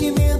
sentimento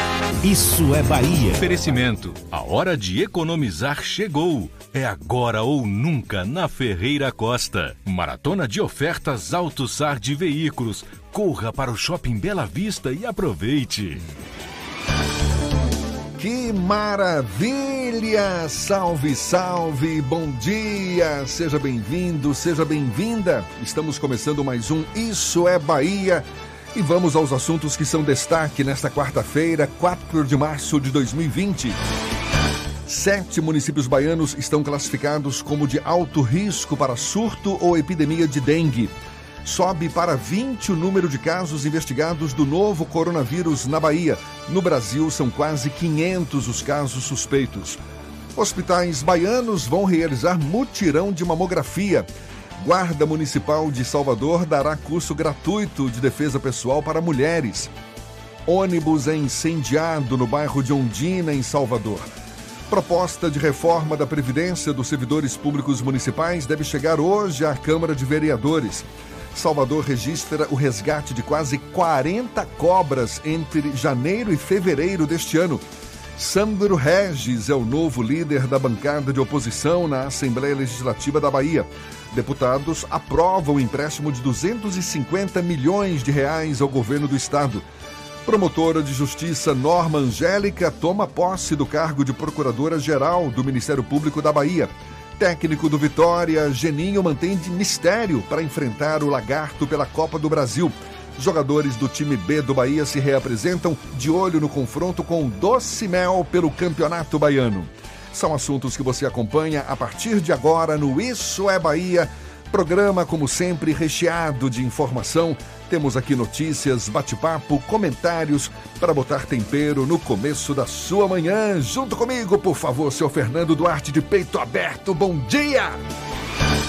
Isso é Bahia. Oferecimento. A hora de economizar chegou. É agora ou nunca na Ferreira Costa. Maratona de ofertas AutoSar de veículos. Corra para o Shopping Bela Vista e aproveite. Que maravilha! Salve, salve! Bom dia! Seja bem-vindo, seja bem-vinda! Estamos começando mais um Isso é Bahia. E vamos aos assuntos que são destaque nesta quarta-feira, 4 de março de 2020. Sete municípios baianos estão classificados como de alto risco para surto ou epidemia de dengue. Sobe para 20 o número de casos investigados do novo coronavírus na Bahia. No Brasil, são quase 500 os casos suspeitos. Hospitais baianos vão realizar mutirão de mamografia. Guarda Municipal de Salvador dará curso gratuito de defesa pessoal para mulheres. Ônibus é incendiado no bairro de Ondina, em Salvador. Proposta de reforma da Previdência dos servidores públicos municipais deve chegar hoje à Câmara de Vereadores. Salvador registra o resgate de quase 40 cobras entre janeiro e fevereiro deste ano. Sandro Regis é o novo líder da bancada de oposição na Assembleia Legislativa da Bahia. Deputados aprovam o empréstimo de 250 milhões de reais ao governo do estado. Promotora de Justiça Norma Angélica toma posse do cargo de Procuradora-Geral do Ministério Público da Bahia. Técnico do Vitória, Geninho mantém de mistério para enfrentar o Lagarto pela Copa do Brasil. Jogadores do time B do Bahia se reapresentam de olho no confronto com Doce Mel pelo Campeonato Baiano. São assuntos que você acompanha a partir de agora no Isso é Bahia. Programa, como sempre, recheado de informação. Temos aqui notícias, bate-papo, comentários para botar tempero no começo da sua manhã. Junto comigo, por favor, seu Fernando Duarte de Peito Aberto. Bom dia!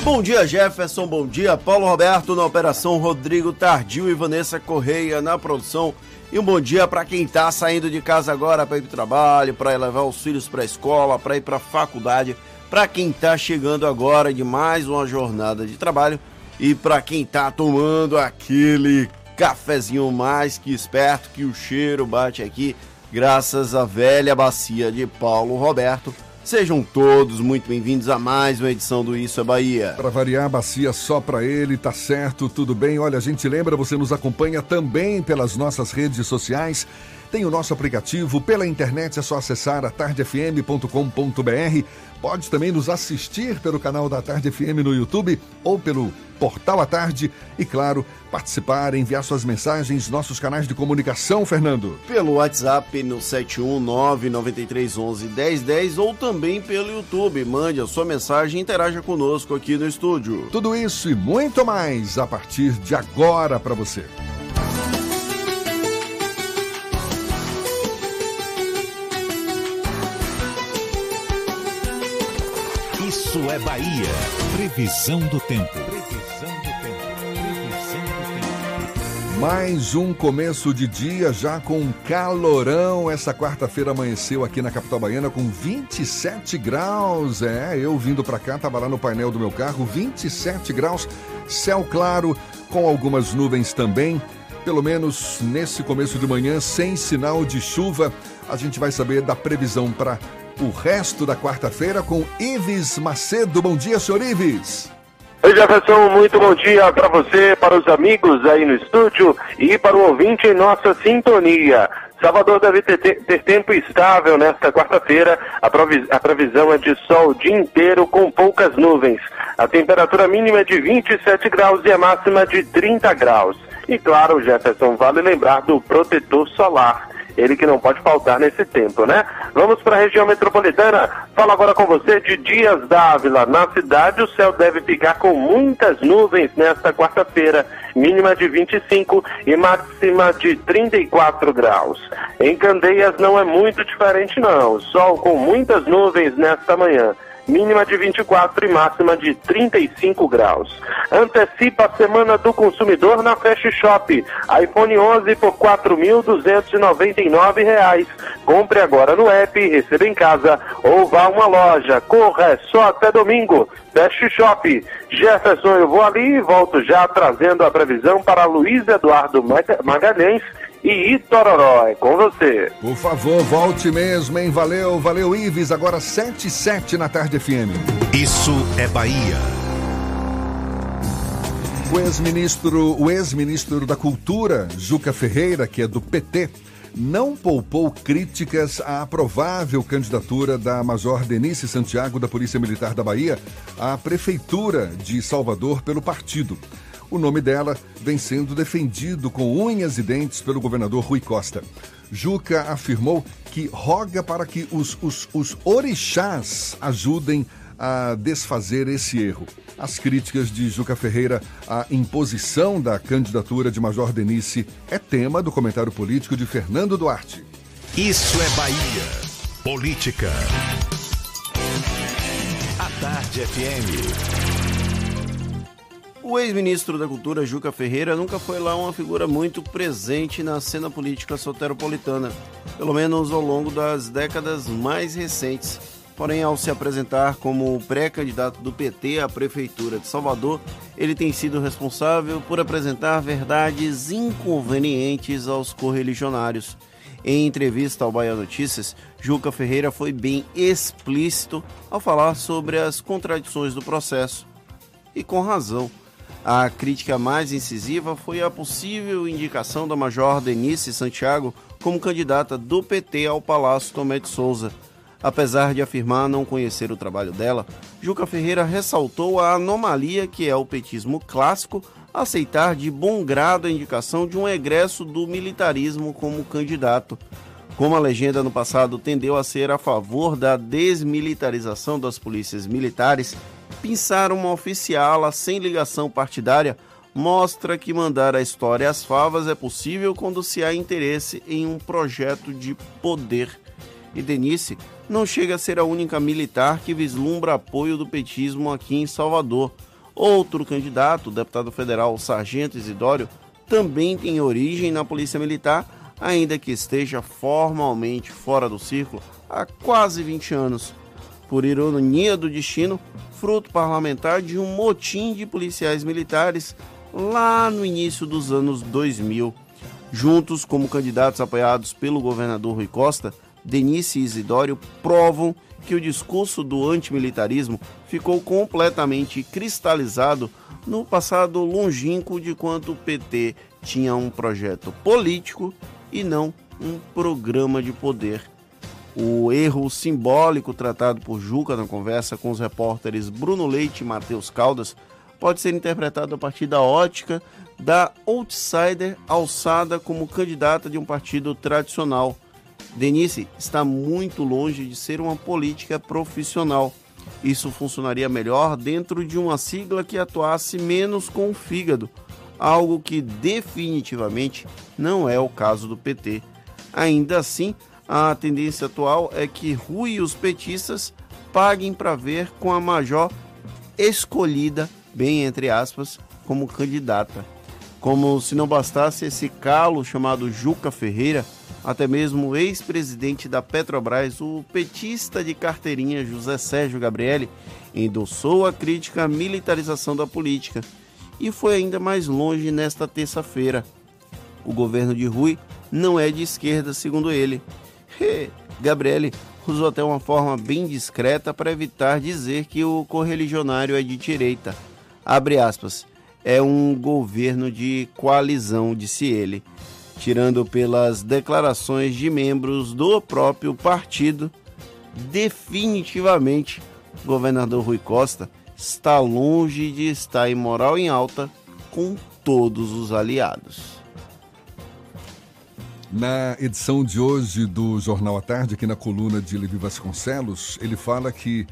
Bom dia, Jefferson. Bom dia, Paulo Roberto na operação, Rodrigo Tardio e Vanessa Correia na produção. E um bom dia para quem está saindo de casa agora para ir para o trabalho, para levar os filhos para a escola, para ir para a faculdade. Para quem está chegando agora de mais uma jornada de trabalho e para quem está tomando aquele cafezinho mais que esperto que o cheiro bate aqui, graças à velha bacia de Paulo Roberto. Sejam todos muito bem-vindos a mais uma edição do Isso é Bahia. Para variar, bacia só para ele, tá certo, tudo bem. Olha, a gente lembra, você nos acompanha também pelas nossas redes sociais. Tem o nosso aplicativo pela internet, é só acessar atardefm.com.br. Pode também nos assistir pelo canal da Tarde FM no YouTube ou pelo Portal à Tarde. E, claro, participar, enviar suas mensagens, nossos canais de comunicação, Fernando. Pelo WhatsApp no 71993111010 ou também pelo YouTube. Mande a sua mensagem e interaja conosco aqui no estúdio. Tudo isso e muito mais a partir de agora para você. Isso é Bahia. Previsão do tempo. Previsão do tempo. Previsão do tempo. Mais um começo de dia já com calorão. Essa quarta-feira amanheceu aqui na capital baiana com 27 graus. É, eu vindo para cá, tava lá no painel do meu carro, 27 graus, céu claro, com algumas nuvens também. pelo menos nesse começo de manhã, sem sinal de chuva. A gente vai saber da previsão para o resto da quarta-feira com Ives Macedo. Bom dia, senhor Ives. Oi, Jefferson, muito bom dia para você, para os amigos aí no estúdio e para o ouvinte em nossa sintonia. Salvador deve ter, ter tempo estável nesta quarta-feira. A, a previsão é de sol o dia inteiro com poucas nuvens. A temperatura mínima é de 27 graus e a máxima de 30 graus. E claro, Jefferson, vale lembrar do protetor solar ele que não pode faltar nesse tempo, né? Vamos para a região metropolitana. Falo agora com você de Dias Dávila. Na cidade, o céu deve ficar com muitas nuvens nesta quarta-feira, mínima de 25 e máxima de 34 graus. Em Candeias não é muito diferente, não. Sol com muitas nuvens nesta manhã mínima de 24 e máxima de 35 graus. Antecipa a semana do consumidor na Fast Shop. iPhone 11 por R$ 4.299. Compre agora no app, receba em casa ou vá a uma loja. Corra, é só até domingo. Fast Shop. Jefferson, eu vou ali e volto já trazendo a previsão para Luiz Eduardo Magalhães e Itororó. É com você. Por favor, volte mesmo, hein? Valeu, valeu, Ives. Agora 7 e 7 na tarde FM. Isso é Bahia. O ex-ministro, o ex-ministro da Cultura, Juca Ferreira, que é do PT, não poupou críticas à provável candidatura da Major Denise Santiago da Polícia Militar da Bahia à Prefeitura de Salvador pelo partido. O nome dela vem sendo defendido com unhas e dentes pelo governador Rui Costa. Juca afirmou que roga para que os, os, os orixás ajudem a desfazer esse erro. As críticas de Juca Ferreira à imposição da candidatura de Major Denise é tema do comentário político de Fernando Duarte. Isso é Bahia. Política. A Tarde FM. O ex-ministro da Cultura, Juca Ferreira, nunca foi lá uma figura muito presente na cena política soteropolitana, pelo menos ao longo das décadas mais recentes. Porém, ao se apresentar como pré-candidato do PT à Prefeitura de Salvador, ele tem sido responsável por apresentar verdades inconvenientes aos correligionários. Em entrevista ao Bahia Notícias, Juca Ferreira foi bem explícito ao falar sobre as contradições do processo. E com razão. A crítica mais incisiva foi a possível indicação da Major Denise Santiago como candidata do PT ao Palácio Tomé de Souza. Apesar de afirmar não conhecer o trabalho dela, Juca Ferreira ressaltou a anomalia que é o petismo clássico aceitar de bom grado a indicação de um egresso do militarismo como candidato. Como a legenda no passado tendeu a ser a favor da desmilitarização das polícias militares, Pensar uma oficiala sem ligação partidária mostra que mandar a história às favas é possível quando se há interesse em um projeto de poder. E Denise não chega a ser a única militar que vislumbra apoio do petismo aqui em Salvador. Outro candidato, o deputado federal Sargento Isidório, também tem origem na Polícia Militar, ainda que esteja formalmente fora do círculo há quase 20 anos. Por ironia do destino, fruto parlamentar de um motim de policiais militares lá no início dos anos 2000. Juntos, como candidatos apoiados pelo governador Rui Costa, Denise e Isidório provam que o discurso do antimilitarismo ficou completamente cristalizado no passado longínquo de quando o PT tinha um projeto político e não um programa de poder o erro simbólico tratado por Juca na conversa com os repórteres Bruno Leite e Matheus Caldas pode ser interpretado a partir da ótica da outsider alçada como candidata de um partido tradicional. Denise está muito longe de ser uma política profissional. Isso funcionaria melhor dentro de uma sigla que atuasse menos com o fígado, algo que definitivamente não é o caso do PT. Ainda assim, a tendência atual é que Rui e os petistas paguem para ver com a Major escolhida, bem entre aspas, como candidata. Como se não bastasse esse calo chamado Juca Ferreira, até mesmo o ex-presidente da Petrobras, o petista de carteirinha José Sérgio Gabrielli, endossou a crítica à militarização da política e foi ainda mais longe nesta terça-feira O governo de Rui não é de esquerda, segundo ele. Gabriele usou até uma forma bem discreta para evitar dizer que o correligionário é de direita. Abre aspas. É um governo de coalizão, disse ele, tirando pelas declarações de membros do próprio partido. Definitivamente, o governador Rui Costa está longe de estar em moral em alta com todos os aliados. Na edição de hoje do Jornal à Tarde, aqui na coluna de Levi Vasconcelos, ele fala que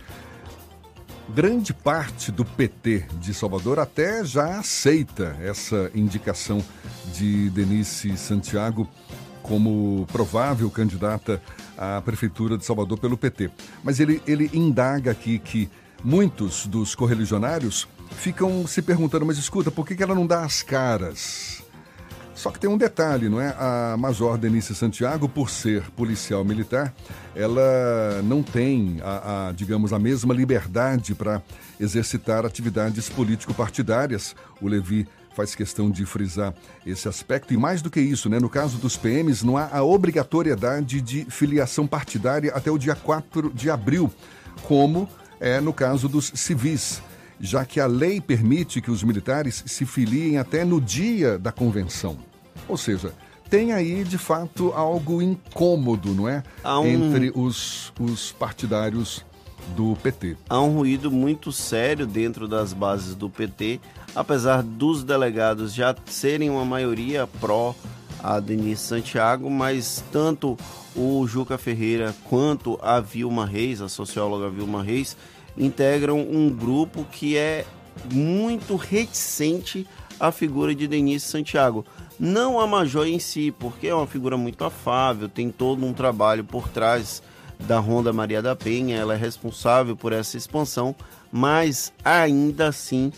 grande parte do PT de Salvador até já aceita essa indicação de Denise Santiago como provável candidata à Prefeitura de Salvador pelo PT. Mas ele, ele indaga aqui que muitos dos correligionários ficam se perguntando, mas escuta, por que, que ela não dá as caras? Só que tem um detalhe, não é? A Major Denise Santiago, por ser policial militar, ela não tem, a, a digamos, a mesma liberdade para exercitar atividades político-partidárias. O Levi faz questão de frisar esse aspecto. E mais do que isso, né? no caso dos PMs, não há a obrigatoriedade de filiação partidária até o dia 4 de abril, como é no caso dos civis já que a lei permite que os militares se filiem até no dia da convenção. Ou seja, tem aí de fato algo incômodo, não é? Um... Entre os, os partidários do PT. Há um ruído muito sério dentro das bases do PT, apesar dos delegados já serem uma maioria pró a Denise Santiago, mas tanto o Juca Ferreira quanto a Vilma Reis, a socióloga Vilma Reis, integram um grupo que é muito reticente à figura de Denise Santiago. Não a Major em si, porque é uma figura muito afável, tem todo um trabalho por trás da Ronda Maria da Penha, ela é responsável por essa expansão, mas ainda assim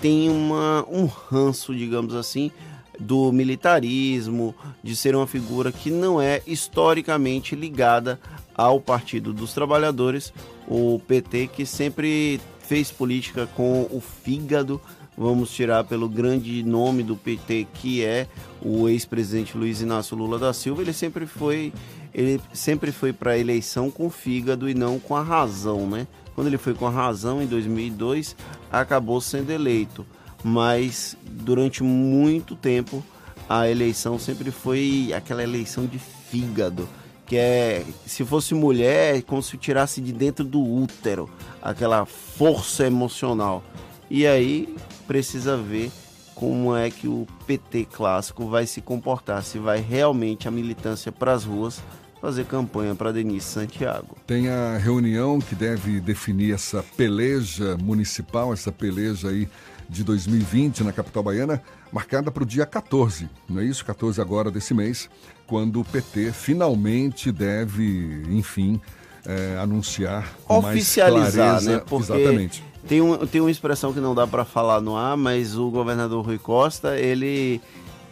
tem uma, um ranço, digamos assim, do militarismo, de ser uma figura que não é historicamente ligada ao Partido dos Trabalhadores, o PT que sempre fez política com o fígado vamos tirar pelo grande nome do PT, que é o ex-presidente Luiz Inácio Lula da Silva, ele sempre foi ele sempre foi para a eleição com fígado e não com a razão, né? Quando ele foi com a razão em 2002, acabou sendo eleito, mas durante muito tempo a eleição sempre foi aquela eleição de fígado, que é se fosse mulher, é como se tirasse de dentro do útero aquela força emocional. E aí precisa ver como é que o PT clássico vai se comportar, se vai realmente a militância para as ruas fazer campanha para Denise Santiago. Tem a reunião que deve definir essa peleja municipal, essa peleja aí de 2020 na capital baiana, marcada para o dia 14, não é isso? 14 agora desse mês, quando o PT finalmente deve, enfim, é, anunciar com oficializar, mais clareza, né? Porque exatamente tem, um, tem uma expressão que não dá para falar no ar, mas o governador Rui Costa, ele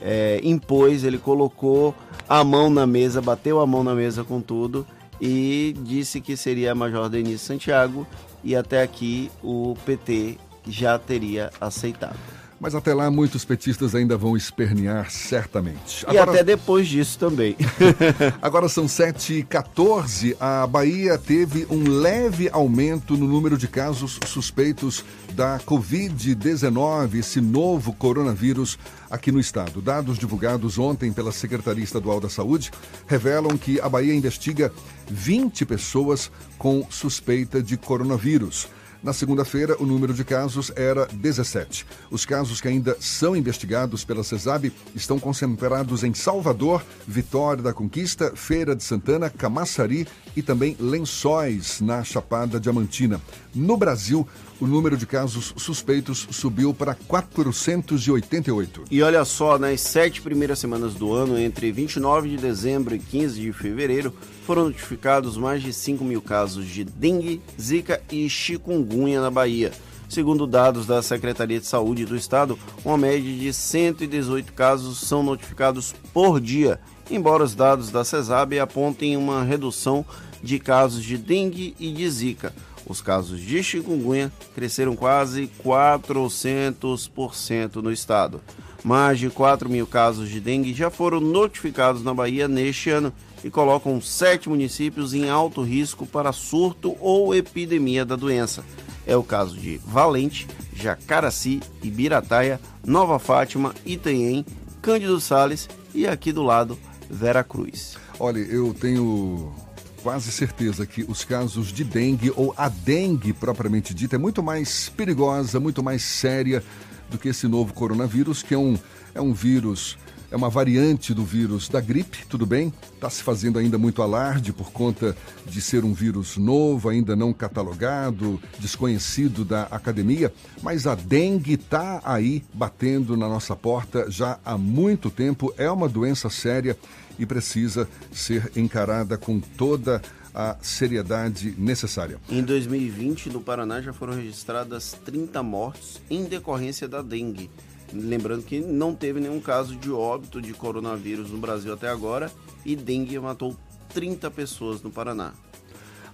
é, impôs, ele colocou a mão na mesa, bateu a mão na mesa com tudo e disse que seria a Major Denise Santiago e até aqui o PT já teria aceitado. Mas até lá, muitos petistas ainda vão espernear, certamente. E Agora... até depois disso também. Agora são 7h14. A Bahia teve um leve aumento no número de casos suspeitos da Covid-19, esse novo coronavírus aqui no estado. Dados divulgados ontem pela Secretaria Estadual da Saúde revelam que a Bahia investiga 20 pessoas com suspeita de coronavírus. Na segunda-feira, o número de casos era 17. Os casos que ainda são investigados pela CESAB estão concentrados em Salvador, Vitória da Conquista, Feira de Santana, Camaçari e também Lençóis, na Chapada Diamantina. No Brasil, o número de casos suspeitos subiu para 488. E olha só, nas sete primeiras semanas do ano, entre 29 de dezembro e 15 de fevereiro, foram notificados mais de 5 mil casos de dengue, zika e chikungunya na Bahia. Segundo dados da Secretaria de Saúde do Estado, uma média de 118 casos são notificados por dia, embora os dados da CESAB apontem uma redução de casos de dengue e de zika. Os casos de chikungunya cresceram quase 400% no estado. Mais de 4 mil casos de dengue já foram notificados na Bahia neste ano e colocam sete municípios em alto risco para surto ou epidemia da doença. É o caso de Valente, Jacaraci, Ibirataia, Nova Fátima, Itanhem, Cândido Sales e aqui do lado, Vera Cruz. Olha, eu tenho quase certeza que os casos de dengue ou a dengue propriamente dita é muito mais perigosa, muito mais séria do que esse novo coronavírus, que é um, é um vírus é uma variante do vírus da gripe, tudo bem? Está se fazendo ainda muito alarde por conta de ser um vírus novo, ainda não catalogado, desconhecido da academia, mas a dengue está aí batendo na nossa porta já há muito tempo. É uma doença séria e precisa ser encarada com toda a seriedade necessária. Em 2020, no Paraná já foram registradas 30 mortes em decorrência da dengue. Lembrando que não teve nenhum caso de óbito de coronavírus no Brasil até agora e dengue matou 30 pessoas no Paraná.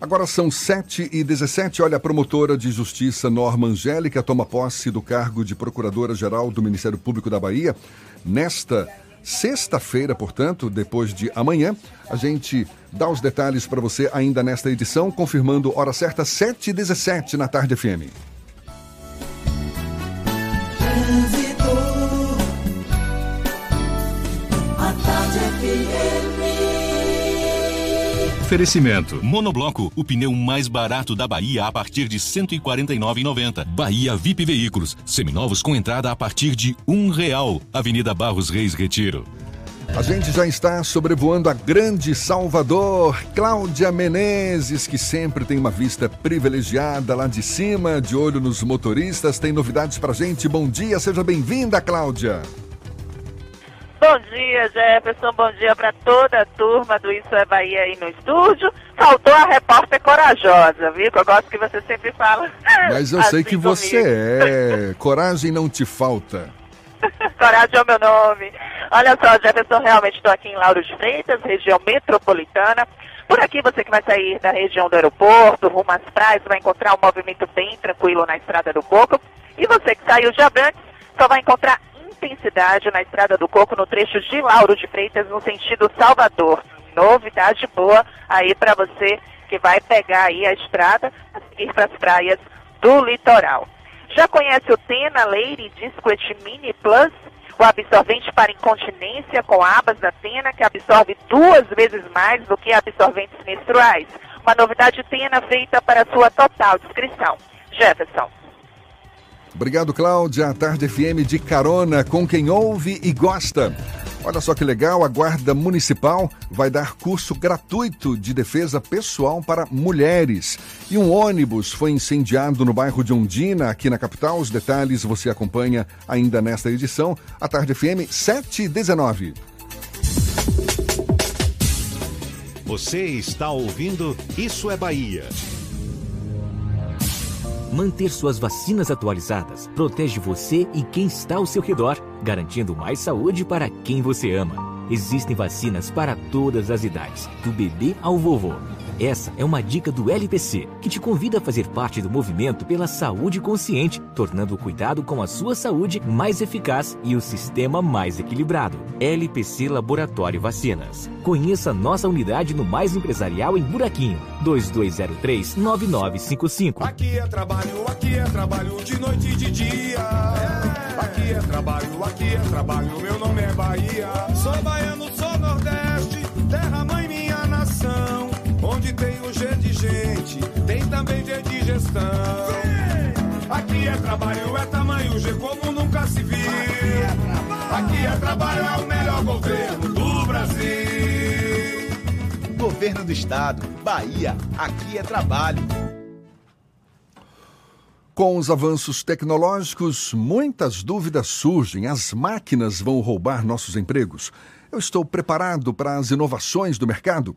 Agora são 7 e 17 Olha, a promotora de justiça Norma Angélica toma posse do cargo de procuradora-geral do Ministério Público da Bahia. Nesta sexta-feira, portanto, depois de amanhã, a gente dá os detalhes para você ainda nesta edição, confirmando hora certa, 7 e 17 na tarde FM. Oferecimento. Monobloco, o pneu mais barato da Bahia a partir de R$ 149,90. Bahia VIP Veículos, seminovos com entrada a partir de um real. Avenida Barros Reis Retiro. A gente já está sobrevoando a grande Salvador, Cláudia Menezes, que sempre tem uma vista privilegiada lá de cima, de olho nos motoristas, tem novidades pra gente. Bom dia, seja bem-vinda, Cláudia. Bom dia, Jefferson. Bom dia para toda a turma do Isso é Bahia aí no estúdio. Faltou a repórter corajosa, viu? Eu gosto que você sempre fala. Mas eu assim sei que comigo. você é. Coragem não te falta. Coragem é o meu nome. Olha só, Jefferson, realmente estou aqui em Lauro de Freitas, região metropolitana. Por aqui, você que vai sair da região do aeroporto, rumo às praias, vai encontrar um movimento bem tranquilo na Estrada do Coco. E você que saiu de Abrantes, só vai encontrar intensidade na Estrada do Coco, no trecho de Lauro de Freitas, no sentido Salvador. Novidade boa aí para você que vai pegar aí a estrada a seguir para as praias do litoral. Já conhece o Tena Lady Discret Mini Plus? O absorvente para incontinência com abas da Tena, que absorve duas vezes mais do que absorventes menstruais. Uma novidade Tena feita para sua total descrição. Jefferson. Obrigado, Cláudia. A Tarde FM de carona com quem ouve e gosta. Olha só que legal, a Guarda Municipal vai dar curso gratuito de defesa pessoal para mulheres. E um ônibus foi incendiado no bairro de Ondina, aqui na capital. Os detalhes você acompanha ainda nesta edição. A Tarde FM 719. Você está ouvindo Isso é Bahia. Manter suas vacinas atualizadas protege você e quem está ao seu redor, garantindo mais saúde para quem você ama. Existem vacinas para todas as idades, do bebê ao vovô. Essa é uma dica do LPC, que te convida a fazer parte do movimento pela saúde consciente, tornando o cuidado com a sua saúde mais eficaz e o sistema mais equilibrado. LPC Laboratório Vacinas. Conheça nossa unidade no Mais Empresarial em Buraquinho, 2203-9955. Aqui é trabalho, aqui é trabalho de noite e de dia. Aqui é trabalho, aqui é trabalho, meu nome é Bahia. Sou baiano, tem o G de gente, tem também G de gestão. Aqui é trabalho, é tamanho G como nunca se viu. Aqui é trabalho, é o melhor governo do Brasil. Governo do Estado, Bahia, aqui é trabalho. Com os avanços tecnológicos, muitas dúvidas surgem. As máquinas vão roubar nossos empregos. Eu estou preparado para as inovações do mercado?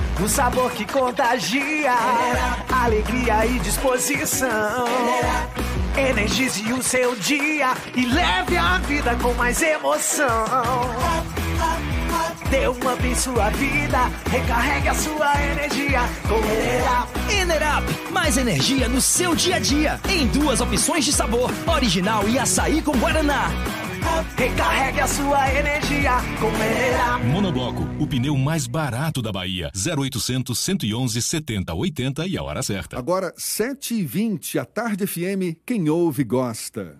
O sabor que contagia, alegria e disposição. Energize o seu dia e leve a vida com mais emoção. Dê um up em sua vida, recarregue a sua energia com Enerap. Enerap, mais energia no seu dia a dia. Em duas opções de sabor, original e açaí com guaraná. Recarregue a sua energia com. Monobloco, o pneu mais barato da Bahia. 0800 111 70 80 e a hora certa. Agora, 7h20, a Tarde FM, quem ouve gosta.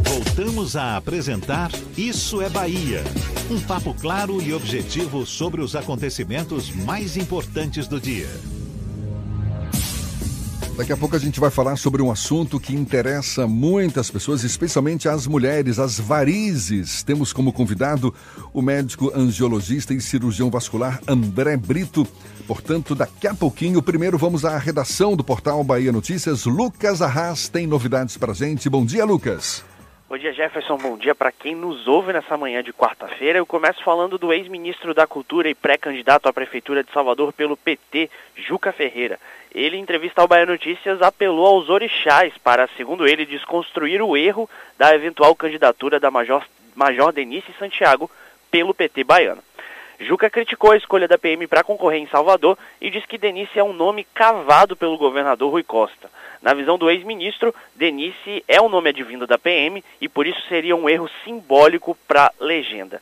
Voltamos a apresentar Isso é Bahia. Um papo claro e objetivo sobre os acontecimentos mais importantes do dia. Daqui a pouco a gente vai falar sobre um assunto que interessa muitas pessoas, especialmente as mulheres, as varizes. Temos como convidado o médico angiologista e cirurgião vascular André Brito. Portanto, daqui a pouquinho, primeiro vamos à redação do portal Bahia Notícias. Lucas Arras tem novidades pra gente. Bom dia, Lucas. Bom dia, Jefferson. Bom dia para quem nos ouve nessa manhã de quarta-feira. Eu começo falando do ex-ministro da Cultura e pré-candidato à Prefeitura de Salvador pelo PT, Juca Ferreira. Ele, em entrevista ao Bahia Notícias, apelou aos orixás para, segundo ele, desconstruir o erro da eventual candidatura da Major, Major Denise Santiago pelo PT baiano. Juca criticou a escolha da PM para concorrer em Salvador e diz que Denise é um nome cavado pelo governador Rui Costa. Na visão do ex-ministro, Denise é um nome advindo da PM e por isso seria um erro simbólico para a legenda.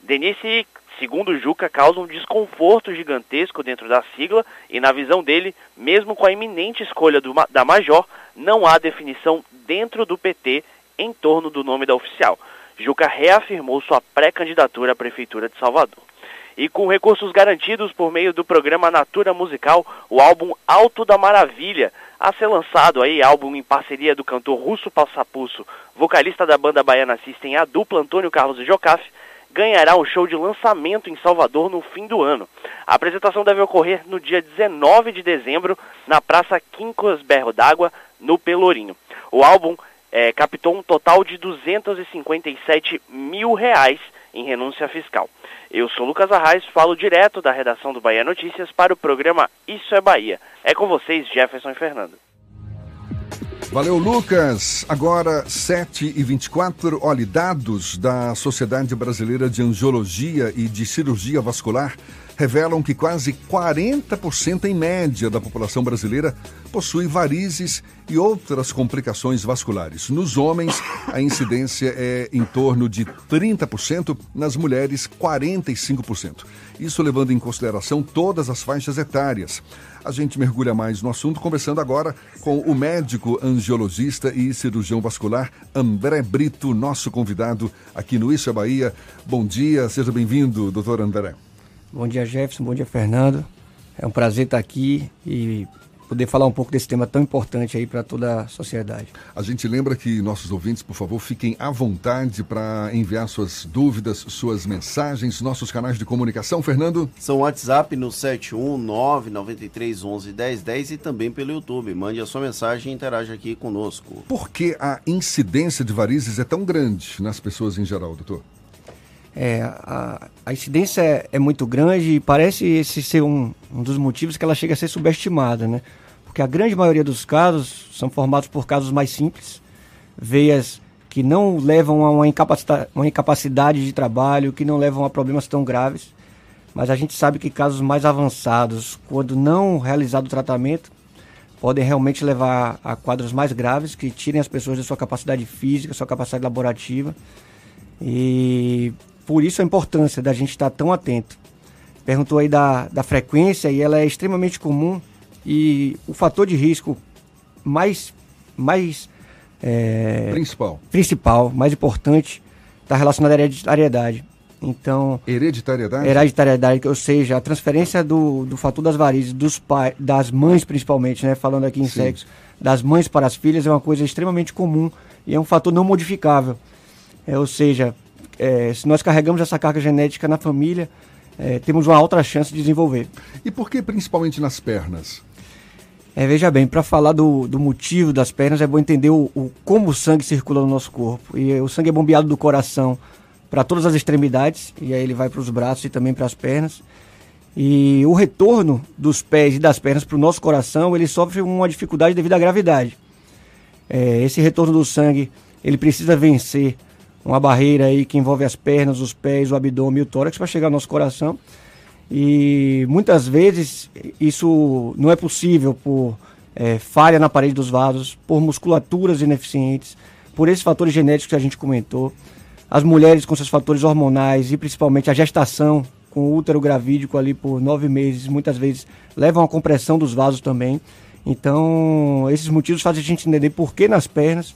Denise, segundo Juca, causa um desconforto gigantesco dentro da sigla e, na visão dele, mesmo com a iminente escolha do, da Major, não há definição dentro do PT em torno do nome da oficial. Juca reafirmou sua pré-candidatura à Prefeitura de Salvador. E com recursos garantidos por meio do programa Natura Musical, o álbum Alto da Maravilha, a ser lançado aí, álbum em parceria do cantor Russo Passapusso, vocalista da banda baiana System, a dupla Antônio Carlos e Jocafe, ganhará um show de lançamento em Salvador no fim do ano. A apresentação deve ocorrer no dia 19 de dezembro, na Praça Quincos Berro d'Água, no Pelourinho. O álbum é, captou um total de 257 mil reais em renúncia fiscal. Eu sou Lucas Arraes, falo direto da redação do Bahia Notícias para o programa Isso é Bahia. É com vocês, Jefferson e Fernando. Valeu, Lucas. Agora, 7h24. Olha, dados da Sociedade Brasileira de Angiologia e de Cirurgia Vascular revelam que quase 40% em média da população brasileira possui varizes e outras complicações vasculares. Nos homens, a incidência é em torno de 30%, nas mulheres, 45%. Isso levando em consideração todas as faixas etárias. A gente mergulha mais no assunto conversando agora com o médico angiologista e cirurgião vascular André Brito, nosso convidado aqui no Isso é Bahia. Bom dia, seja bem-vindo, doutor André. Bom dia, Jefferson. Bom dia, Fernando. É um prazer estar aqui e poder falar um pouco desse tema tão importante aí para toda a sociedade. A gente lembra que nossos ouvintes, por favor, fiquem à vontade para enviar suas dúvidas, suas mensagens, nossos canais de comunicação, Fernando. São WhatsApp no 71993111010 e também pelo YouTube. Mande a sua mensagem e interaja aqui conosco. Por que a incidência de varizes é tão grande nas pessoas em geral, doutor? É, a, a incidência é, é, muito grande e parece esse ser um, um dos motivos que ela chega a ser subestimada, né? Porque a grande maioria dos casos são formados por casos mais simples, veias que não levam a uma, incapacita uma incapacidade de trabalho, que não levam a problemas tão graves. Mas a gente sabe que casos mais avançados, quando não realizado o tratamento, podem realmente levar a quadros mais graves, que tirem as pessoas da sua capacidade física, sua capacidade laborativa. E por isso a importância da gente estar tão atento. Perguntou aí da, da frequência e ela é extremamente comum e o fator de risco mais, mais é, principal. principal, mais importante, está relacionado à hereditariedade. Então, hereditariedade? Hereditariedade, ou seja, a transferência do, do fator das varizes, dos pais, das mães principalmente, né, falando aqui em Sim. sexo, das mães para as filhas é uma coisa extremamente comum e é um fator não modificável. É, ou seja, é, se nós carregamos essa carga genética na família, é, temos uma alta chance de desenvolver. E por que principalmente nas pernas? É, veja bem, para falar do, do motivo das pernas é bom entender o, o, como o sangue circula no nosso corpo. E o sangue é bombeado do coração para todas as extremidades, e aí ele vai para os braços e também para as pernas. E o retorno dos pés e das pernas para o nosso coração, ele sofre uma dificuldade devido à gravidade. É, esse retorno do sangue, ele precisa vencer uma barreira aí que envolve as pernas, os pés, o abdômen e o tórax para chegar ao nosso coração. E muitas vezes isso não é possível por é, falha na parede dos vasos, por musculaturas ineficientes, por esses fatores genéticos que a gente comentou. As mulheres com seus fatores hormonais e principalmente a gestação com o útero gravídico ali por nove meses, muitas vezes levam a compressão dos vasos também. Então, esses motivos fazem a gente entender por que nas pernas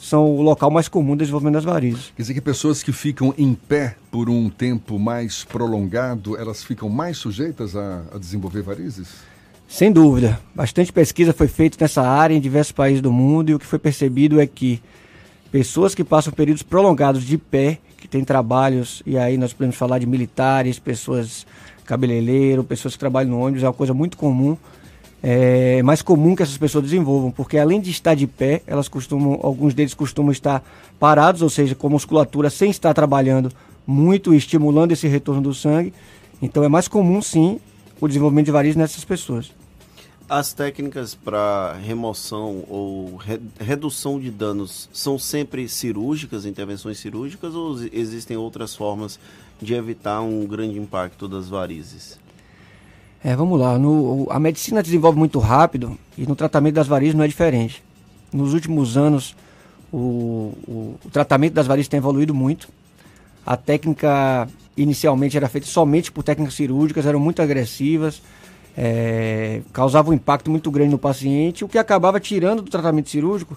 são o local mais comum do desenvolvimento das varizes. Quer dizer que pessoas que ficam em pé por um tempo mais prolongado, elas ficam mais sujeitas a, a desenvolver varizes? Sem dúvida. Bastante pesquisa foi feita nessa área em diversos países do mundo e o que foi percebido é que pessoas que passam períodos prolongados de pé, que têm trabalhos, e aí nós podemos falar de militares, pessoas cabeleireiro, pessoas que trabalham no ônibus, é uma coisa muito comum é mais comum que essas pessoas desenvolvam, porque além de estar de pé, elas costumam, alguns deles costumam estar parados, ou seja, com a musculatura sem estar trabalhando muito, estimulando esse retorno do sangue. Então é mais comum sim o desenvolvimento de varizes nessas pessoas. As técnicas para remoção ou re redução de danos são sempre cirúrgicas, intervenções cirúrgicas, ou existem outras formas de evitar um grande impacto das varizes? É, vamos lá. No, a medicina desenvolve muito rápido e no tratamento das varizes não é diferente. Nos últimos anos, o, o, o tratamento das varizes tem evoluído muito. A técnica inicialmente era feita somente por técnicas cirúrgicas, eram muito agressivas, é, causavam um impacto muito grande no paciente, o que acabava tirando do tratamento cirúrgico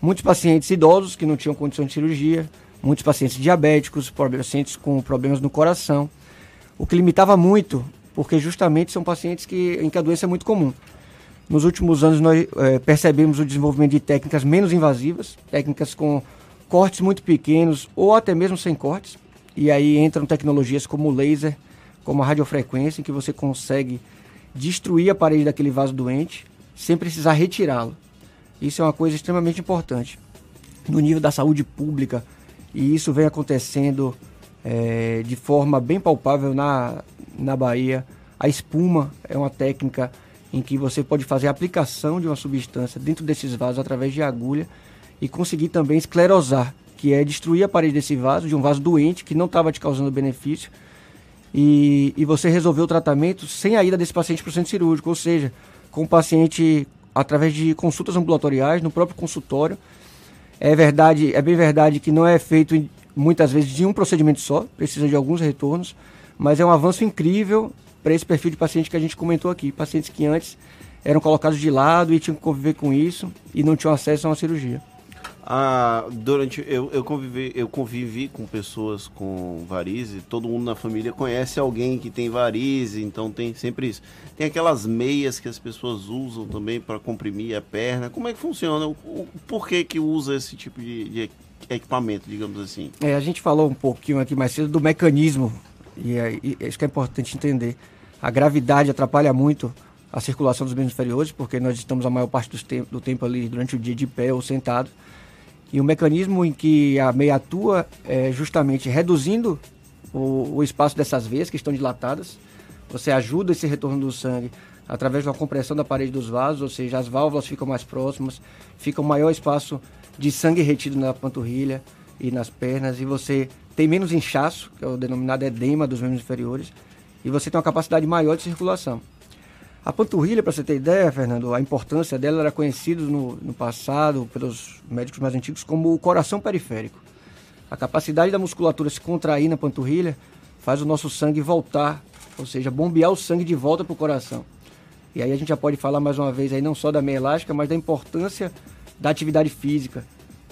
muitos pacientes idosos que não tinham condição de cirurgia, muitos pacientes diabéticos, pacientes com problemas no coração, o que limitava muito porque justamente são pacientes que, em que a doença é muito comum. Nos últimos anos, nós é, percebemos o desenvolvimento de técnicas menos invasivas, técnicas com cortes muito pequenos ou até mesmo sem cortes. E aí entram tecnologias como o laser, como a radiofrequência, em que você consegue destruir a parede daquele vaso doente sem precisar retirá-lo. Isso é uma coisa extremamente importante no nível da saúde pública e isso vem acontecendo é, de forma bem palpável na, na Bahia. A espuma é uma técnica em que você pode fazer a aplicação de uma substância dentro desses vasos através de agulha e conseguir também esclerosar, que é destruir a parede desse vaso, de um vaso doente que não estava te causando benefício, e, e você resolver o tratamento sem a ida desse paciente para o centro cirúrgico, ou seja, com o paciente através de consultas ambulatoriais no próprio consultório. É verdade, é bem verdade que não é feito muitas vezes de um procedimento só, precisa de alguns retornos, mas é um avanço incrível para esse perfil de paciente que a gente comentou aqui. Pacientes que antes eram colocados de lado e tinham que conviver com isso e não tinham acesso a uma cirurgia. Ah, durante eu, eu, convivi, eu convivi com pessoas com varize, todo mundo na família conhece alguém que tem varize, então tem sempre isso. Tem aquelas meias que as pessoas usam também para comprimir a perna. Como é que funciona? O, o, por que que usa esse tipo de, de equipamento, digamos assim? É, a gente falou um pouquinho aqui mais cedo do mecanismo e, é, e isso que é importante entender. A gravidade atrapalha muito a circulação dos membros inferiores, porque nós estamos a maior parte do tempo, do tempo ali durante o dia de pé ou sentado. E o mecanismo em que a meia atua é justamente reduzindo o, o espaço dessas veias que estão dilatadas. Você ajuda esse retorno do sangue através de uma compressão da parede dos vasos, ou seja, as válvulas ficam mais próximas, fica um maior espaço de sangue retido na panturrilha e nas pernas, e você tem menos inchaço, que é o denominado edema dos membros inferiores, e você tem uma capacidade maior de circulação. A panturrilha, para você ter ideia, Fernando, a importância dela era conhecida no, no passado pelos médicos mais antigos como o coração periférico. A capacidade da musculatura se contrair na panturrilha faz o nosso sangue voltar, ou seja, bombear o sangue de volta para o coração. E aí a gente já pode falar mais uma vez aí não só da meia elástica, mas da importância da atividade física,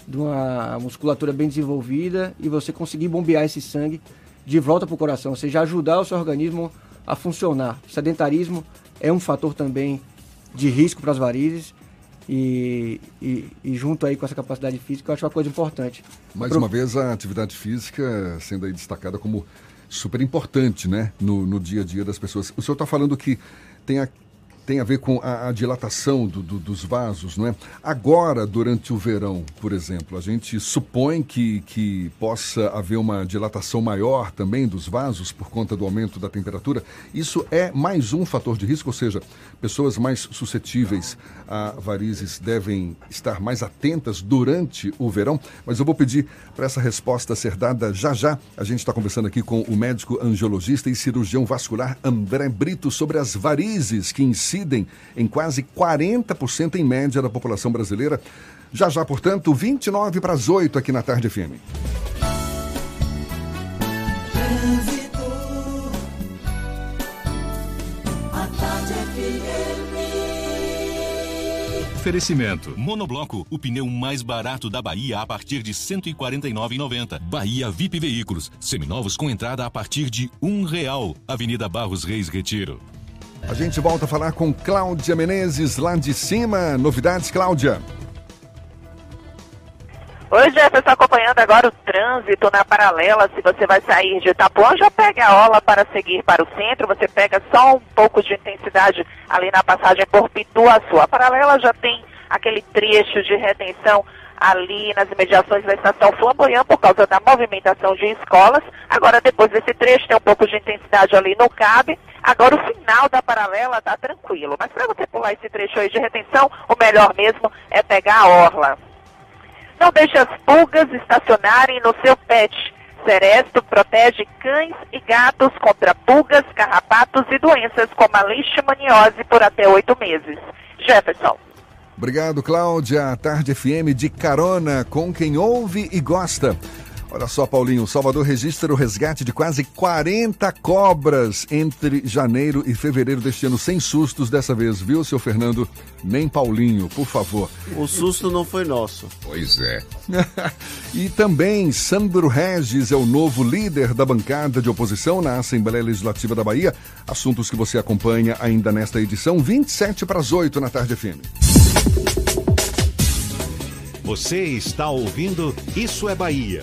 de uma musculatura bem desenvolvida e você conseguir bombear esse sangue de volta para o coração, ou seja, ajudar o seu organismo a funcionar. O sedentarismo é um fator também de risco para as varizes e, e, e, junto aí com essa capacidade física, eu acho uma coisa importante. Mais Pro... uma vez, a atividade física sendo aí destacada como super importante, né, no, no dia a dia das pessoas. O senhor está falando que tem a tem a ver com a, a dilatação do, do, dos vasos, não é? Agora, durante o verão, por exemplo, a gente supõe que, que possa haver uma dilatação maior também dos vasos por conta do aumento da temperatura. Isso é mais um fator de risco, ou seja, pessoas mais suscetíveis a varizes devem estar mais atentas durante o verão. Mas eu vou pedir para essa resposta ser dada já já. A gente está conversando aqui com o médico angiologista e cirurgião vascular André Brito sobre as varizes que incidem incidem em quase 40% em média da população brasileira. Já já, portanto, 29 para as 8 aqui na Tarde FM. Oferecimento. Monobloco, o pneu mais barato da Bahia a partir de R$ 149,90. Bahia VIP Veículos, seminovos com entrada a partir de um real. Avenida Barros Reis Retiro. A gente volta a falar com Cláudia Menezes lá de cima. Novidades, Cláudia? Oi, Jefferson, acompanhando agora o trânsito na paralela. Se você vai sair de Itapuã, já pega a ola para seguir para o centro. Você pega só um pouco de intensidade ali na passagem por Pituaçu. A paralela já tem aquele trecho de retenção ali nas imediações da estação Flamboyant por causa da movimentação de escolas. Agora, depois desse trecho, tem um pouco de intensidade ali no CAB. Agora, o final da paralela está tranquilo. Mas para você pular esse trecho aí de retenção, o melhor mesmo é pegar a orla. Não deixe as pulgas estacionarem no seu pet. Seresto protege cães e gatos contra pulgas, carrapatos e doenças como a leishmaniose por até oito meses. Jefferson. Obrigado, Cláudia. Tarde FM de carona com quem ouve e gosta. Olha só, Paulinho, Salvador registra o resgate de quase 40 cobras entre janeiro e fevereiro deste ano, sem sustos dessa vez, viu, seu Fernando? Nem Paulinho, por favor. O susto não foi nosso. Pois é. e também Sandro Regis é o novo líder da bancada de oposição na Assembleia Legislativa da Bahia. Assuntos que você acompanha ainda nesta edição, 27 para as 8 na tarde FM. Você está ouvindo Isso é Bahia.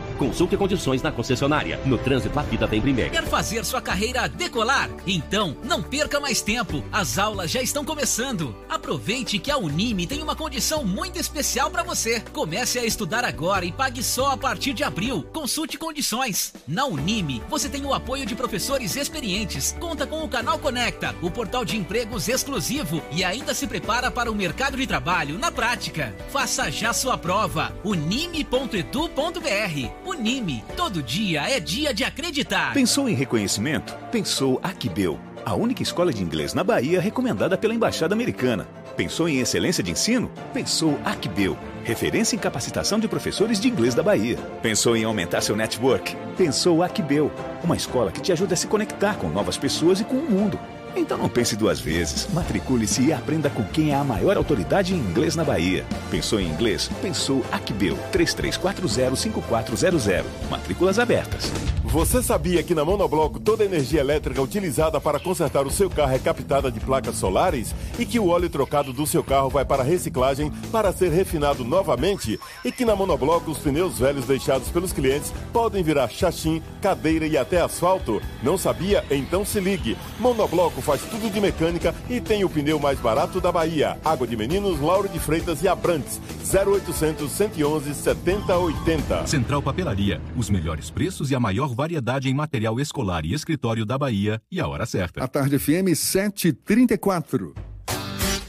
Consulte condições na concessionária. No trânsito, a vida vem primeiro. Quer fazer sua carreira decolar? Então, não perca mais tempo. As aulas já estão começando. Aproveite que a Unime tem uma condição muito especial para você. Comece a estudar agora e pague só a partir de abril. Consulte condições. Na Unime, você tem o apoio de professores experientes, conta com o canal Conecta, o portal de empregos exclusivo e ainda se prepara para o mercado de trabalho na prática. Faça já sua prova. unime.edu.br Unime. Todo dia é dia de acreditar. Pensou em reconhecimento? Pensou Aquibel, a única escola de inglês na Bahia recomendada pela Embaixada Americana. Pensou em excelência de ensino? Pensou Aquibel, referência em capacitação de professores de inglês da Bahia. Pensou em aumentar seu network? Pensou Aquibel, uma escola que te ajuda a se conectar com novas pessoas e com o mundo. Então não pense duas vezes. Matricule-se e aprenda com quem é a maior autoridade em inglês na Bahia. Pensou em inglês? Pensou Acbeu 33405400. Matrículas abertas. Você sabia que na Monobloco toda a energia elétrica utilizada para consertar o seu carro é captada de placas solares e que o óleo trocado do seu carro vai para reciclagem para ser refinado novamente e que na Monobloco os pneus velhos deixados pelos clientes podem virar chachim, cadeira e até asfalto? Não sabia? Então se ligue. Monobloco faz tudo de mecânica e tem o pneu mais barato da Bahia. Água de Meninos, Lauro de Freitas e Abrantes. 0800 111 7080. Central Papelaria, os melhores preços e a maior variedade em material escolar e escritório da Bahia e a hora certa. A tarde FM 734.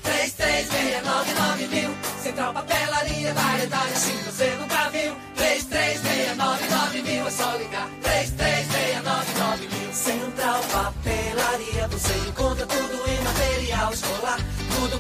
3369 mil. Central Papelaria, variedade assim você nunca viu. 3369 mil, é só ligar.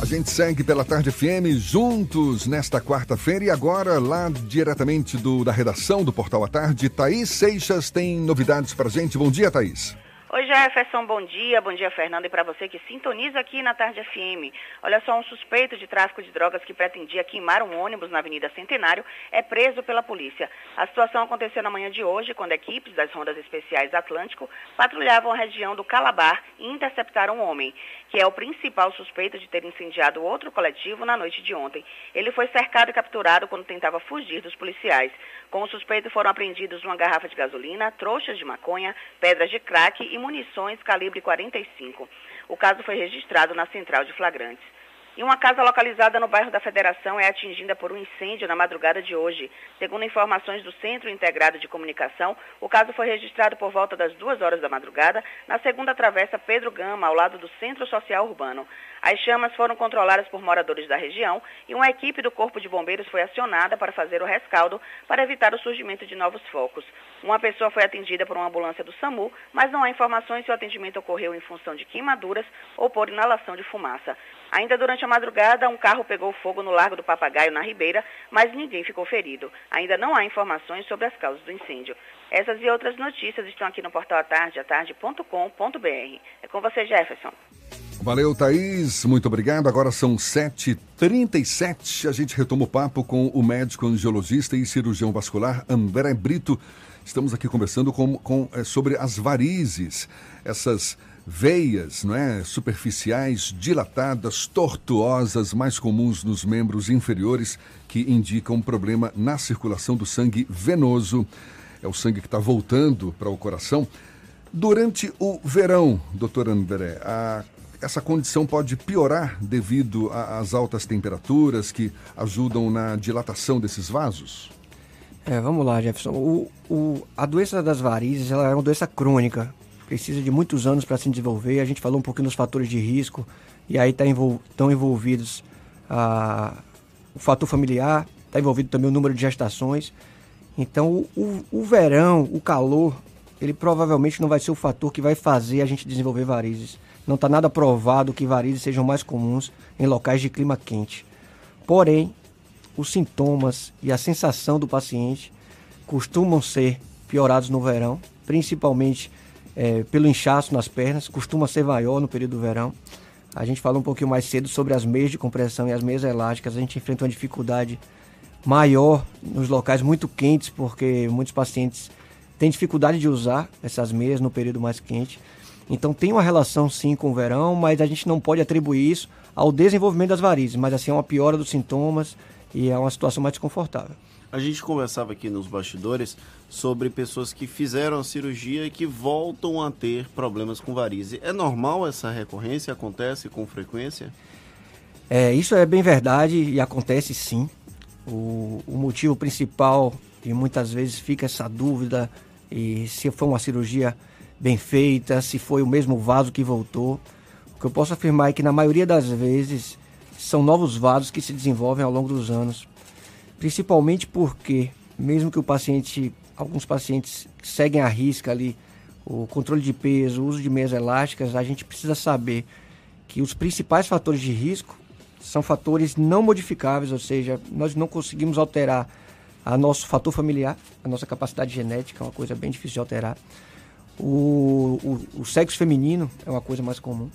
A gente segue pela Tarde FM juntos nesta quarta-feira e agora lá diretamente do, da redação do Portal à Tarde, Thaís Seixas tem novidades pra gente. Bom dia, Thaís. Oi Jefferson, bom dia, bom dia Fernando e para você que sintoniza aqui na Tarde FM. Olha só, um suspeito de tráfico de drogas que pretendia queimar um ônibus na Avenida Centenário é preso pela polícia. A situação aconteceu na manhã de hoje, quando equipes das Rondas Especiais Atlântico patrulhavam a região do Calabar e interceptaram um homem, que é o principal suspeito de ter incendiado outro coletivo na noite de ontem. Ele foi cercado e capturado quando tentava fugir dos policiais. Com o suspeito foram apreendidos uma garrafa de gasolina, trouxas de maconha, pedras de crack e munições calibre 45. O caso foi registrado na central de flagrantes. E uma casa localizada no bairro da Federação é atingida por um incêndio na madrugada de hoje. Segundo informações do Centro Integrado de Comunicação, o caso foi registrado por volta das duas horas da madrugada, na segunda travessa Pedro Gama, ao lado do Centro Social Urbano. As chamas foram controladas por moradores da região e uma equipe do Corpo de Bombeiros foi acionada para fazer o rescaldo para evitar o surgimento de novos focos. Uma pessoa foi atendida por uma ambulância do SAMU, mas não há informações se o atendimento ocorreu em função de queimaduras ou por inalação de fumaça. Ainda durante a madrugada, um carro pegou fogo no Largo do Papagaio, na Ribeira, mas ninguém ficou ferido. Ainda não há informações sobre as causas do incêndio. Essas e outras notícias estão aqui no portal atarde, atarde.com.br. É com você, Jefferson. Valeu, Thaís. Muito obrigado. Agora são 7h37. A gente retoma o papo com o médico angiologista e cirurgião vascular André Brito. Estamos aqui conversando com, com, é, sobre as varizes, essas veias não é, superficiais, dilatadas, tortuosas, mais comuns nos membros inferiores, que indicam um problema na circulação do sangue venoso. É o sangue que está voltando para o coração. Durante o verão, doutor André, a essa condição pode piorar devido às altas temperaturas que ajudam na dilatação desses vasos? É, vamos lá, Jefferson. O, o, a doença das varizes ela é uma doença crônica, precisa de muitos anos para se desenvolver. A gente falou um pouquinho dos fatores de risco, e aí tá envol, estão envolvidos o fator familiar, está envolvido também o número de gestações. Então, o, o verão, o calor, ele provavelmente não vai ser o fator que vai fazer a gente desenvolver varizes. Não está nada provado que varizes sejam mais comuns em locais de clima quente. Porém, os sintomas e a sensação do paciente costumam ser piorados no verão, principalmente é, pelo inchaço nas pernas, costuma ser maior no período do verão. A gente falou um pouquinho mais cedo sobre as meias de compressão e as meias elásticas. A gente enfrenta uma dificuldade maior nos locais muito quentes, porque muitos pacientes têm dificuldade de usar essas meias no período mais quente. Então tem uma relação sim com o verão, mas a gente não pode atribuir isso ao desenvolvimento das varizes, mas assim é uma piora dos sintomas e é uma situação mais desconfortável. A gente conversava aqui nos bastidores sobre pessoas que fizeram a cirurgia e que voltam a ter problemas com varize. É normal essa recorrência? Acontece com frequência? É, isso é bem verdade e acontece sim. O, o motivo principal, e muitas vezes fica essa dúvida, e se foi uma cirurgia bem feita, se foi o mesmo vaso que voltou. O que eu posso afirmar é que na maioria das vezes são novos vasos que se desenvolvem ao longo dos anos. Principalmente porque, mesmo que o paciente, alguns pacientes seguem a risca ali o controle de peso, o uso de meias elásticas, a gente precisa saber que os principais fatores de risco são fatores não modificáveis, ou seja, nós não conseguimos alterar a nosso fator familiar, a nossa capacidade genética, é uma coisa bem difícil de alterar. O, o, o, sexo feminino é uma coisa mais comum.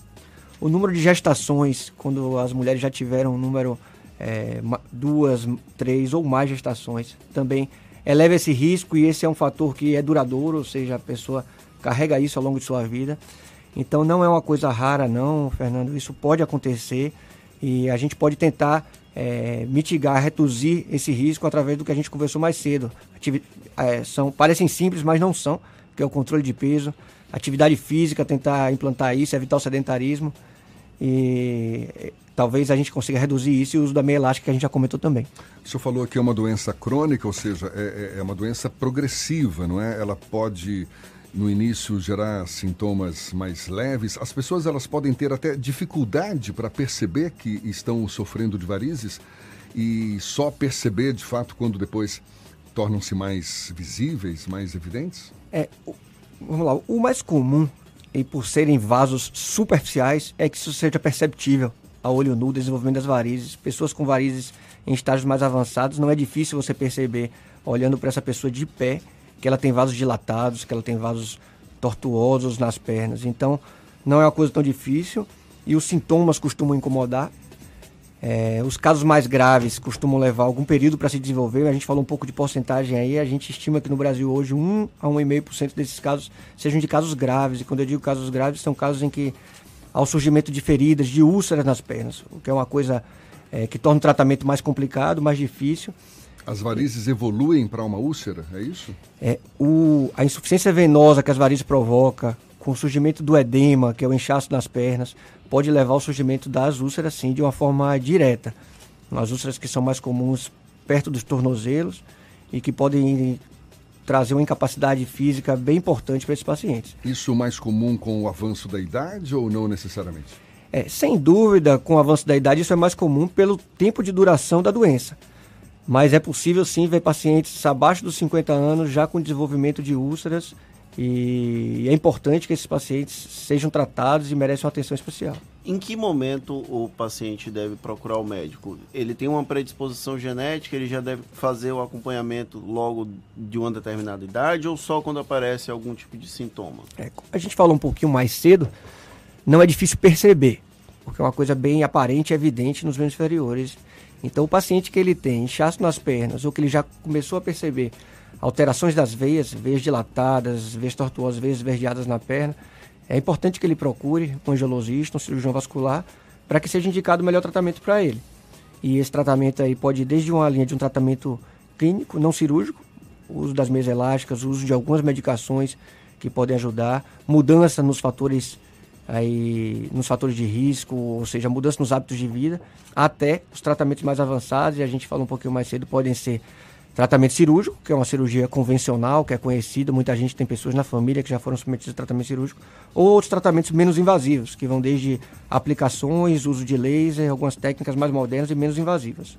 O número de gestações, quando as mulheres já tiveram um número, é, duas, três ou mais gestações, também eleva esse risco e esse é um fator que é duradouro, ou seja, a pessoa carrega isso ao longo de sua vida. Então não é uma coisa rara, não, Fernando. Isso pode acontecer e a gente pode tentar é, mitigar, reduzir esse risco através do que a gente conversou mais cedo. É, são, parecem simples, mas não são que é o controle de peso, atividade física, tentar implantar isso, evitar o sedentarismo. e eh, talvez a gente consiga reduzir isso e o uso da meia elástica que a gente já comentou também. O senhor falou que é uma doença crônica, ou seja, é, é- é uma doença progressiva, não é? Ela pode, no início, gerar sintomas mais leves. As pessoas elas podem ter até dificuldade para perceber que estão sofrendo de varizes e só perceber, de fato, quando depois tornam-se mais visíveis, mais evidentes? É, vamos lá, o mais comum, e por serem vasos superficiais, é que isso seja perceptível a olho nu, desenvolvimento das varizes. Pessoas com varizes em estágios mais avançados, não é difícil você perceber, olhando para essa pessoa de pé, que ela tem vasos dilatados, que ela tem vasos tortuosos nas pernas. Então, não é uma coisa tão difícil e os sintomas costumam incomodar. É, os casos mais graves costumam levar algum período para se desenvolver. A gente falou um pouco de porcentagem aí. A gente estima que no Brasil hoje 1 a 1,5% desses casos sejam de casos graves. E quando eu digo casos graves, são casos em que há o surgimento de feridas, de úlceras nas pernas, o que é uma coisa é, que torna o tratamento mais complicado, mais difícil. As varizes evoluem para uma úlcera, é isso? É, o, a insuficiência venosa que as varizes provocam, com o surgimento do edema, que é o inchaço nas pernas, pode levar ao surgimento das úlceras, sim, de uma forma direta. As úlceras que são mais comuns perto dos tornozelos e que podem trazer uma incapacidade física bem importante para esses pacientes. Isso mais comum com o avanço da idade ou não necessariamente? É, sem dúvida, com o avanço da idade, isso é mais comum pelo tempo de duração da doença. Mas é possível sim ver pacientes abaixo dos 50 anos já com desenvolvimento de úlceras e é importante que esses pacientes sejam tratados e merecem uma atenção especial. Em que momento o paciente deve procurar o médico? Ele tem uma predisposição genética, ele já deve fazer o acompanhamento logo de uma determinada idade ou só quando aparece algum tipo de sintoma? É, a gente falou um pouquinho mais cedo, não é difícil perceber, porque é uma coisa bem aparente e evidente nos membros inferiores. Então, o paciente que ele tem inchaço nas pernas ou que ele já começou a perceber alterações das veias, veias dilatadas, veias tortuosas, veias esverdeadas na perna, é importante que ele procure um angiologista, um cirurgião vascular, para que seja indicado o melhor tratamento para ele. E esse tratamento aí pode ir desde uma linha de um tratamento clínico, não cirúrgico, uso das meias elásticas, uso de algumas medicações que podem ajudar, mudança nos fatores aí nos fatores de risco, ou seja, mudança nos hábitos de vida, até os tratamentos mais avançados, e a gente falou um pouquinho mais cedo, podem ser tratamento cirúrgico, que é uma cirurgia convencional, que é conhecida, muita gente tem pessoas na família que já foram submetidas a tratamento cirúrgico, ou outros tratamentos menos invasivos, que vão desde aplicações, uso de laser, algumas técnicas mais modernas e menos invasivas.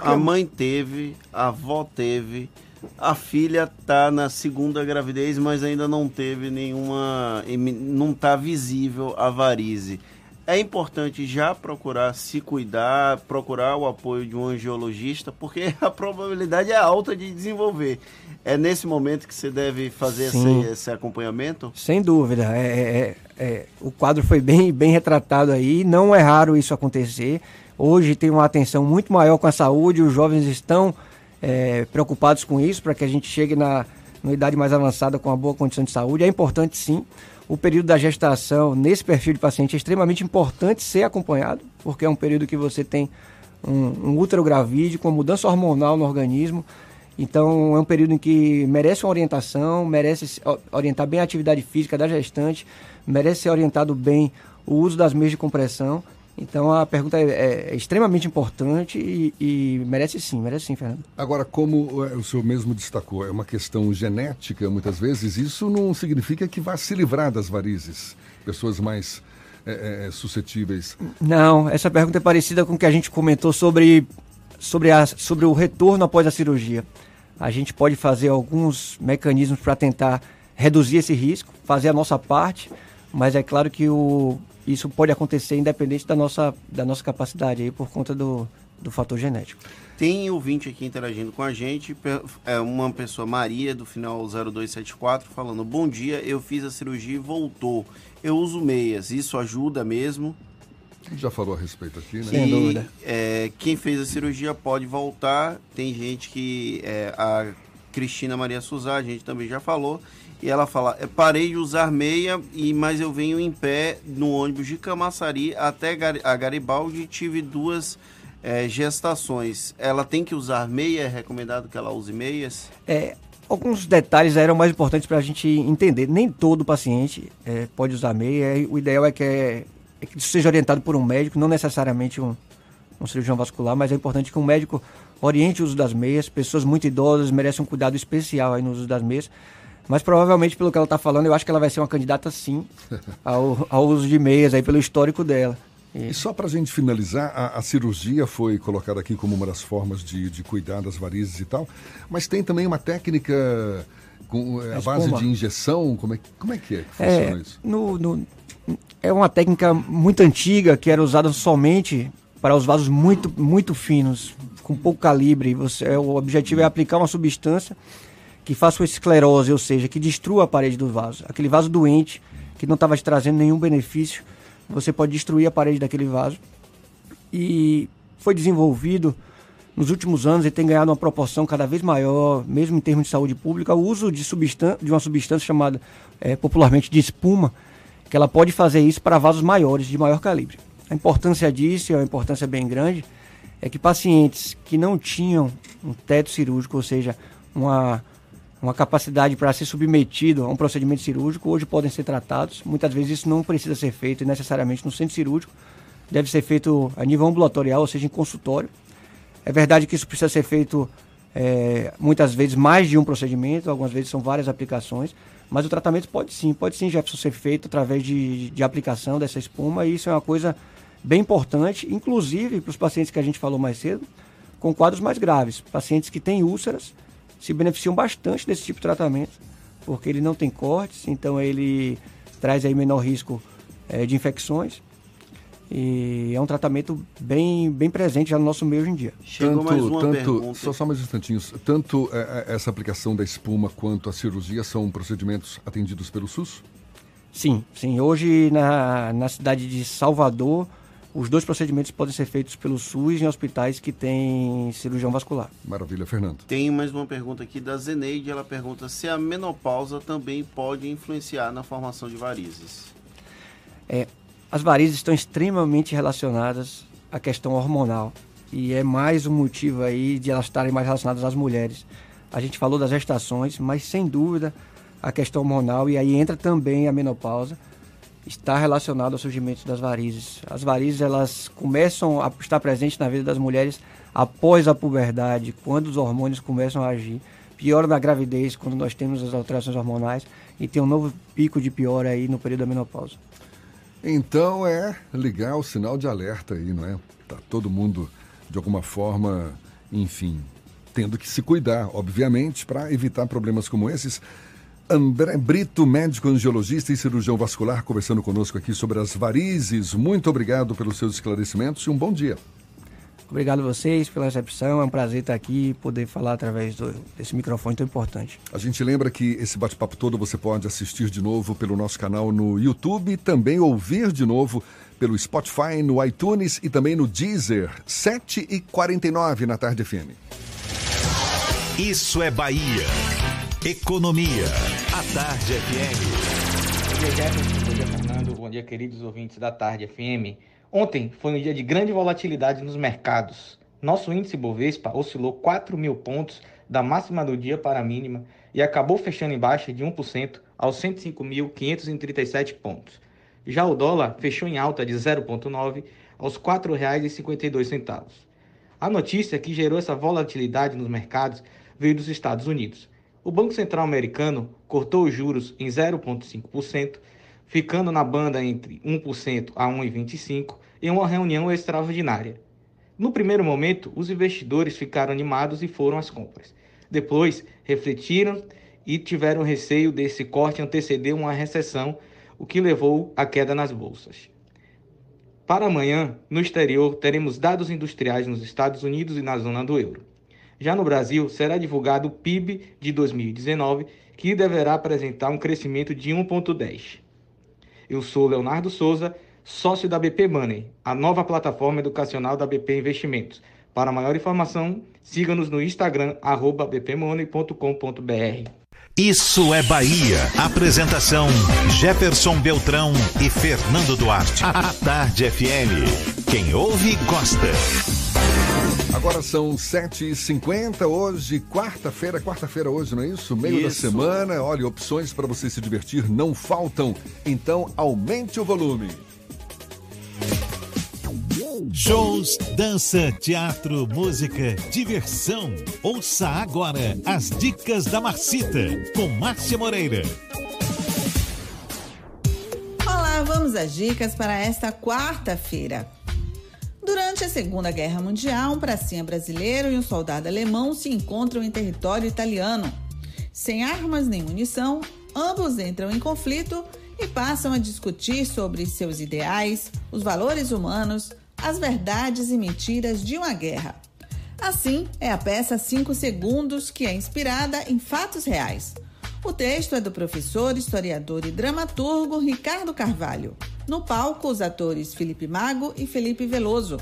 A mãe teve, a avó teve, a filha tá na segunda gravidez, mas ainda não teve nenhuma, não tá visível a varize. É importante já procurar se cuidar, procurar o apoio de um angiologista, porque a probabilidade é alta de desenvolver. É nesse momento que você deve fazer esse, esse acompanhamento? Sem dúvida. É, é- é- o quadro foi bem, bem retratado aí. Não é raro isso acontecer. Hoje tem uma atenção muito maior com a saúde. Os jovens estão é, preocupados com isso para que a gente chegue na, na idade mais avançada com uma boa condição de saúde. É importante sim. O período da gestação nesse perfil de paciente é extremamente importante ser acompanhado, porque é um período que você tem um, um útero uma mudança hormonal no organismo. Então é um período em que merece uma orientação, merece orientar bem a atividade física da gestante, merece ser orientado bem o uso das meias de compressão. Então a pergunta é, é- é extremamente importante e, e merece sim, merece sim, Fernando. Agora, como eh, o senhor mesmo destacou, é uma questão genética, muitas vezes, isso não significa que vá se livrar das varizes. Pessoas mais eh, eh, suscetíveis. Não, essa pergunta é parecida com o que a gente comentou sobre, sobre, a, sobre o retorno após a cirurgia. A gente pode fazer alguns mecanismos para tentar reduzir esse risco, fazer a nossa parte, mas é claro que o, isso pode acontecer independente da nossa, da nossa capacidade aí por conta do, do fator genético. Tem ouvinte aqui interagindo com a gente, é uma pessoa, Maria, do final 0274, falando: Bom dia, eu fiz a cirurgia e voltou. Eu uso meias, isso ajuda mesmo? Já falou a respeito aqui, né? Sem dúvida. é, quem fez a cirurgia pode voltar. Tem gente que. é, a Cristina Maria Suzá, a gente também já falou. E ela fala: "É, parei de usar meia, e mas eu venho em pé no ônibus de Camaçari até a Garibaldi e tive duas é, gestações. Ela tem que usar meia? É recomendado que ela use meias? É, alguns detalhes eram mais importantes para a gente entender. Nem todo paciente é, pode usar meia. O ideal é que é, que isso seja orientado por um médico, não necessariamente um, um cirurgião vascular, mas é importante que um médico oriente o uso das meias. Pessoas muito idosas merecem um cuidado especial aí no uso das meias. Mas provavelmente, pelo que ela está falando, eu acho que ela vai ser uma candidata sim ao, ao uso de meias aí pelo histórico dela. E só para a gente finalizar, a, a, cirurgia foi colocada aqui como uma das formas de, de cuidar das varizes e tal, mas tem também uma técnica com a, a base de injeção, como é, como é que é que funciona é, isso? No, no, é uma técnica muito antiga que era usada somente para os vasos muito, muito finos, com pouco calibre. Você, é, o objetivo é aplicar uma substância que faça uma esclerose, ou seja, que destrua a parede do vaso. Aquele vaso doente, que não estava te trazendo nenhum benefício, você pode destruir a parede daquele vaso. E foi desenvolvido nos últimos anos e tem ganhado uma proporção cada vez maior, mesmo em termos de saúde pública, o uso de, de uma substância chamada é, popularmente de espuma, que ela pode fazer isso para vasos maiores, de maior calibre. A importância disso, é uma importância bem grande, é que pacientes que não tinham um teto cirúrgico, ou seja, uma uma capacidade para ser submetido a um procedimento cirúrgico, hoje podem ser tratados. Muitas vezes isso não precisa ser feito necessariamente no centro cirúrgico, deve ser feito a nível ambulatorial, ou seja, em consultório. É verdade que isso precisa ser feito é, muitas vezes mais de um procedimento, algumas vezes são várias aplicações, mas o tratamento pode sim, pode sim, Jefferson, ser feito através de, de aplicação dessa espuma, e isso é uma coisa bem importante, inclusive para os pacientes que a gente falou mais cedo, com quadros mais graves, pacientes que têm úlceras se beneficiam bastante desse tipo de tratamento, porque ele não tem cortes, então ele traz aí menor risco é, de infecções. E é um tratamento bem, bem presente já no nosso meio hoje em dia. Chegou tanto, tanto só, só mais instantinhos. Tanto é, essa aplicação da espuma quanto a cirurgia são procedimentos atendidos pelo SUS? Sim, sim. Hoje na, na cidade de Salvador, os dois procedimentos podem ser feitos pelo SUS em hospitais que têm cirurgião vascular. Maravilha, Fernando. Tem mais uma pergunta aqui da Zeneide. Ela pergunta se a menopausa também pode influenciar na formação de varizes. É, as varizes estão extremamente relacionadas à questão hormonal. E é mais um motivo aí de elas estarem mais relacionadas às mulheres. A gente falou das gestações, mas sem dúvida a questão hormonal, e aí entra também a menopausa está relacionado ao surgimento das varizes. As varizes elas começam a estar presentes na vida das mulheres após a puberdade, quando os hormônios começam a agir. Piora na gravidez, quando nós temos as alterações hormonais e tem um novo pico de pior aí no período da menopausa. Então é ligar o sinal de alerta aí, não é? Tá todo mundo de alguma forma, enfim, tendo que se cuidar, obviamente, para evitar problemas como esses. André Brito, médico angiologista e cirurgião vascular, conversando conosco aqui sobre as varizes. Muito obrigado pelos seus esclarecimentos e um bom dia. Obrigado a vocês pela recepção. É um prazer estar aqui e poder falar através do, desse microfone tão importante. A gente lembra que esse bate-papo todo você pode assistir de novo pelo nosso canal no YouTube e também ouvir de novo pelo Spotify, no iTunes e também no Deezer. 7h49 na Tarde FM. Isso é Bahia. Economia. A Tarde FM. Bom dia, Jefferson. Bom dia, Fernando. Bom dia, queridos ouvintes da Tarde FM. Ontem foi um dia de grande volatilidade nos mercados. Nosso índice Bovespa oscilou 4 mil pontos da máxima do dia para a mínima e acabou fechando em baixa de 1% aos 105.537 pontos. Já o dólar fechou em alta de 0,9 aos R$ 4,52. A notícia que gerou essa volatilidade nos mercados veio dos Estados Unidos. O Banco Central americano cortou os juros em 0,5%, ficando na banda entre 1% a 1,25% em uma reunião extraordinária. No primeiro momento, os investidores ficaram animados e foram às compras. Depois, refletiram e tiveram receio desse corte anteceder uma recessão, o que levou à queda nas bolsas. Para amanhã, no exterior, teremos dados industriais nos Estados Unidos e na zona do euro. Já no Brasil, será divulgado o PIB de 2019, que deverá apresentar um crescimento de 1,10. Eu sou Leonardo Souza, sócio da BP Money, a nova plataforma educacional da BP Investimentos. Para maior informação, siga-nos no Instagram, bpmoney.com.br. Isso é Bahia. Apresentação: Jefferson Beltrão e Fernando Duarte. A Tarde FM. Quem ouve, gosta. Agora são 7h50, hoje, quarta-feira, quarta-feira hoje, não é isso? Meio isso. da semana. Olha, opções para você se divertir não faltam. Então, aumente o volume. Shows, dança, teatro, música, diversão. Ouça agora as dicas da Marcita com Márcia Moreira. Olá, vamos às dicas para esta quarta-feira. Durante a Segunda Guerra Mundial, um pracinha brasileiro e um soldado alemão se encontram em território italiano. Sem armas nem munição, ambos entram em conflito e passam a discutir sobre seus ideais, os valores humanos, as verdades e mentiras de uma guerra. Assim, é a peça 5 Segundos, que é inspirada em fatos reais. O texto é do professor, historiador e dramaturgo Ricardo Carvalho. No palco, os atores Felipe Mago e Felipe Veloso.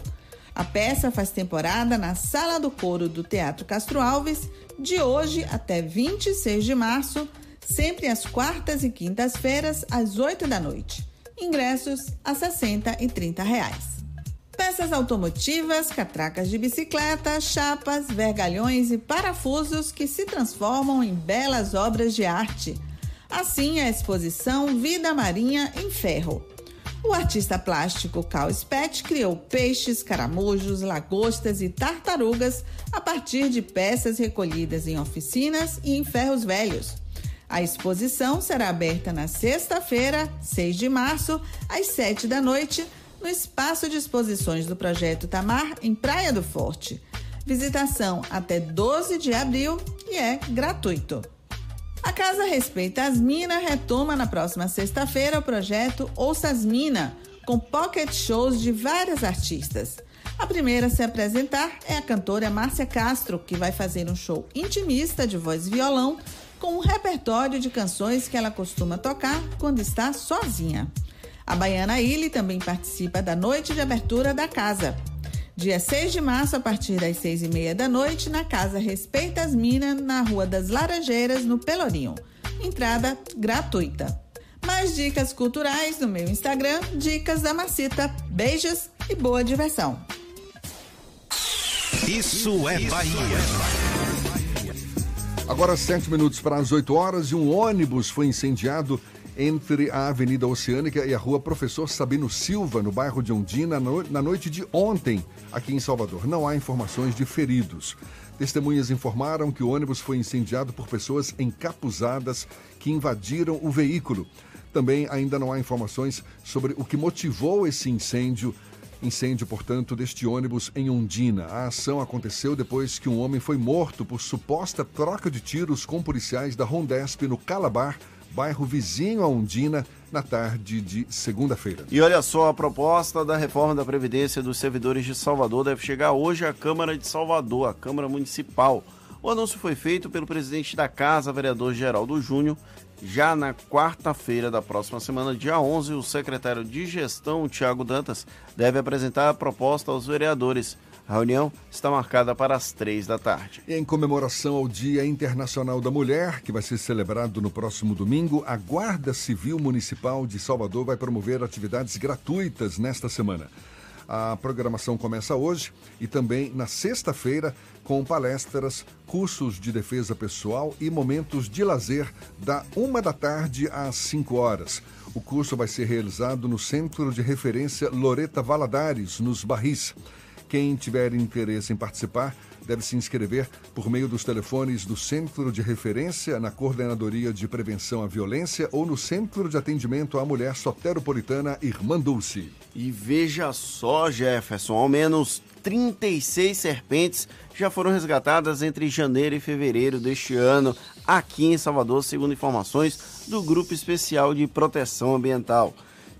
A peça faz temporada na Sala do Coro do Teatro Castro Alves, de hoje até 26 de março, sempre às quartas e quintas-feiras, às 8 da noite. Ingressos a 60 e 30 reais. Peças automotivas, catracas de bicicleta, chapas, vergalhões e parafusos que se transformam em belas obras de arte. Assim, a exposição Vida Marinha em Ferro. O artista plástico Carl Spett criou peixes, caramujos, lagostas e tartarugas a partir de peças recolhidas em oficinas e em ferros velhos. A exposição será aberta na sexta-feira, 6 de março, às 7 da noite, no espaço de exposições do Projeto Tamar, em Praia do Forte. Visitação até 12 de abril e é gratuito. A Casa Respeita as Minas retoma na próxima sexta-feira o projeto Ouça as Minas, com pocket shows de várias artistas. A primeira a se apresentar é a cantora Márcia Castro, que vai fazer um show intimista de voz e violão com um repertório de canções que ela costuma tocar quando está sozinha. A Baiana Illy também participa da noite de abertura da casa. Dia 6 de março, a partir das 6 e meia da noite, na Casa Respeita as Minas, na Rua das Laranjeiras, no Pelourinho. Entrada gratuita. Mais dicas culturais no meu Instagram, Dicas da Macita. Beijos e boa diversão. Isso é Bahia. Agora, sete minutos para as 8 horas e um ônibus foi incendiado entre a Avenida Oceânica e a Rua Professor Sabino Silva, no bairro de Ondina, na noite de ontem, aqui em Salvador. Não há informações de feridos. Testemunhas informaram que o ônibus foi incendiado por pessoas encapuzadas que invadiram o veículo. Também ainda não há informações sobre o que motivou esse incêndio. Incêndio, portanto, deste ônibus em Ondina. A ação aconteceu depois que um homem foi morto por suposta troca de tiros com policiais da Rondesp no Calabar, bairro vizinho a Ondina, na tarde de segunda-feira. E olha só, a proposta da reforma da Previdência dos servidores de Salvador deve chegar hoje à Câmara de Salvador, a Câmara Municipal. O anúncio foi feito pelo presidente da Casa, vereador Geraldo Júnior. Já na quarta-feira da próxima semana, dia 11, o secretário de Gestão, Tiago Dantas, deve apresentar a proposta aos vereadores. A reunião está marcada para as três da tarde. Em comemoração ao Dia Internacional da Mulher, que vai ser celebrado no próximo domingo, a Guarda Civil Municipal de Salvador vai promover atividades gratuitas nesta semana. A programação começa hoje e também na sexta-feira com palestras, cursos de defesa pessoal e momentos de lazer da uma da tarde às 5 horas. O curso vai ser realizado no Centro de Referência Loreta Valadares, nos Barris. Quem tiver interesse em participar deve se inscrever por meio dos telefones do Centro de Referência na Coordenadoria de Prevenção à Violência ou no Centro de Atendimento à Mulher Soteropolitana Irmã Dulce. E veja só, Jefferson, ao menos 36 serpentes já foram resgatadas entre janeiro e fevereiro deste ano aqui em Salvador, segundo informações do Grupo Especial de Proteção Ambiental.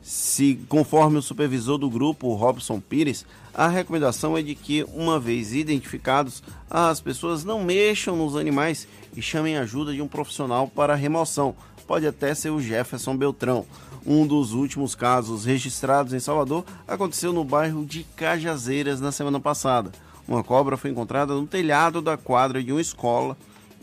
Se conforme o supervisor do grupo, Robson Pires, a recomendação é de que, uma vez identificados, as pessoas não mexam nos animais e chamem a ajuda de um profissional para remoção. Pode até ser o Jefferson Beltrão. Um dos últimos casos registrados em Salvador aconteceu no bairro de Cajazeiras na semana passada. Uma cobra foi encontrada no telhado da quadra de uma escola.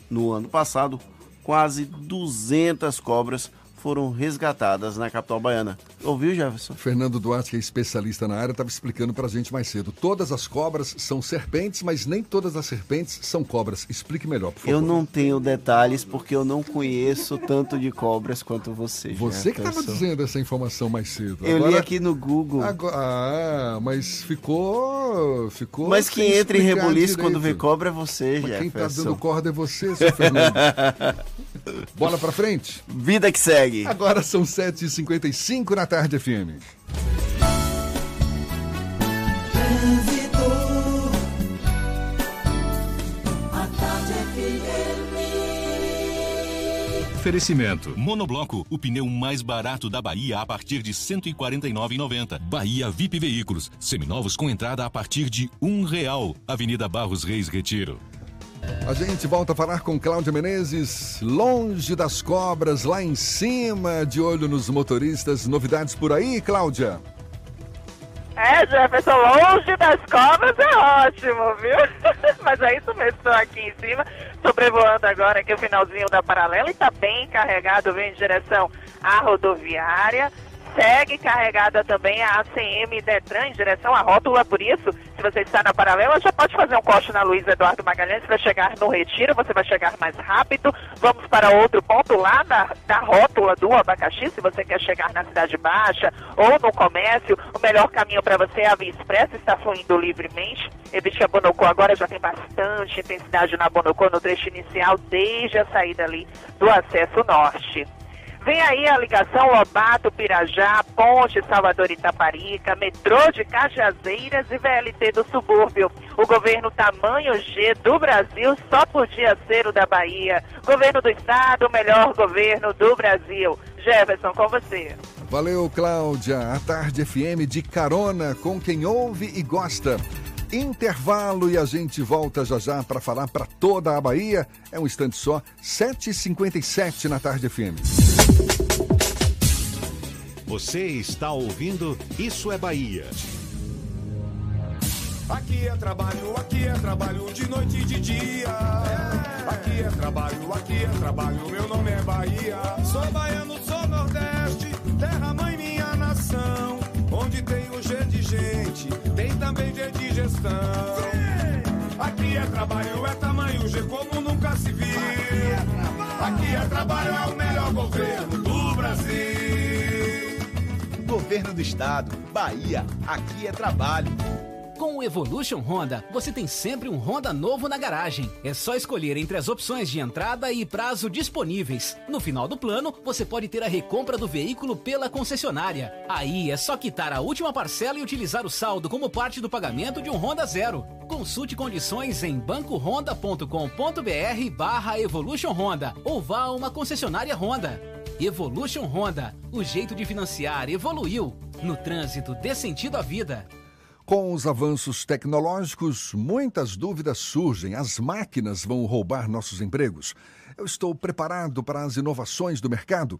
No ano passado, quase 200 cobras foram resgatadas na capital baiana. Ouviu, Jefferson? Fernando Duarte, que é especialista na área, estava explicando para a gente mais cedo. Todas as cobras são serpentes, mas nem todas as serpentes são cobras. Explique melhor, por favor. Eu não tenho detalhes porque eu não conheço tanto de cobras quanto você. Você que estava dizendo essa informação mais cedo. Eu li aqui no Google. Agora, ah, mas ficou. ficou Mas quem entra em rebuliço direito. quando vê cobra é você, Mas quem tá Jefferson. dando corda é você, seu Fernando. Bola pra frente. Vida que segue. Agora são 7h55 na tarde, FM. Oferecimento. Monobloco, o pneu mais barato da Bahia a partir de R$ 149,90. Bahia VIP Veículos, seminovos com entrada a partir de um real. Avenida Barros Reis Retiro. A gente volta a falar com Cláudia Menezes, longe das cobras, lá em cima, de olho nos motoristas. Novidades por aí, Cláudia? É, Jefferson, longe das cobras é ótimo, viu? Mas é isso mesmo, estou aqui em cima, sobrevoando agora aqui o finalzinho da paralela e está bem carregado, vem em direção à rodoviária. Segue carregada também a ACM Detran em direção à rótula, por isso, se você está na paralela, já pode fazer um corte na Luiz Eduardo Magalhães para chegar no Retiro, você vai chegar mais rápido. Vamos para outro ponto lá da, da rótula do abacaxi, se você quer chegar na Cidade Baixa ou no comércio, o melhor caminho para você é a Via Expressa, está fluindo livremente. Evite a Bonocô agora já tem bastante intensidade na Bonocô no trecho inicial, desde a saída ali do acesso norte. Vem aí a ligação Lobato, Pirajá, Ponte, Salvador Itaparica, metrô de Cajazeiras e VLT do subúrbio. O governo tamanho G do Brasil só podia ser o da Bahia. Governo do Estado, melhor governo do Brasil. Jefferson, com você. Valeu, Cláudia. A Tarde FM de carona com quem ouve e gosta. Intervalo e a gente volta já já para falar para toda a Bahia. É um instante só, 7h57 na Tarde FM. Você está ouvindo Isso é Bahia. Aqui é trabalho, aqui é trabalho de noite e de dia. Aqui é trabalho, aqui é trabalho, meu nome é Bahia. Sou baiano, sou nordeste, terra mãe minha nação. Onde tem o G de gente, tem também G de gestão. Aqui é trabalho, é tamanho G como nunca se viu. Aqui é trabalho, é o melhor governo do Brasil. Governo do Estado, Bahia, aqui é trabalho. Com o Evolution Honda, você tem sempre um Honda novo na garagem. É só escolher entre as opções de entrada e prazo disponíveis. No final do plano, você pode ter a recompra do veículo pela concessionária. Aí é só quitar a última parcela e utilizar o saldo como parte do pagamento de um Honda Zero. Consulte condições em bancohonda.com.br barra Evolution Honda ou vá a uma concessionária Honda. Evolution Honda, o jeito de financiar evoluiu. No trânsito, dê sentido à vida. Com os avanços tecnológicos, muitas dúvidas surgem. As máquinas vão roubar nossos empregos? Eu estou preparado para as inovações do mercado?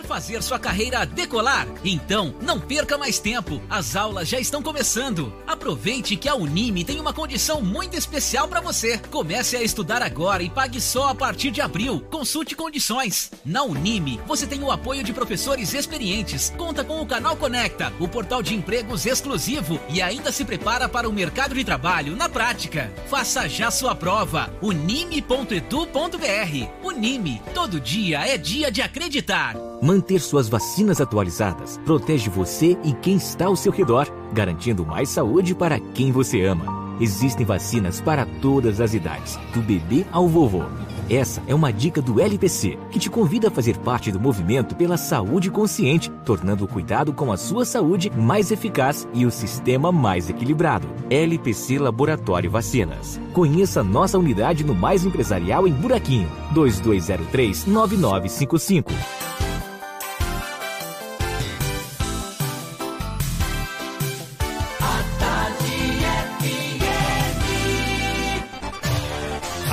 Fazer sua carreira decolar? Então, não perca mais tempo. As aulas já estão começando. Aproveite que a Unime tem uma condição muito especial para você. Comece a estudar agora e pague só a partir de abril. Consulte condições. Na Unime, você tem o apoio de professores experientes, conta com o canal Conecta, o portal de empregos exclusivo e ainda se prepara para o mercado de trabalho na prática. Faça já sua prova. unime.edu.br. Unime, todo dia é dia de acreditar. Manter suas vacinas atualizadas protege você e quem está ao seu redor, garantindo mais saúde para quem você ama. Existem vacinas para todas as idades, do bebê ao vovô. Essa é uma dica do LPC, que te convida a fazer parte do movimento pela saúde consciente, tornando o cuidado com a sua saúde mais eficaz e o sistema mais equilibrado. LPC Laboratório Vacinas. Conheça nossa unidade no Mais Empresarial em Buraquinho, 2203 9955.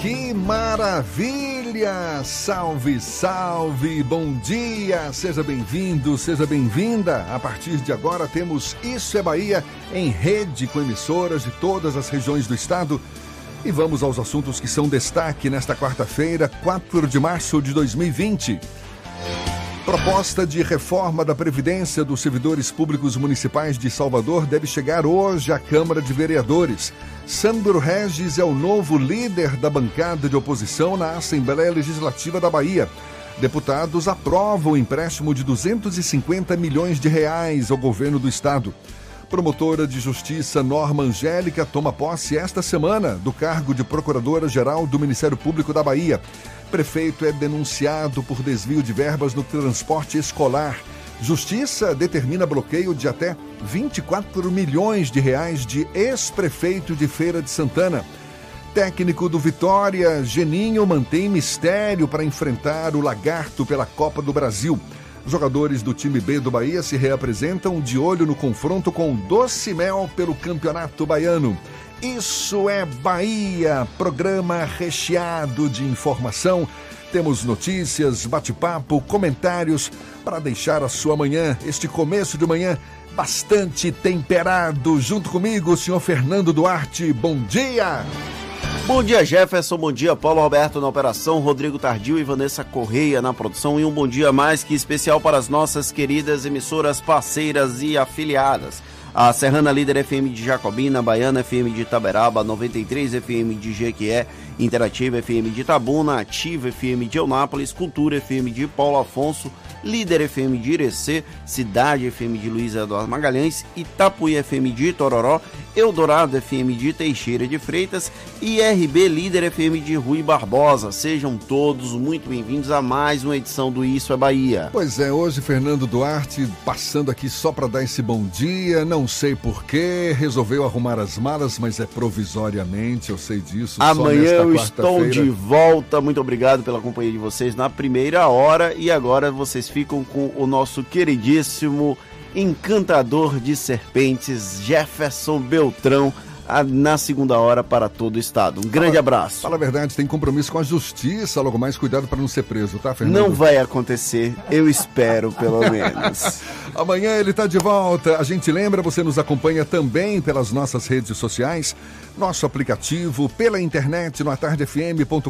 Que maravilha! Salve, salve! Bom dia! Seja bem-vindo, seja bem-vinda! A partir de agora temos Isso é Bahia em rede com emissoras de todas as regiões do estado. E vamos aos assuntos que são destaque nesta quarta-feira, 4 de março de 2020. Proposta de reforma da Previdência dos Servidores Públicos Municipais de Salvador deve chegar hoje à Câmara de Vereadores. Sandro Regis é o novo líder da bancada de oposição na Assembleia Legislativa da Bahia. Deputados aprovam o empréstimo de 250 milhões de reais ao governo do estado. Promotora de Justiça Norma Angélica toma posse esta semana do cargo de Procuradora-Geral do Ministério Público da Bahia. Prefeito é denunciado por desvio de verbas no transporte escolar. Justiça determina bloqueio de até 24 milhões de reais de ex-prefeito de Feira de Santana. Técnico do Vitória, Geninho mantém mistério para enfrentar o Lagarto pela Copa do Brasil. Jogadores do time B do Bahia se reapresentam de olho no confronto com o Doce Mel pelo Campeonato Baiano. Isso é Bahia, programa recheado de informação. Temos notícias, bate-papo, comentários para deixar a sua manhã, este começo de manhã, bastante temperado. Junto comigo, o senhor Fernando Duarte. Bom dia! Bom dia, Jefferson. Bom dia, Paulo Roberto na operação, Rodrigo Tardio e Vanessa Correia na produção. E um bom dia mais que especial para as nossas queridas emissoras parceiras e afiliadas. A Serrana Líder FM de Jacobina, Baiana FM de Itaberaba, 93 FM de Jequié, Interativa FM de Itabuna, Ativa FM de Eunápolis, Cultura FM de Paulo Afonso, Líder FM de Irecê, Cidade FM de Luiz Eduardo Magalhães, Itapuí FM de Tororó, Eldorado FM de Teixeira de Freitas e RB Líder FM de Rui Barbosa. Sejam todos muito bem-vindos a mais uma edição do Isso é Bahia. Pois é, hoje Fernando Duarte passando aqui só para dar esse bom dia, não sei porquê, resolveu arrumar as malas, mas é provisoriamente, eu sei disso. Amanhã eu estou de volta, muito obrigado pela companhia de vocês na primeira hora e agora vocês ficam com o nosso queridíssimo encantador de serpentes, Jefferson Beltrão, na segunda hora para todo o estado. Um grande fala, abraço. Fala a verdade, tem compromisso com a justiça, logo mais cuidado para não ser preso, tá, Fernando? Não vai acontecer, eu espero pelo menos. Amanhã ele está de volta. A gente lembra, você nos acompanha também pelas nossas redes sociais, nosso aplicativo, pela internet no atardefm.com.br,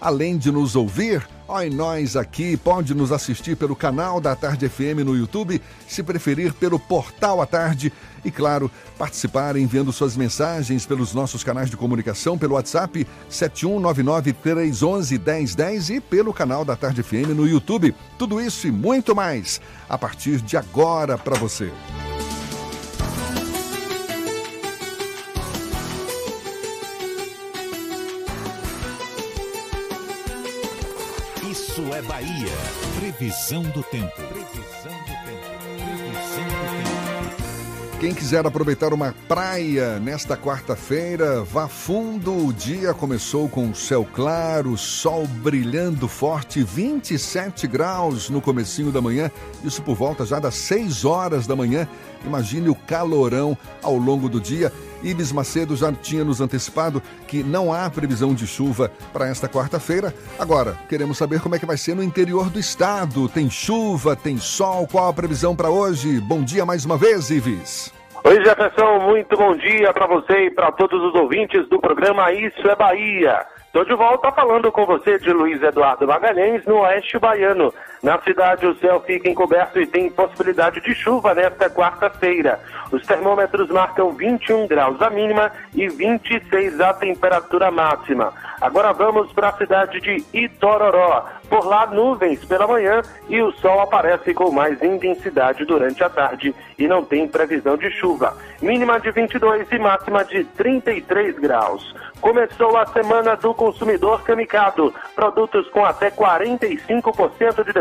além de nos ouvir Oi, nós aqui, pode nos assistir pelo canal da Tarde FM no YouTube, se preferir pelo Portal à Tarde e, claro, participar enviando suas mensagens pelos nossos canais de comunicação pelo WhatsApp 71993111010 e pelo canal da Tarde FM no YouTube. Tudo isso e muito mais a partir de agora para você. Bahia. Previsão do tempo. Previsão do tempo. Previsão do tempo. Quem quiser aproveitar uma praia nesta quarta-feira, vá fundo. O dia começou com céu claro, sol brilhando forte, 27 graus no comecinho da manhã, isso por volta já das 6 horas da manhã. Imagine o calorão ao longo do dia. Ibis Macedo já tinha nos antecipado que não há previsão de chuva para esta quarta-feira. Agora, queremos saber como é que vai ser no interior do estado. Tem chuva, tem sol? Qual a previsão para hoje? Bom dia mais uma vez, Ives. Oi, Jefferson, muito bom dia para você e para todos os ouvintes do programa Isso é Bahia. Estou de volta falando com você de Luiz Eduardo Magalhães, no Oeste Baiano. Na cidade, o céu fica encoberto e tem possibilidade de chuva nesta quarta-feira. Os termômetros marcam 21 graus a mínima e 26 a temperatura máxima. Agora vamos para a cidade de Itororó. Por lá, nuvens pela manhã e o sol aparece com mais intensidade durante a tarde e não tem previsão de chuva. Mínima de 22 e máxima de 33 graus. Começou a semana do consumidor Camicado. Produtos com até 45% de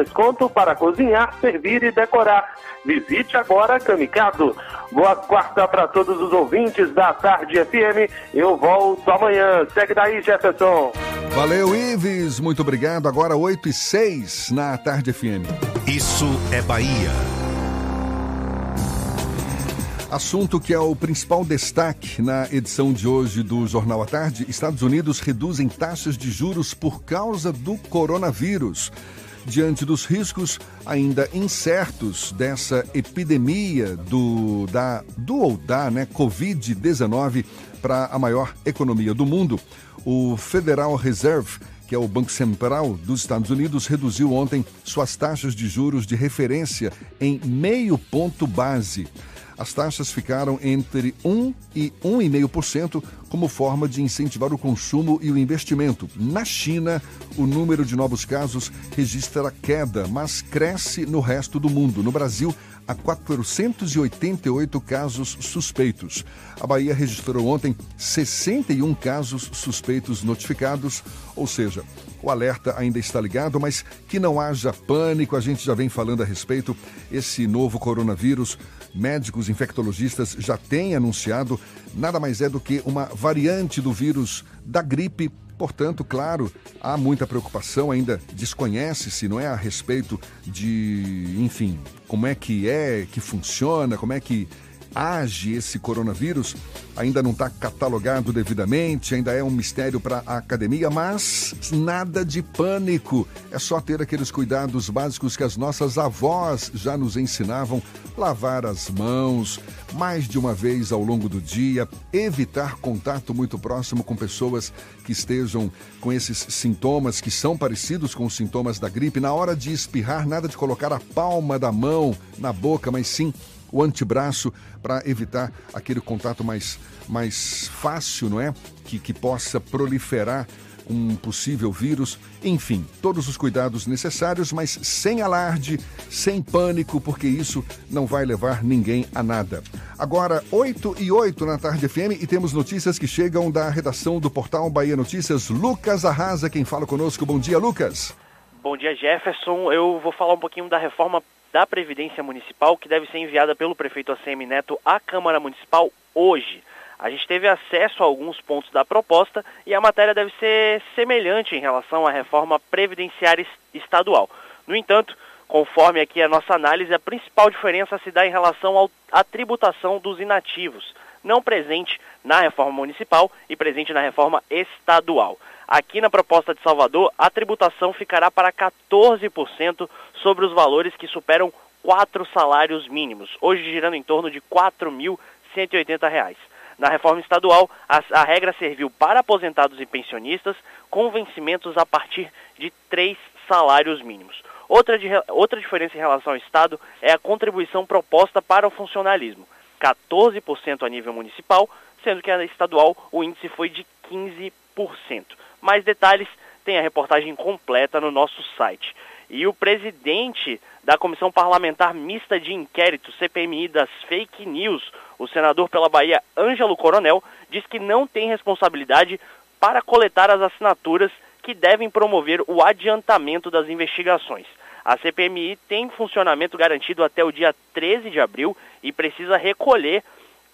para cozinhar, servir e decorar. Visite agora Camicado. Boa quarta para todos os ouvintes da Tarde FM. Eu volto amanhã. Segue daí, Jefferson. Valeu, Ives. Muito obrigado. Agora 8 e 6 na Tarde FM. Isso é Bahia. Assunto que é o principal destaque na edição de hoje do Jornal à Tarde: Estados Unidos reduzem taxas de juros por causa do coronavírus. Diante dos riscos ainda incertos dessa epidemia do, da, do ou da né, Covid-19 para a maior economia do mundo, o Federal Reserve que é o Banco Central dos Estados Unidos, reduziu ontem suas taxas de juros de referência em meio ponto base as taxas ficaram entre 1 e 1,5% como forma de incentivar o consumo e o investimento. Na China, o número de novos casos registra queda, mas cresce no resto do mundo. No Brasil, há 488 casos suspeitos. A Bahia registrou ontem 61 casos suspeitos notificados, ou seja, o alerta ainda está ligado, mas que não haja pânico, a gente já vem falando a respeito. Esse novo coronavírus, médicos infectologistas já têm anunciado, nada mais é do que uma variante do vírus da gripe. Portanto, claro, há muita preocupação, ainda desconhece-se, não é a respeito de, enfim, como é que é, que funciona, como é que age esse coronavírus. Ainda não está catalogado devidamente, ainda é um mistério para a academia, mas nada de pânico. É só ter aqueles cuidados básicos que as nossas avós já nos ensinavam: lavar as mãos mais de uma vez ao longo do dia, evitar contato muito próximo com pessoas que estejam com esses sintomas que são parecidos com os sintomas da gripe. Na hora de espirrar, nada de colocar a palma da mão na boca, mas sim o antebraço para evitar aquele contato mais, mais fácil, não é? Que, que possa proliferar um possível vírus. Enfim, todos os cuidados necessários, mas sem alarde, sem pânico, porque isso não vai levar ninguém a nada. Agora, 8 e 8 na Tarde FM e temos notícias que chegam da redação do portal Bahia Notícias. Lucas Arrasa, quem fala conosco. Bom dia, Lucas. Bom dia, Jefferson. Eu vou falar um pouquinho da reforma da Previdência Municipal, que deve ser enviada pelo prefeito ACM Neto à Câmara Municipal hoje. A gente teve acesso a alguns pontos da proposta e a matéria deve ser semelhante em relação à reforma previdenciária estadual. No entanto, conforme aqui a nossa análise, a principal diferença se dá em relação à tributação dos inativos, não presente na reforma municipal e presente na reforma estadual. Aqui na proposta de Salvador, a tributação ficará para 14% sobre os valores que superam quatro salários mínimos, hoje girando em torno de R$ 4.180. Na reforma estadual, a, a, regra serviu para aposentados e pensionistas com vencimentos a partir de três salários mínimos. Outra, de, outra diferença em relação ao Estado é a contribuição proposta para o funcionalismo, 14% a nível municipal, sendo que a estadual o índice foi de 15%. Mais detalhes tem a reportagem completa no nosso site. E o presidente da Comissão Parlamentar Mista de Inquérito, CPMI das Fake News, o senador pela Bahia Ângelo Coronel, diz que não tem responsabilidade para coletar as assinaturas que devem promover o adiantamento das investigações. A CPMI tem funcionamento garantido até o dia 13 de abril e precisa recolher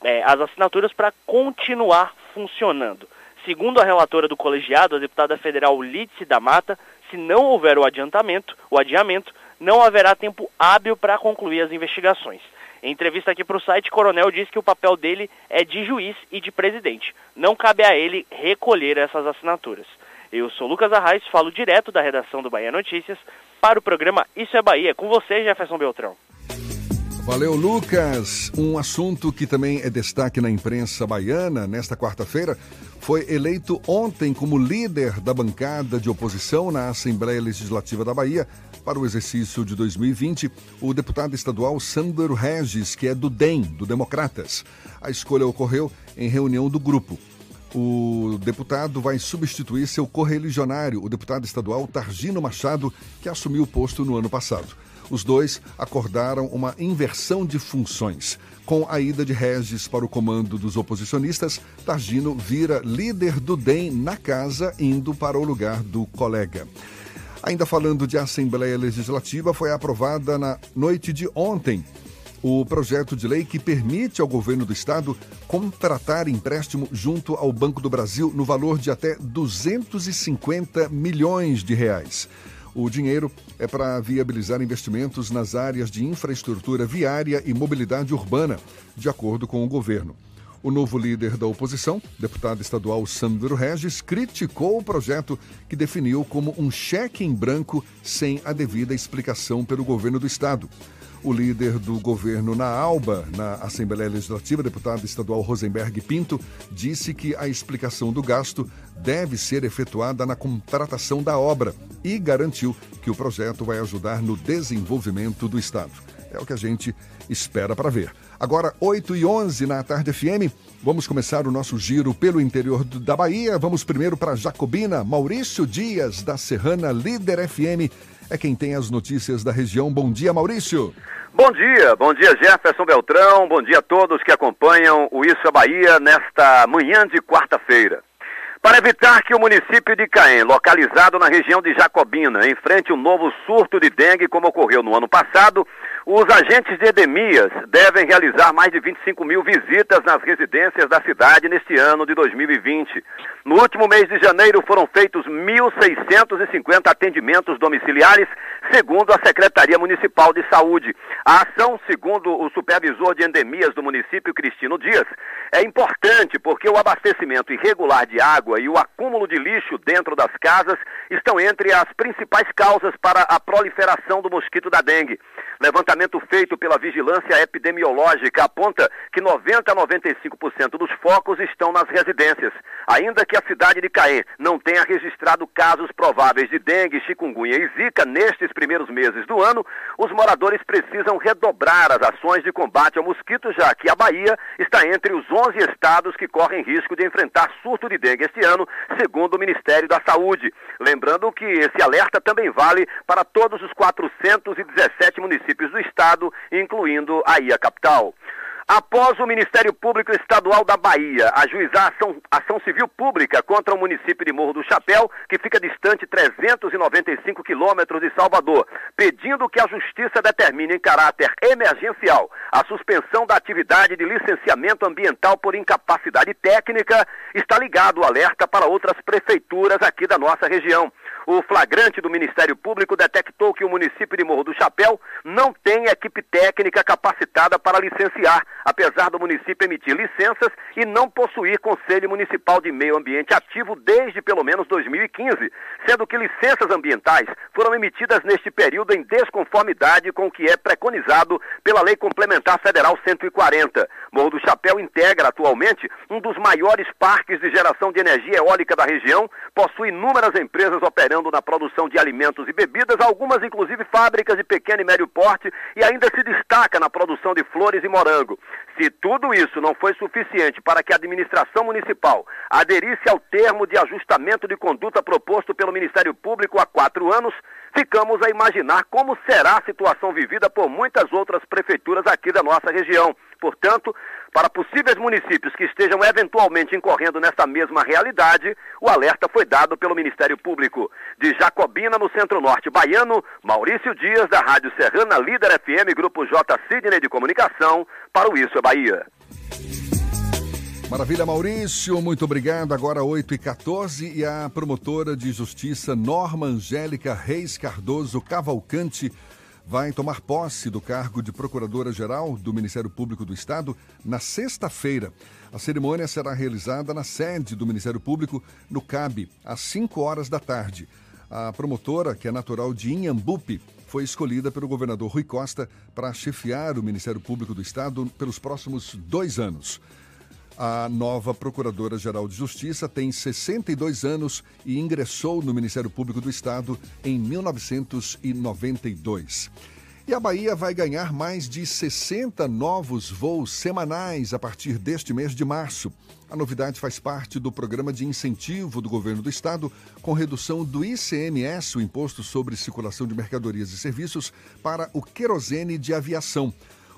é, as assinaturas para continuar funcionando. Segundo a relatora do colegiado, a deputada federal Lídice da Mata, se não houver o adiantamento, o adiamento, não haverá tempo hábil para concluir as investigações. Em entrevista aqui para o site, Coronel diz que o papel dele é de juiz e de presidente. Não cabe a ele recolher essas assinaturas. Eu sou Lucas Arraes, falo direto da redação do Bahia Notícias para o programa Isso é Bahia. Com você, Jefferson Beltrão. Valeu, Lucas. Um assunto que também é destaque na imprensa baiana nesta quarta-feira foi eleito ontem como líder da bancada de oposição na Assembleia Legislativa da Bahia para o exercício de 2020 o deputado estadual Sandro Regis, que é do DEM, do Democratas. A escolha ocorreu em reunião do grupo. O deputado vai substituir seu correligionário, o deputado estadual Targino Machado, que assumiu o posto no ano passado. Os dois acordaram uma inversão de funções. Com a ida de Regis para o comando dos oposicionistas, Targino vira líder do DEM na casa, indo para o lugar do colega. Ainda falando de Assembleia Legislativa, foi aprovada na noite de ontem o projeto de lei que permite ao governo do estado contratar empréstimo junto ao Banco do Brasil no valor de até 250 milhões de reais. O dinheiro é para viabilizar investimentos nas áreas de infraestrutura viária e mobilidade urbana, de acordo com o governo. O novo líder da oposição, deputado estadual Sandro Regis, criticou o projeto que definiu como um cheque em branco sem a devida explicação pelo governo do estado. O líder do governo na ALBA, na Assembleia Legislativa, deputado estadual Rosenberg Pinto, disse que a explicação do gasto deve ser efetuada na contratação da obra e garantiu que o projeto vai ajudar no desenvolvimento do Estado. É o que a gente espera para ver. Agora, 8 e 11 na Tarde FM, vamos começar o nosso giro pelo interior da Bahia. Vamos primeiro para Jacobina. Maurício Dias, da Serrana Líder FM, é quem tem as notícias da região. Bom dia, Maurício. Bom dia, bom dia Jefferson Beltrão, bom dia a todos que acompanham o Isso é Bahia nesta manhã de quarta-feira. Para evitar que o município de Caém, localizado na região de Jacobina, enfrente um novo surto de dengue como ocorreu no ano passado, os agentes de endemias devem realizar mais de 25 mil visitas nas residências da cidade neste ano de 2020. No último mês de janeiro foram feitos 1.650 atendimentos domiciliares, segundo a Secretaria Municipal de Saúde. A ação, segundo o supervisor de endemias do município, Cristino Dias, é importante porque o abastecimento irregular de água e o acúmulo de lixo dentro das casas estão entre as principais causas para a proliferação do mosquito da dengue. Levantamento feito pela Vigilância Epidemiológica aponta que 90 a 95% dos focos estão nas residências. Ainda que a cidade de Caém não tenha registrado casos prováveis de dengue, chikungunya e zika nestes primeiros meses do ano, os moradores precisam redobrar as ações de combate ao mosquito, já que a Bahia está entre os 11 estados que correm risco de enfrentar surto de dengue este ano, segundo o Ministério da Saúde. Lembrando que esse alerta também vale para todos os 417 municípios do estado, incluindo aí a capital. Após o Ministério Público Estadual da Bahia ajuizar ação, ação civil pública contra o município de Morro do Chapéu, que fica distante 395 quilômetros de Salvador, pedindo que a Justiça determine em caráter emergencial a suspensão da atividade de licenciamento ambiental por incapacidade técnica, está ligado o alerta para outras prefeituras aqui da nossa região. O flagrante do Ministério Público detectou que o município de Morro do Chapéu não tem equipe técnica capacitada para licenciar, apesar do município emitir licenças e não possuir Conselho Municipal de Meio Ambiente ativo desde pelo menos 2015, sendo que licenças ambientais foram emitidas neste período em desconformidade com o que é preconizado pela Lei Complementar Federal 140. Morro do Chapéu integra atualmente um dos maiores parques de geração de energia eólica da região, possui inúmeras empresas operantes na produção de alimentos e bebidas, algumas inclusive fábricas de pequeno e médio porte, e ainda se destaca na produção de flores e morango. Se tudo isso não foi suficiente para que a administração municipal aderisse ao termo de ajustamento de conduta proposto pelo Ministério Público há quatro anos, ficamos a imaginar como será a situação vivida por muitas outras prefeituras aqui da nossa região. Portanto, para possíveis municípios que estejam eventualmente incorrendo nessa mesma realidade, o alerta foi dado pelo Ministério Público. De Jacobina, no centro-norte baiano, Maurício Dias, da Rádio Serrana Líder FM, Grupo J. Sidney de Comunicação, para o Isso é Bahia. Maravilha, Maurício, muito obrigado. Agora 8 e 14 e a promotora de justiça Norma Angélica Reis Cardoso Cavalcante vai tomar posse do cargo de Procuradora-Geral do Ministério Público do Estado na sexta-feira. A cerimônia será realizada na sede do Ministério Público, no CAB, às 5 horas da tarde. A promotora, que é natural de Inhambupe, foi escolhida pelo governador Rui Costa para chefiar o Ministério Público do Estado pelos próximos dois anos. A nova Procuradora-Geral de Justiça tem 62 anos e ingressou no Ministério Público do Estado em 1992. E a Bahia vai ganhar mais de 60 novos voos semanais a partir deste mês de março. A novidade faz parte do programa de incentivo do governo do estado, com redução do ICMS, o Imposto sobre Circulação de Mercadorias e Serviços, para o querosene de aviação.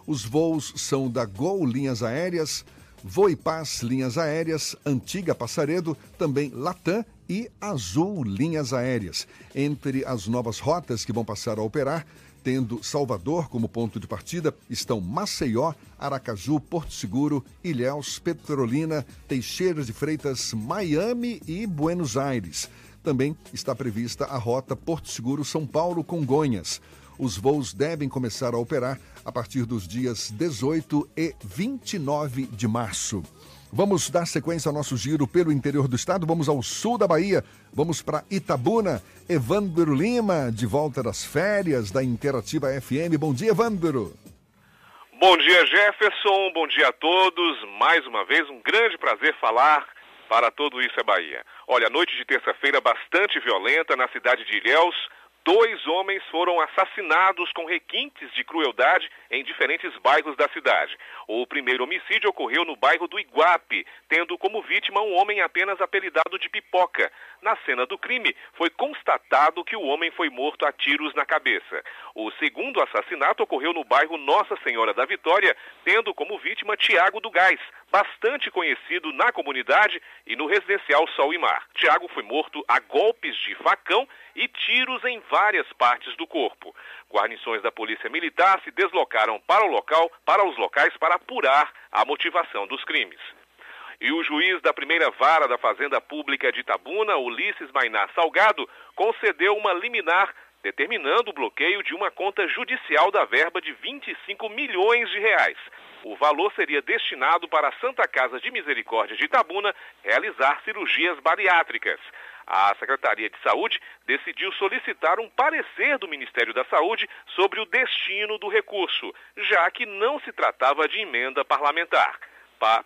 Os voos são da Gol Linhas Aéreas, Voipaz Linhas Aéreas, Antiga Passaredo, também Latam e Azul Linhas Aéreas. Entre as novas rotas que vão passar a operar, tendo Salvador como ponto de partida, estão Maceió, Aracaju, Porto Seguro, Ilhéus, Petrolina, Teixeira de Freitas, Miami e Buenos Aires. Também está prevista a rota Porto Seguro-São Paulo-Congonhas. Os voos devem começar a operar a partir dos dias 18 e 29 de março. Vamos dar sequência ao nosso giro pelo interior do estado. Vamos ao sul da Bahia. Vamos para Itabuna. Evandro Lima, de volta das férias da Interativa FM. Bom dia, Evandro. Bom dia, Jefferson. Bom dia a todos. Mais uma vez, um grande prazer falar para todo isso é Bahia. Olha, noite de terça-feira bastante violenta na cidade de Ilhéus dois homens foram assassinados com requintes de crueldade em diferentes bairros da cidade. O primeiro homicídio ocorreu no bairro do Iguape, tendo como vítima um homem apenas apelidado de Pipoca. Na cena do crime, foi constatado que o homem foi morto a tiros na cabeça. O segundo assassinato ocorreu no bairro Nossa Senhora da Vitória, tendo como vítima Tiago do Gás, bastante conhecido na comunidade e no residencial Sol e Mar. Tiago foi morto a golpes de facão e tiros em várias partes do corpo. Guarnições da Polícia Militar se deslocaram para o local, para os locais para apurar a motivação dos crimes. E o juiz da primeira vara da Fazenda Pública de Itabuna, Ulisses Mainá Salgado, concedeu uma liminar determinando o bloqueio de uma conta judicial da verba de 25 milhões de reais. O valor seria destinado para a Santa Casa de Misericórdia de Itabuna realizar cirurgias bariátricas. A Secretaria de Saúde decidiu solicitar um parecer do Ministério da Saúde sobre o destino do recurso, já que não se tratava de emenda parlamentar.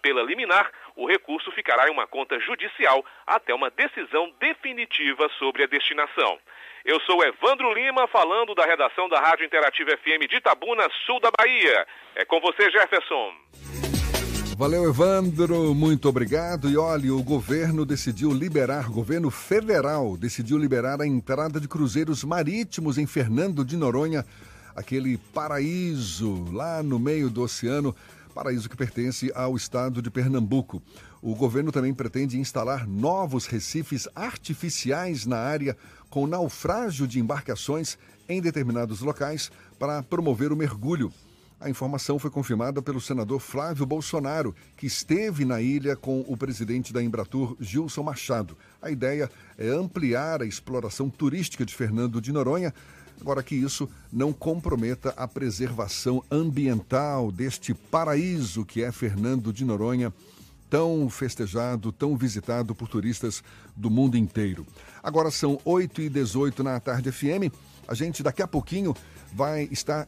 Pela liminar, o recurso ficará em uma conta judicial até uma decisão definitiva sobre a destinação. Eu sou Evandro Lima, falando da redação da Rádio Interativa FM de Itabuna, sul da Bahia. É com você, Jefferson. Valeu, Evandro, muito obrigado. E olha, o governo decidiu liberar, o governo federal decidiu liberar a entrada de cruzeiros marítimos em Fernando de Noronha, aquele paraíso lá no meio do oceano, paraíso que pertence ao estado de Pernambuco. O governo também pretende instalar novos recifes artificiais na área com naufrágio de embarcações em determinados locais para promover o mergulho. A informação foi confirmada pelo senador Flávio Bolsonaro, que esteve na ilha com o presidente da Embratur, Gilson Machado. A ideia é ampliar a exploração turística de Fernando de Noronha, agora que isso não comprometa a preservação ambiental deste paraíso que é Fernando de Noronha, tão festejado, tão visitado por turistas do mundo inteiro. Agora são 8 e 18 na tarde FM. A gente daqui a pouquinho vai estar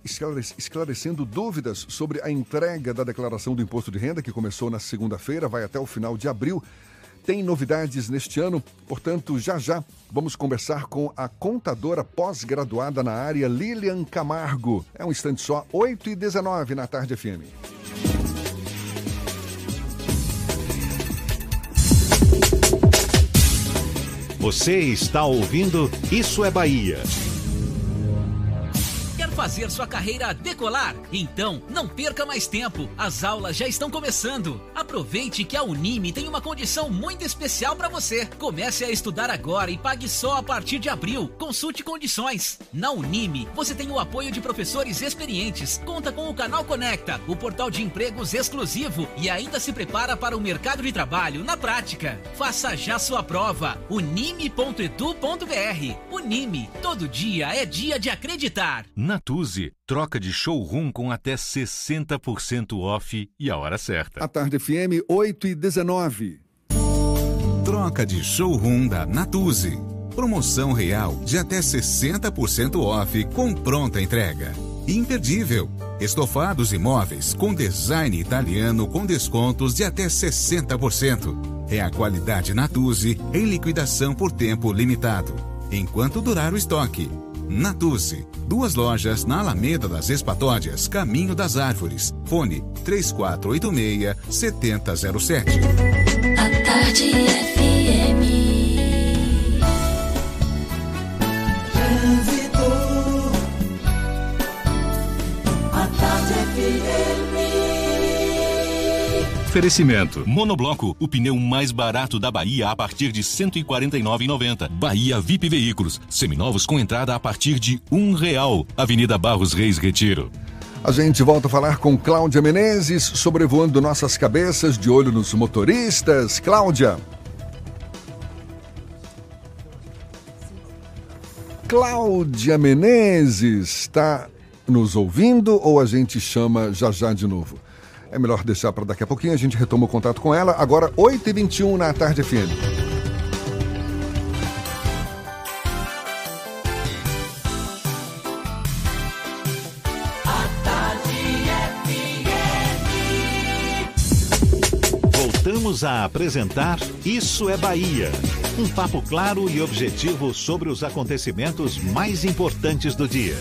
esclarecendo dúvidas sobre a entrega da declaração do imposto de renda, que começou na segunda-feira, vai até o final de abril. Tem novidades neste ano, portanto, já já vamos conversar com a contadora pós-graduada na área, Lilian Camargo. É um instante só, 8 e 19 na tarde FM. Você está ouvindo Isso é Bahia fazer sua carreira decolar? Então, não perca mais tempo. As aulas já estão começando. Aproveite que a Unime tem uma condição muito especial para você. Comece a estudar agora e pague só a partir de abril. Consulte condições. Na Unime, você tem o apoio de professores experientes, conta com o canal Conecta, o portal de empregos exclusivo e ainda se prepara para o mercado de trabalho na prática. Faça já sua prova. unime.edu.br. Unime, todo dia é dia de acreditar. Na Natuzzi, troca de showroom com até 60% off e a hora certa. A tarde FM 8 e 19. Troca de showroom da Natuzzi. Promoção real de até 60% off com pronta entrega. Imperdível. Estofados imóveis com design italiano com descontos de até 60%. É a qualidade Natuzzi em liquidação por tempo limitado. Enquanto durar o estoque. Natuzzi. Duas lojas na Alameda das Espatódias, Caminho das Árvores. Fone 3486-7007. A tarde FM. Oferecimento. Monobloco, o pneu mais barato da Bahia a partir de R$ 149,90. Bahia VIP Veículos, seminovos com entrada a partir de um real. Avenida Barros Reis Retiro. A gente volta a falar com Cláudia Menezes, sobrevoando nossas cabeças, de olho nos motoristas. Cláudia. Cláudia Menezes, está nos ouvindo ou a gente chama já já de novo? É melhor deixar para daqui a pouquinho, a gente retoma o contato com ela. Agora, 8h21 na tarde FM. Voltamos a apresentar Isso é Bahia. Um papo claro e objetivo sobre os acontecimentos mais importantes do dia.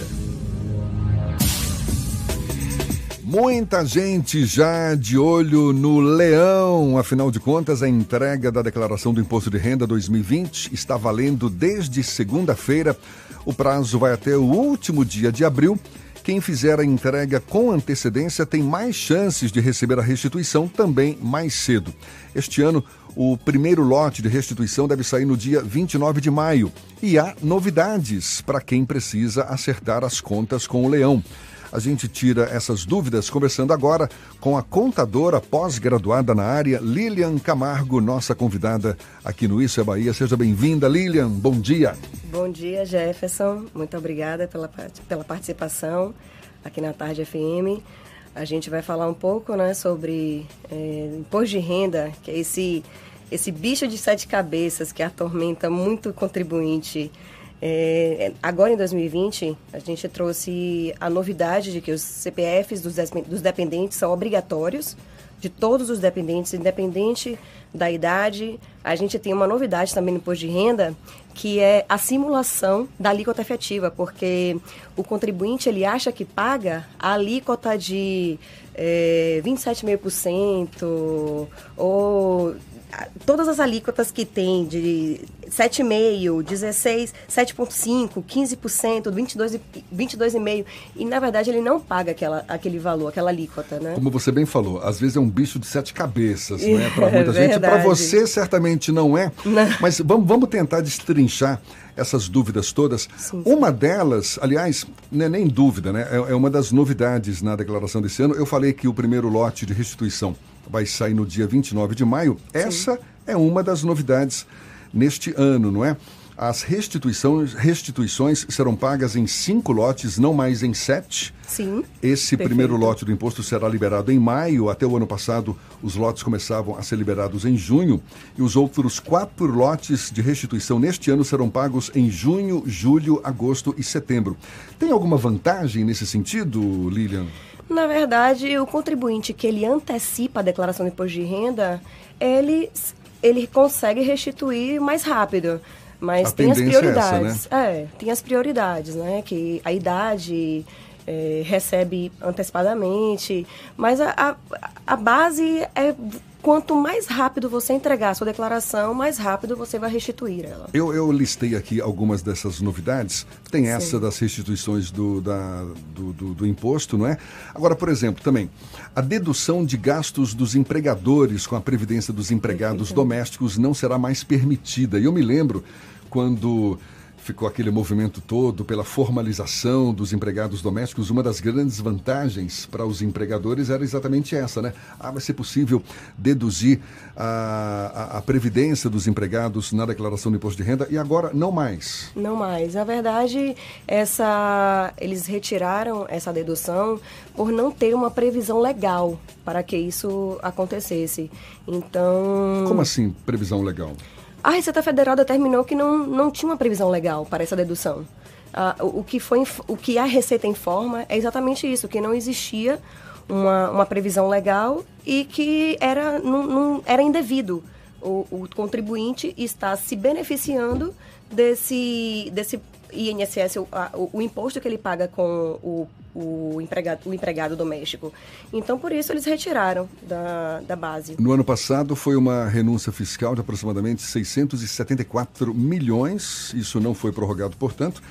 Muita gente já de olho no leão. Afinal de contas, a entrega da declaração do Imposto de Renda 2020 está valendo desde segunda-feira. O prazo vai até o último dia de abril. Quem fizer a entrega com antecedência tem mais chances de receber a restituição também mais cedo. Este ano, o primeiro lote de restituição deve sair no dia 29 de maio. E há novidades para quem precisa acertar as contas com o leão. A gente tira essas dúvidas conversando agora com a contadora pós-graduada na área, Lilian Camargo, nossa convidada aqui no Isso é Bahia. Seja bem-vinda, Lilian. Bom dia. Bom dia, Jefferson. Muito obrigada pela, pela participação aqui na Tarde FM. A gente vai falar um pouco né, sobre é, imposto de renda, que é esse, esse bicho de sete cabeças que atormenta muito contribuinte é, agora em 2020, a gente trouxe a novidade de que os CPFs dos, dos dependentes são obrigatórios, de todos os dependentes, independente da idade. A gente tem uma novidade também no imposto de renda, que é a simulação da alíquota efetiva, porque o contribuinte ele acha que paga a alíquota de é, 27,5% ou todas as alíquotas que tem de 7,5%, 16%, 7,5%, 15%, 22,5%, 22 e na verdade ele não paga aquela, aquele valor, aquela alíquota, né? Como você bem falou, às vezes é um bicho de sete cabeças, né? Para muita é gente. Para você certamente não é, não. mas vamos, vamos tentar destrinchar essas dúvidas todas. Sim, sim. Uma delas, aliás, não é nem dúvida, né? É, é uma das novidades na declaração desse ano. Eu falei que o primeiro lote de restituição vai sair no dia 29 de maio. Sim. Essa é uma das novidades neste ano, não é? As restituições, restituições serão pagas em cinco lotes, não mais em sete. Sim. Esse perfeito. primeiro lote do imposto será liberado em maio. Até o ano passado, os lotes começavam a ser liberados em junho. E os outros quatro lotes de restituição neste ano serão pagos em junho, julho, agosto e setembro. Tem alguma vantagem nesse sentido, Lilian? Na verdade, o contribuinte que ele antecipa a declaração de imposto de renda, ele, ele consegue restituir mais rápido. Mas a tem as prioridades. É, essa, né? é, tem as prioridades, né? Que a idade é, recebe antecipadamente. Mas a, a, a base é quanto mais rápido você entregar a sua declaração, mais rápido você vai restituir ela. Eu, eu listei aqui algumas dessas novidades. Tem Sim. essa das restituições do, da, do, do, do, imposto, não é? Agora, por exemplo, também, a dedução de gastos dos empregadores com a previdência dos empregados Perfeito. domésticos não será mais permitida. E eu me lembro quando ficou aquele movimento todo pela formalização dos empregados domésticos, uma das grandes vantagens para os empregadores era exatamente essa, né? Ah, vai ser possível deduzir a, a, a, previdência dos empregados na declaração do imposto de renda e agora não mais. Não mais. Na verdade, essa, eles retiraram essa dedução por não ter uma previsão legal para que isso acontecesse. Então. Como assim, previsão legal? A Receita Federal determinou que não, não tinha uma previsão legal para essa dedução. Ah, o, que foi, o que a Receita informa é exatamente isso, que não existia uma, uma previsão legal e que era, não, não era indevido. O, o contribuinte está se beneficiando desse, desse INSS, o, a, o, o imposto que ele paga com o, o, empregado, o empregado doméstico. Então, por isso, eles retiraram da, da base. No ano passado, foi uma renúncia fiscal de aproximadamente 674 milhões. Isso não foi prorrogado, portanto.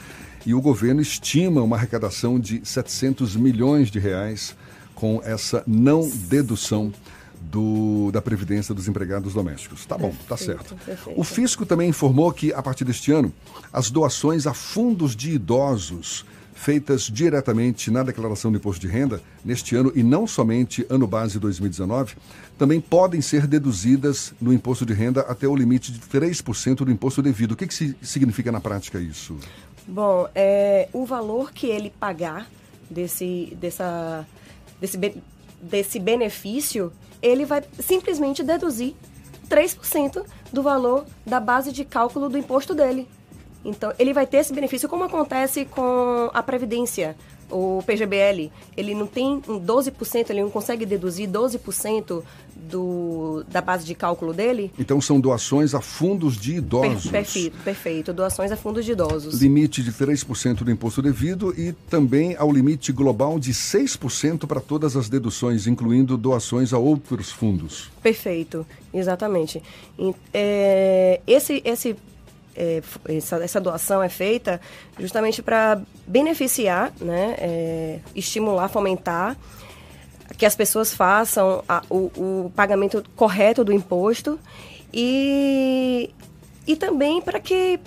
E o governo estima uma arrecadação de 700 milhões de reais com essa não dedução do, da Previdência dos Empregados Domésticos. Tá bom, tá certo. perfeito. O fisco também informou que, a partir deste ano, as doações a fundos de idosos feitas diretamente na declaração do imposto de renda neste ano e não somente ano base 2019, também podem ser deduzidas no imposto de renda até o limite de 3% do imposto devido. O que, que significa na prática isso? Bom, é, o valor que ele pagar desse, dessa, desse, desse benefício, ele vai simplesmente deduzir 3% do valor da base de cálculo do imposto dele. Então, ele vai ter esse benefício, como acontece com a Previdência, o PGBL. Ele não tem um 12%, ele não consegue deduzir 12% do, da base de cálculo dele. Então, são doações a fundos de idosos. perfeito, perfeito. Doações a fundos de idosos. Limite de 3% do imposto devido e também ao limite global de 6% para todas as deduções, incluindo doações a outros fundos. Perfeito, exatamente. É, esse, esse, é, essa, essa doação é feita justamente para beneficiar, né, é, estimular, fomentar que as pessoas façam a- o, o pagamento correto do imposto e, e também para que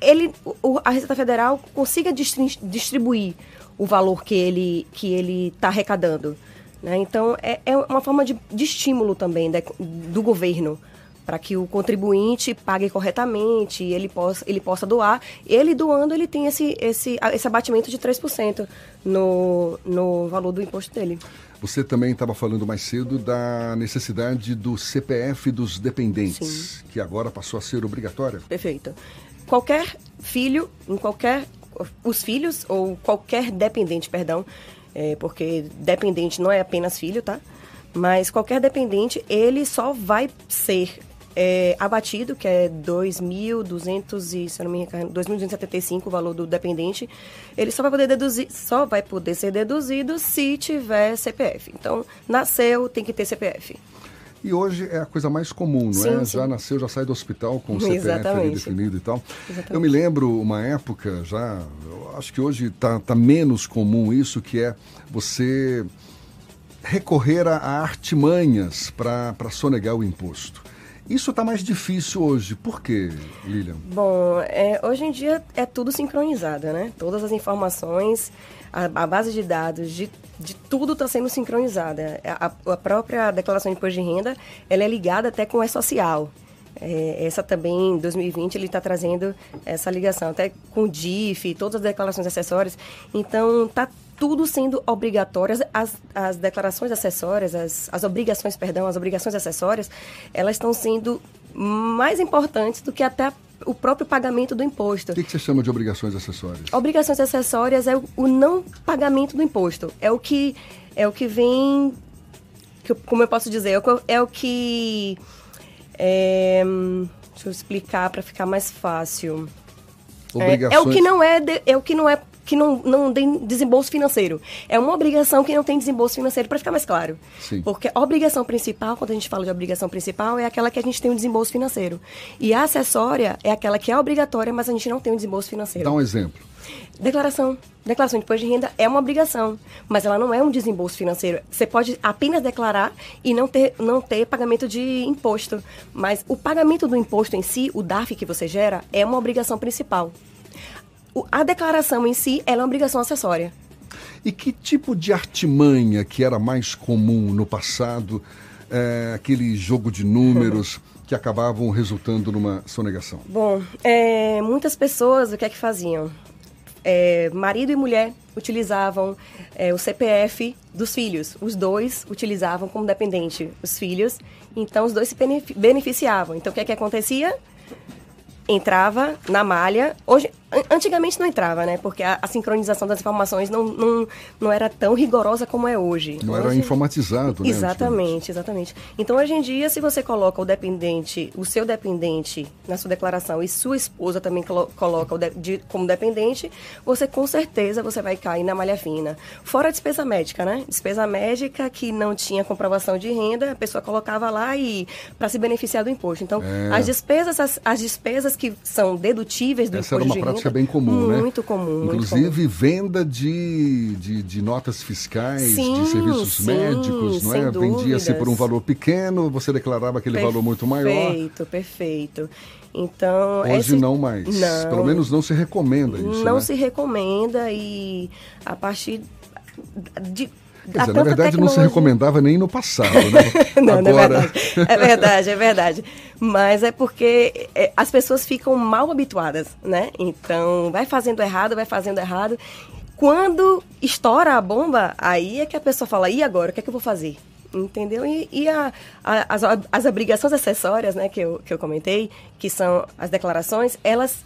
ele, o- a Receita Federal consiga distri- distribuir o valor que ele que ele está arrecadando. né? Então, é, é uma forma de, de estímulo também da- do governo para que o contribuinte pague corretamente, ele possa, ele possa doar. Ele doando, ele tem esse, esse, esse abatimento de 3% no, no valor do imposto dele. Você também estava falando mais cedo da necessidade do CPF dos dependentes, que agora passou a ser obrigatória. Perfeito. Qualquer filho, em qualquer. Os filhos, ou qualquer dependente, perdão, é, porque dependente não é apenas filho, tá? Mas qualquer dependente, ele só vai ser é, abatido, que é 2.200 e, se eu não me engano, 2.275 o valor do dependente, ele só vai poder deduzir, só vai poder ser deduzido se tiver CPF. Então, nasceu, tem que ter CPF. E hoje é a coisa mais comum, não Sim, é? sim. Já nasceu, já sai do hospital com o CPF definido e tal. Exatamente. Eu me lembro uma época já, eu acho que hoje está tá menos comum isso, que é você recorrer a, a artimanhas para sonegar o imposto. Isso está mais difícil hoje. Por quê, Lilian? Bom, é, hoje em dia é tudo sincronizado, né? Todas as informações, a, a base de dados de, de tudo está sendo sincronizada. A, a própria declaração de imposto de renda, ela é ligada até com o E-Social. É, essa também, em 2020, ele está trazendo essa ligação, até com o DIF, todas as declarações acessórias. Então, está tudo sendo obrigatórias. As, as declarações acessórias, as, as obrigações, perdão, as obrigações acessórias, elas estão sendo mais importantes do que até o próprio pagamento do imposto. O que, que você chama de obrigações acessórias? Obrigações acessórias é o, o não pagamento do imposto. É o que é o que vem, que como eu posso dizer, é o que, é o que é, deixa eu explicar para ficar mais fácil. É, é o que não é, de- é o que não é que não, não tem desembolso financeiro. É uma obrigação que não tem desembolso financeiro, para ficar mais claro. Sim. Porque a obrigação principal, quando a gente fala de obrigação principal, é aquela que a gente tem um desembolso financeiro. E a acessória é aquela que é obrigatória, mas a gente não tem um desembolso financeiro. Dá um exemplo. Declaração. Declaração de imposto de renda é uma obrigação, mas ela não é um desembolso financeiro. Você pode apenas declarar e não ter, não ter pagamento de imposto. Mas o pagamento do imposto em si, o DARF que você gera, é uma obrigação principal. A declaração em si, ela é uma obrigação acessória. E que tipo de artimanha que era mais comum no passado, é, aquele jogo de números que acabavam resultando numa sonegação? Bom, é, muitas pessoas o que é que faziam? É, marido e mulher utilizavam é, o CPF dos filhos. Os dois utilizavam como dependente os filhos. Então, os dois se benefi- beneficiavam. Então, o que é que acontecia? Entrava na malha. Hoje, an- antigamente não entrava, né? Porque a, a sincronização das informações não, não, não era tão rigorosa como é hoje. Não era Hoje- informatizado, né? Exatamente, exatamente. Então, hoje em dia, se você coloca o dependente, o seu dependente na sua declaração e sua esposa também colo- coloca o de- de- como dependente, você com certeza você vai cair na malha fina. Fora a despesa médica, né? Despesa médica que não tinha comprovação de renda, a pessoa colocava lá e para se beneficiar do imposto. Então, É. as despesas, as, as despesas que são dedutíveis do Essa era imposto uma de prática renda, bem comum, né? Muito comum. muito comum. Inclusive venda de, de, de notas fiscais, Sim, de serviços sim, médicos, não é? Vendia-se por um valor pequeno, você declarava aquele valor muito maior. Perfeito, perfeito. Então, Hoje esse- não mais. Não. Pelo menos não se recomenda isso, não né? se recomenda e a partir de Quer dizer, na verdade não se tecnologia- recomendava nem no passado, né? não, não é Agora... verdade. É verdade, é verdade. Mas é porque é, as pessoas ficam mal habituadas, né? Então, vai fazendo errado, vai fazendo errado. Quando estoura a bomba, aí é que a pessoa fala, e agora, o que é que eu vou fazer? Entendeu? E, e a- a- as, as obrigações acessórias, né, que eu, que eu comentei, que são as declarações, elas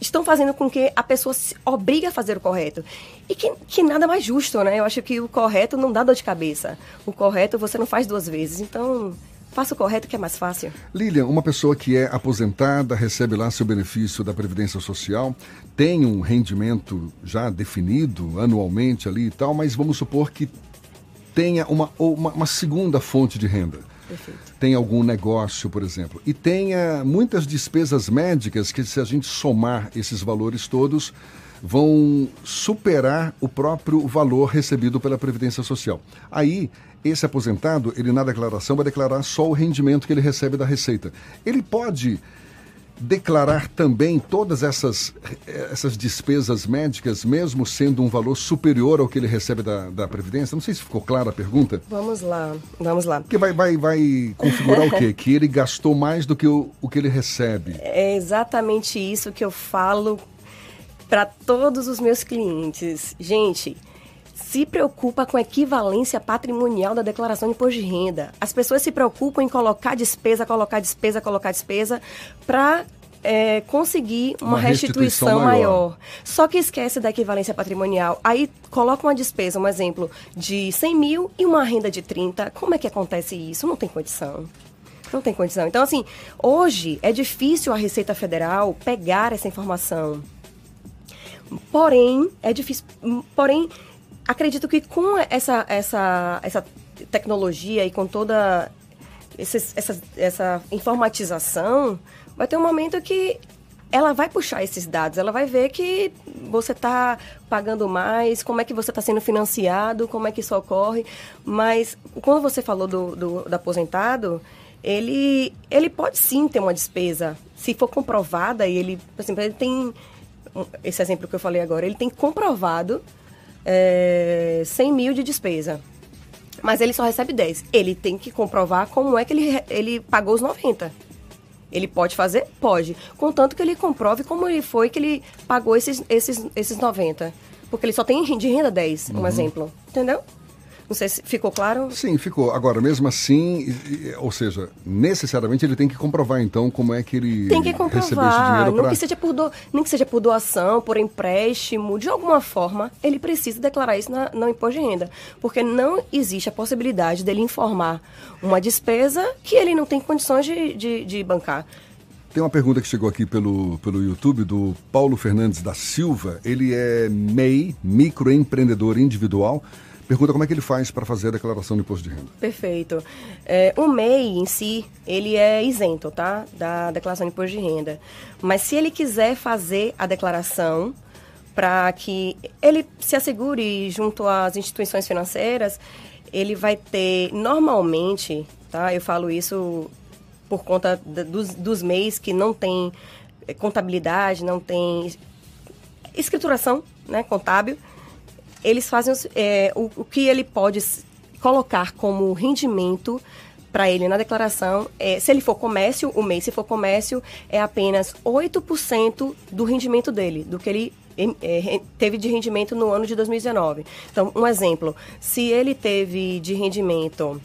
estão fazendo com que a pessoa se obrigue a fazer o correto. E que, que nada mais justo, né? Eu acho que o correto não dá dor de cabeça. O correto você não faz duas vezes. Então, faça o correto que é mais fácil. Lilian, uma pessoa que é aposentada, recebe lá seu benefício da Previdência Social, tem um rendimento já definido anualmente ali e tal, mas vamos supor que tenha uma, uma, uma segunda fonte de renda. Perfeito. Tem algum negócio, por exemplo, e tenha muitas despesas médicas que, se a gente somar esses valores todos, vão superar o próprio valor recebido pela Previdência Social. Aí, esse aposentado, ele na declaração vai declarar só o rendimento que ele recebe da Receita. Ele pode declarar também todas essas, essas despesas médicas, mesmo sendo um valor superior ao que ele recebe da, da Previdência? Não sei se ficou clara a pergunta. Vamos lá, vamos lá. Porque vai, vai, vai configurar o quê? Que ele gastou mais do que o, o que ele recebe. É exatamente isso que eu falo para todos os meus clientes. Gente, se preocupa com a equivalência patrimonial da declaração de imposto de renda. As pessoas se preocupam em colocar despesa, colocar despesa, colocar despesa para conseguir uma, Uma restituição restituição, maior. maior. Só que esquece da equivalência patrimonial. Aí coloca uma despesa, um exemplo, de 100 mil e uma renda de 30. Como é que acontece isso? Não tem condição. Não tem condição. Então, assim, hoje é difícil a Receita Federal pegar essa informação. Porém, é difícil. Porém, acredito que com essa, essa, essa tecnologia e com toda essa, essa informatização, vai ter um momento que ela vai puxar esses dados, ela vai ver que você está pagando mais, como é que você está sendo financiado, como é que isso ocorre. Mas quando você falou do, do, do aposentado, ele, ele pode sim ter uma despesa. Se for comprovada, e ele, por exemplo, ele tem. Esse exemplo que eu falei agora, ele tem comprovado é, 100 mil de despesa. Mas ele só recebe 10. Ele tem que comprovar como é que ele, ele pagou os 90. Ele pode fazer? Pode. Contanto que ele comprove como ele foi que ele pagou esses, esses, esses 90. Porque ele só tem de renda 10, um Uhum. exemplo. Entendeu? Não sei se ficou claro. Sim, ficou. Agora, mesmo assim, ou seja, necessariamente ele tem que comprovar, então, como é que ele Tem que recebeu esse comprovar. dinheiro Não para... que seja por do, nem que seja por doação, por empréstimo, de alguma forma, ele precisa declarar isso na, no imposto de renda. Porque não existe a possibilidade dele informar uma despesa que ele não tem condições de, de, de bancar. Tem uma pergunta que chegou aqui pelo, pelo YouTube do Paulo Fernandes da Silva. Ele é MEI, microempreendedor individual. Pergunta como é que ele faz para fazer a declaração do imposto de renda. Perfeito. É, o MEI em si, ele é isento, tá? Da declaração de imposto de renda. Mas se ele quiser fazer a declaração para que ele se assegure junto às instituições financeiras, ele vai ter, normalmente, tá? Eu falo isso por conta dos, dos MEIs que não tem eh, contabilidade, não tem escrituração né, contábil, eles fazem é, o, o que ele pode colocar como rendimento para ele na declaração, é, se ele for comércio, o mês, se for comércio, é apenas 8% do rendimento dele, do que ele é, re- teve de rendimento no ano de 2019. Então, um exemplo, se ele teve de rendimento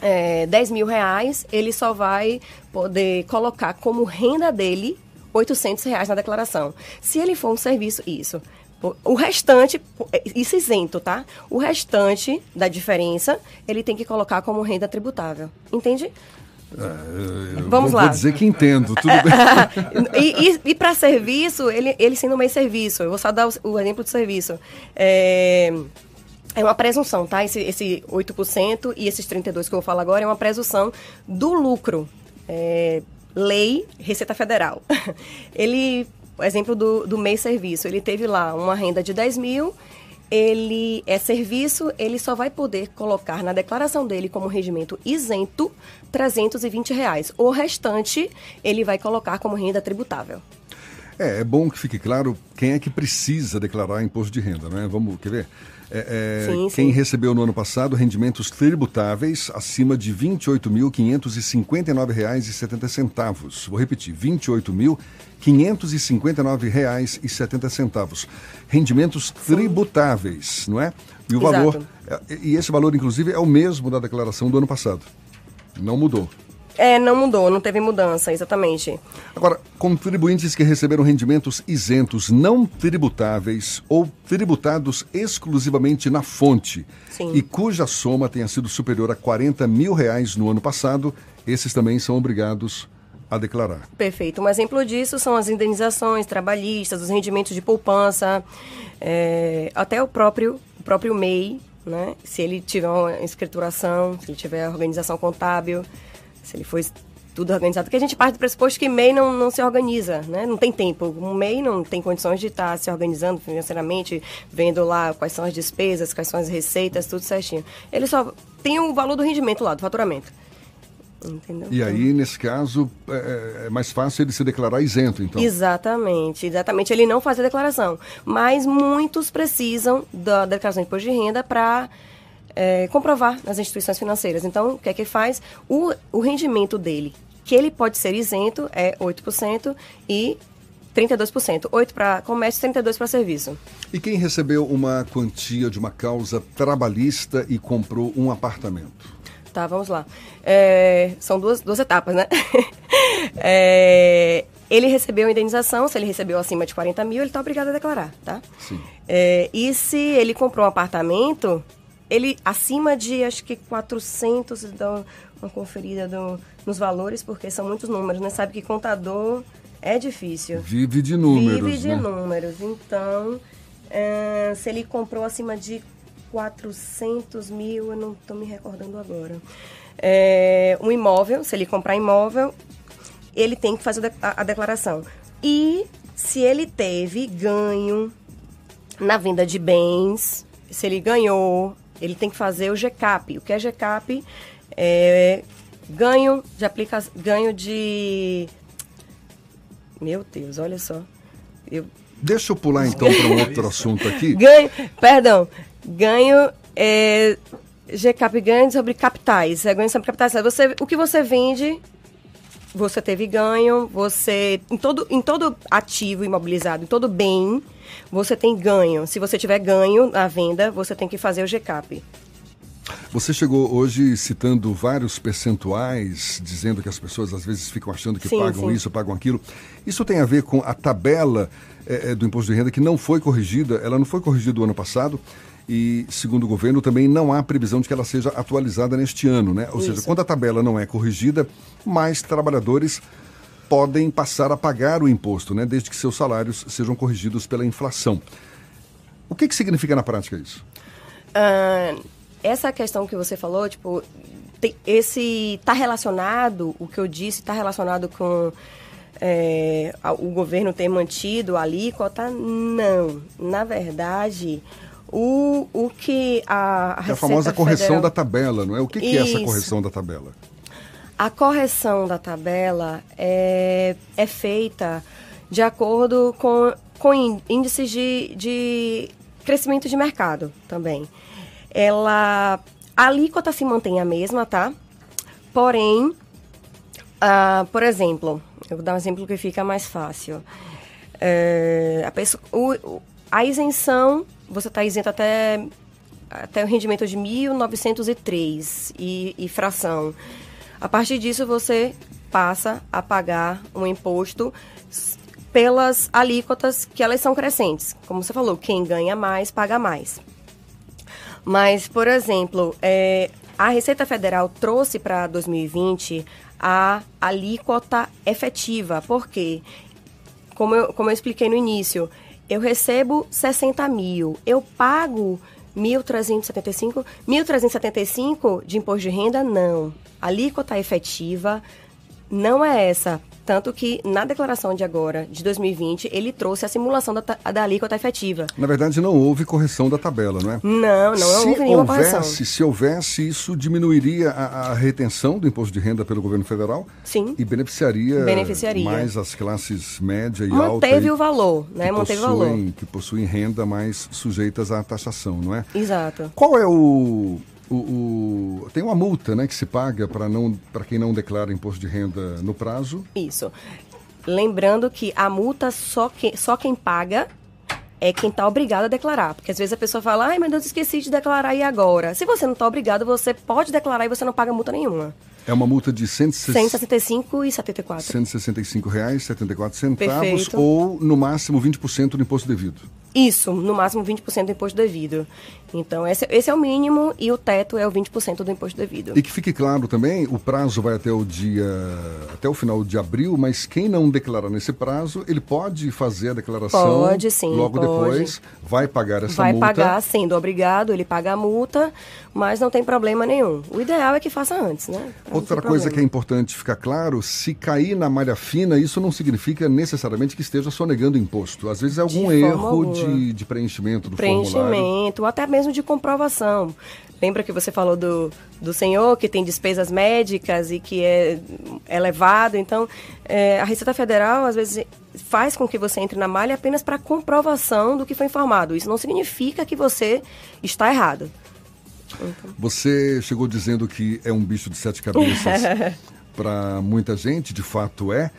é, 10 mil reais, ele só vai poder colocar como renda dele 800 reais na declaração. Se ele for um serviço, isso. O- restante, isso isento, tá? O restante da diferença, ele tem que colocar como renda tributável. Entende? É, Vamos lá. Vou dizer que entendo, tudo bem. e e, e para serviço, ele, ele sendo meio serviço, eu vou só dar o, o exemplo de serviço. É, é uma presunção, tá? Esse, esse 8% e esses 32% que eu vou falar agora é uma presunção do lucro. É, lei, Receita Federal. Ele, exemplo do, do mês serviço, ele teve lá uma renda de 10 mil, ele é serviço, ele só vai poder colocar na declaração dele como regimento isento 320 reais. O restante, ele vai colocar como renda tributável. É, é bom que fique claro quem é que precisa declarar imposto de renda, né? Vamos, quer ver? É, é, Sim, quem sim. recebeu no ano passado rendimentos tributáveis acima de R$ 28.559,70. Vou repetir, R$ 28.559,70. Rendimentos tributáveis, não é? E o Exato. valor, é, e esse valor, inclusive, é o mesmo da declaração do ano passado. Não mudou. É, não mudou, não teve mudança, exatamente. Agora, contribuintes que receberam rendimentos isentos não tributáveis ou tributados exclusivamente na fonte Sim. e cuja soma tenha sido superior a 40 mil reais no ano passado, esses também são obrigados a declarar. Perfeito. Um exemplo disso são as indenizações trabalhistas, os rendimentos de poupança, é, até o próprio, o próprio MEI, né? Se ele tiver uma escrituração, se ele tiver organização contábil, se ele for tudo organizado. Porque a gente parte do pressuposto que MEI não, não se organiza, né? Não tem tempo. Um MEI não tem condições de estar se organizando financeiramente, vendo lá quais são as despesas, quais são as receitas, tudo certinho. Ele só tem o valor do rendimento lá, do faturamento. Entendeu? E aí, nesse caso, é, é mais fácil ele se declarar isento, então. Exatamente, exatamente. Ele não faz a declaração. Mas muitos precisam da declaração de imposto de renda para comprovar nas instituições financeiras. Então, o que é que ele faz? O, o rendimento dele, que ele pode ser isento, é 8% e 32%. 8% para comércio, 32% para serviço. E quem recebeu uma quantia de uma causa trabalhista e comprou um apartamento? Tá, vamos lá. É, são duas, duas etapas, né? É, ele recebeu a indenização, se ele recebeu acima de 40 mil, ele está obrigado a declarar, tá? Sim. É, e se ele comprou um apartamento, ele acima de, acho que 400, dá uma conferida do- nos valores, porque são muitos números, né? Sabe que contador é difícil. Vive de números, Vive de né? números. Então, é, se ele comprou acima de 400 mil, eu não estou me recordando agora. É, um imóvel, se ele comprar imóvel, ele tem que fazer a, a declaração. E se ele teve ganho na venda de bens, se ele ganhou, ele tem que fazer o GCAP. O que é GCAP? É ganho de aplica ganho de Meu Deus, olha só. Eu Deixa eu pular então para um outro assunto aqui. ganho, perdão, ganho é, GCAP ganho sobre capitais, é ganho sobre capitais. Você, o que você vende, você teve ganho, você em todo em todo ativo imobilizado, em todo bem, você tem ganho. Se você tiver ganho na venda, você tem que fazer o GCAP. Você chegou hoje citando vários percentuais, dizendo que as pessoas às vezes ficam achando que Sim, pagam sim. isso, pagam aquilo. Isso tem a ver com a tabela eh, do imposto de renda que não foi corrigida, ela não foi corrigida o ano passado e, segundo o governo, também não há previsão de que ela seja atualizada neste ano, né? Ou seja, Isso. quando a tabela não é corrigida, mais trabalhadores podem passar a pagar o imposto, né? Desde que seus salários sejam corrigidos pela inflação. O que, que significa na prática isso? Ah, essa questão que você falou, tipo, tem- esse está relacionado, o que eu disse, está relacionado com é, o governo ter mantido a alíquota? Não. Na verdade, o, o que a, a É a famosa correção Federal- da tabela, não é? O que, que é essa correção da tabela? A correção da tabela é, é feita de acordo com, com ín- índices de, de crescimento de mercado também. Ela, a alíquota se mantém a mesma, tá? Porém, ah, por exemplo, eu vou dar um exemplo que fica mais fácil. É, a, pessoa, o- a isenção, você está isento até, até o rendimento de 1.903 e, e fração. A partir disso, você passa a pagar um imposto pelas alíquotas que elas são crescentes. Como você falou, quem ganha mais, paga mais. Mas, por exemplo, é, a Receita Federal trouxe para 2020 a alíquota efetiva. Por quê? Como eu, como eu expliquei no início, eu recebo 60 mil, eu pago 1.375, 1.375 de imposto de renda? Não. A alíquota efetiva não é essa. Tanto que na declaração de agora, de 2020, ele trouxe a simulação da, da alíquota efetiva. Na verdade, não houve correção da tabela, não é? Não, não se houve nenhuma houvesse, correção. Se houvesse, isso diminuiria a, a, retenção do imposto de renda pelo governo federal. Sim. E beneficiaria, beneficiaria. mais as classes média e Manteve alta. Manteve o valor, né? Manteve possuem, o valor. Que possuem renda mais sujeitas à taxação, não é? Exato. Qual é o, o, o, tem uma multa né, que se paga para quem não declara imposto de renda no prazo. Isso. Lembrando que a multa só, que, só quem paga é quem está obrigado a declarar. Porque às vezes a pessoa fala, ai meu Deus, esqueci de declarar e agora? Se você não está obrigado, você pode declarar e você não paga multa nenhuma. É uma multa de 165 e 74. 165 reais, 74 centavos Perfeito. ou no máximo 20% do imposto devido. Isso, no máximo 20% do imposto devido. Então, esse, esse, é o mínimo e o teto é o 20% do imposto devido. E que fique claro também, o prazo vai até o dia, até o final de abril, mas quem não declarar nesse prazo, ele pode fazer a declaração pode, sim, logo pode. depois, vai pagar essa vai multa. Vai pagar, sendo obrigado, ele paga a multa, mas não tem problema nenhum. O ideal é que faça antes, né? Pra Outra coisa que é importante ficar claro, se cair na malha fina, isso não significa necessariamente que esteja sonegando imposto. Às vezes é algum erro de, de, preenchimento do preenchimento, formulário. ou até mesmo de comprovação. Lembra que você falou do, do senhor que tem despesas médicas e que é elevado? Então, é, a Receita Federal, às vezes, faz com que você entre na malha apenas para comprovação do que foi informado. Isso não significa que você está errado. Então... Você chegou dizendo que é um bicho de sete cabeças. para muita gente, de fato é.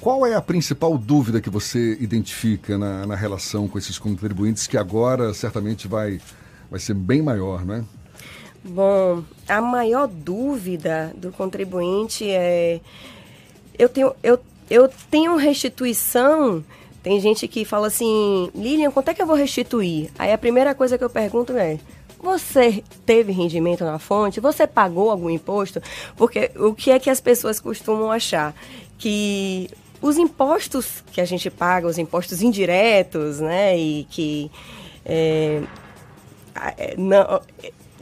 Qual é a principal dúvida que você identifica na, na relação com esses contribuintes que agora certamente vai, vai ser bem maior, não é? Bom, a maior dúvida do contribuinte é eu tenho eu, eu tenho restituição. Tem gente que fala assim, Lilian, quanto é que eu vou restituir? Aí a primeira coisa que eu pergunto é, você teve rendimento na fonte? Você pagou algum imposto? Porque o que é que as pessoas costumam achar? Que os impostos que a gente paga, os impostos indiretos, né, e que é, não,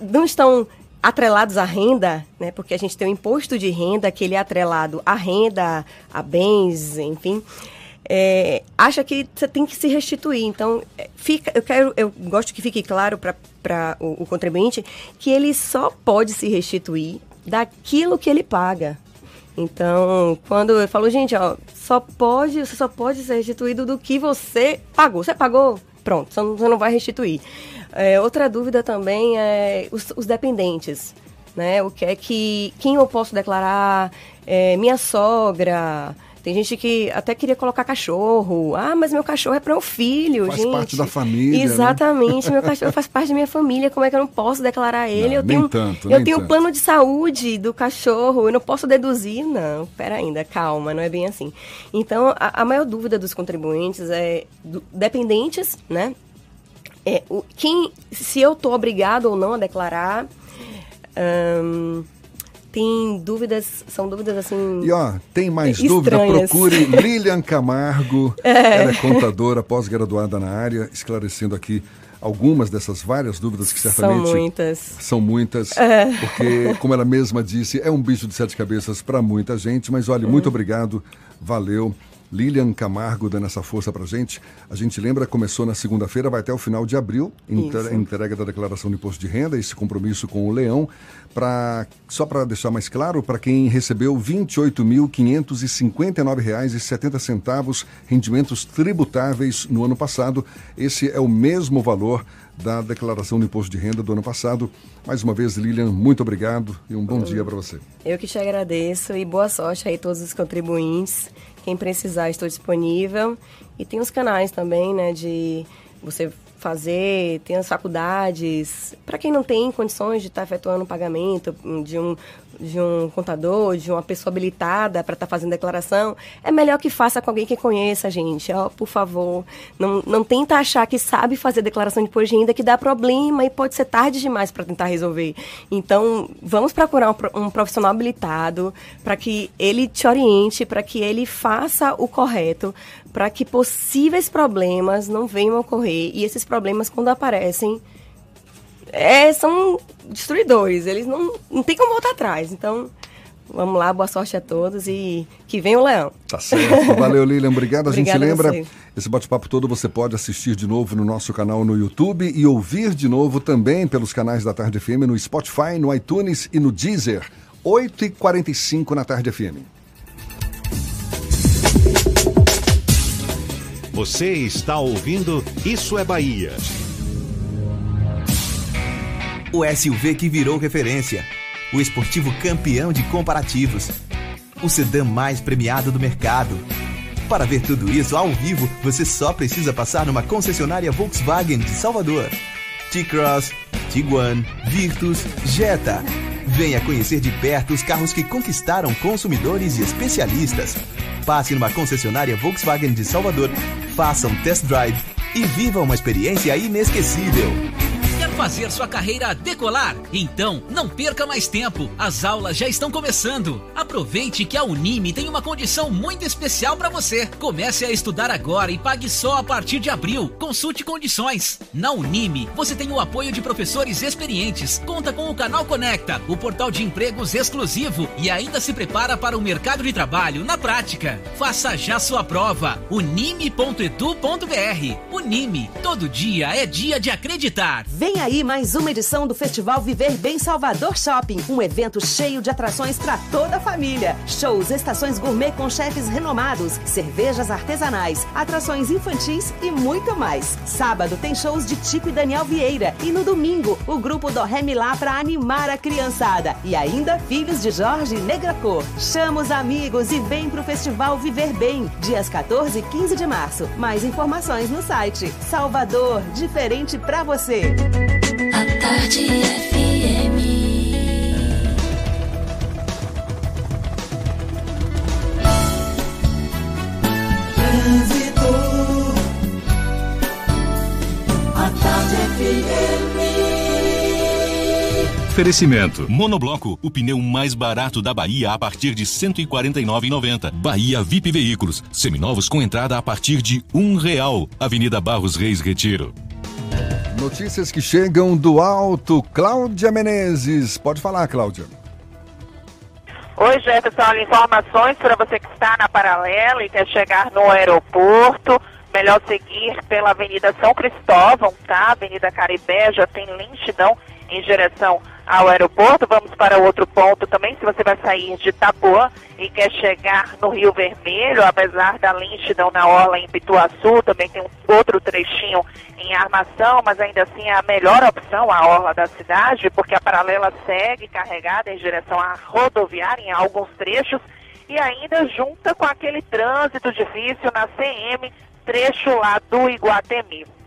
não estão atrelados à renda, né, porque a gente tem o imposto de renda que ele é atrelado à renda, a bens, enfim, é, acha que você tem que se restituir. Então, fica, eu quero, eu gosto que fique claro para o, o contribuinte que ele só pode se restituir daquilo que ele paga. Então, quando eu falo, gente, ó, só pode, você só pode ser restituído do que você pagou. Você pagou? Pronto, você não vai restituir. É, outra dúvida também é os, os, dependentes, né? O que é que, quem eu posso declarar? É, minha sogra, tem gente que até queria colocar cachorro. Ah, mas meu cachorro é para o filho, faz gente. Faz parte da família. Exatamente, né? meu cachorro faz parte da minha família. Como é que eu não posso declarar ele? Não, eu nem tenho, tanto, eu tenho tanto. plano de saúde do cachorro, eu não posso deduzir. Não, pera ainda, calma, não é bem assim. Então, a, a maior dúvida dos contribuintes é do, dependentes, né? É, o, quem, se eu estou obrigado ou não a declarar. Hum, tem dúvidas, são dúvidas assim. E ó, tem mais estranhas. dúvida? Procure Lilian Camargo. É. Ela é contadora, pós-graduada na área, esclarecendo aqui algumas dessas várias dúvidas que certamente. São muitas. São muitas. É. Porque, como ela mesma disse, é um bicho de sete cabeças para muita gente. Mas olha, Uhum. muito obrigado. Valeu. Lilian Camargo dando essa força pra gente. A gente lembra, começou na segunda-feira, vai até o final de abril, Isso. entrega da declaração de imposto de renda, esse compromisso com o Leão. Pra, só para deixar mais claro, para quem recebeu R$ 28.559,70 rendimentos tributáveis no ano passado, esse é o mesmo valor da declaração do imposto de renda do ano passado. Mais uma vez, Lilian, muito obrigado e um bom dia para você. Eu que te agradeço e boa sorte aí a todos os contribuintes. Quem precisar, estou disponível. E tem os canais também, né, de você fazer, tem as faculdades. Para quem não tem condições de estar efetuando o pagamento de um de um contador, de uma pessoa habilitada para estar tá fazendo declaração, é melhor que faça com alguém que conheça gente. Ó, por favor, não, não tenta achar que sabe fazer declaração de imposto de renda que dá problema e pode ser tarde demais para tentar resolver. Então, vamos procurar um, um profissional habilitado para que ele te oriente, para que ele faça o correto, para que possíveis problemas não venham a ocorrer. E esses problemas, quando aparecem, é, são destruidores. Eles não, não tem como voltar atrás. Então, vamos lá, boa sorte a todos e que venha o leão. Tá certo. Valeu, Lilian. Obrigado. A gente lembra, a esse bate-papo todo você pode assistir de novo no nosso canal no YouTube e ouvir de novo também pelos canais da Tarde FM no Spotify, no iTunes e no Deezer. 8h45 na Tarde FM. Você está ouvindo Isso é Bahia. O SUV que virou referência. O esportivo campeão de comparativos. O sedã mais premiado do mercado. Para ver tudo isso ao vivo, você só precisa passar numa concessionária Volkswagen de Salvador. T-Cross, Tiguan, Virtus, Jetta. Venha conhecer de perto os carros que conquistaram consumidores e especialistas. Passe numa concessionária Volkswagen de Salvador, faça um test drive e viva uma experiência inesquecível. Fazer sua carreira decolar? Então, não perca mais tempo. As aulas já estão começando. Aproveite que a Unime tem uma condição muito especial para você. Comece a estudar agora e pague só a partir de abril. Consulte condições. Na Unime, você tem o apoio de professores experientes, conta com o canal Conecta, o portal de empregos exclusivo e ainda se prepara para o mercado de trabalho na prática. Faça já sua prova. unime.edu.br. Unime, todo dia é dia de acreditar. Vem aí mais uma edição do Festival Viver Bem Salvador Shopping, um evento cheio de atrações para toda a família. Shows, estações gourmet com chefes renomados, cervejas artesanais, atrações infantis e muito mais. Sábado tem shows de Tico e Daniel Vieira e no domingo o grupo do Ré Milá para animar a criançada e ainda filhos de Jorge Negracor. Chama os amigos e vem pro Festival Viver Bem, dias 14 e 15 de março. Mais informações no site. Salvador, diferente para você. Tarde FM. Trânsito. A Tarde FM. Oferecimento. Monobloco, o pneu mais barato da Bahia a partir de R$ 149,90. Bahia VIP Veículos, seminovos com entrada a partir de um real. Avenida Barros Reis Retiro. Notícias que chegam do alto. Cláudia Menezes. Pode falar, Cláudia. Oi, Jefferson, informações para você que está na paralela e quer chegar no aeroporto. Melhor seguir pela Avenida São Cristóvão, tá? Avenida Caribé já tem lentidão em direção ao aeroporto. Vamos para outro ponto também. Se você vai sair de Itapuã e quer chegar no Rio Vermelho, apesar da lentidão na orla em Pituaçu, também tem um outro trechinho em armação, mas ainda assim é a melhor opção a orla da cidade, porque a paralela segue carregada em direção à rodoviária em alguns trechos e ainda junta com aquele trânsito difícil na CM, trecho lá do Iguatemi.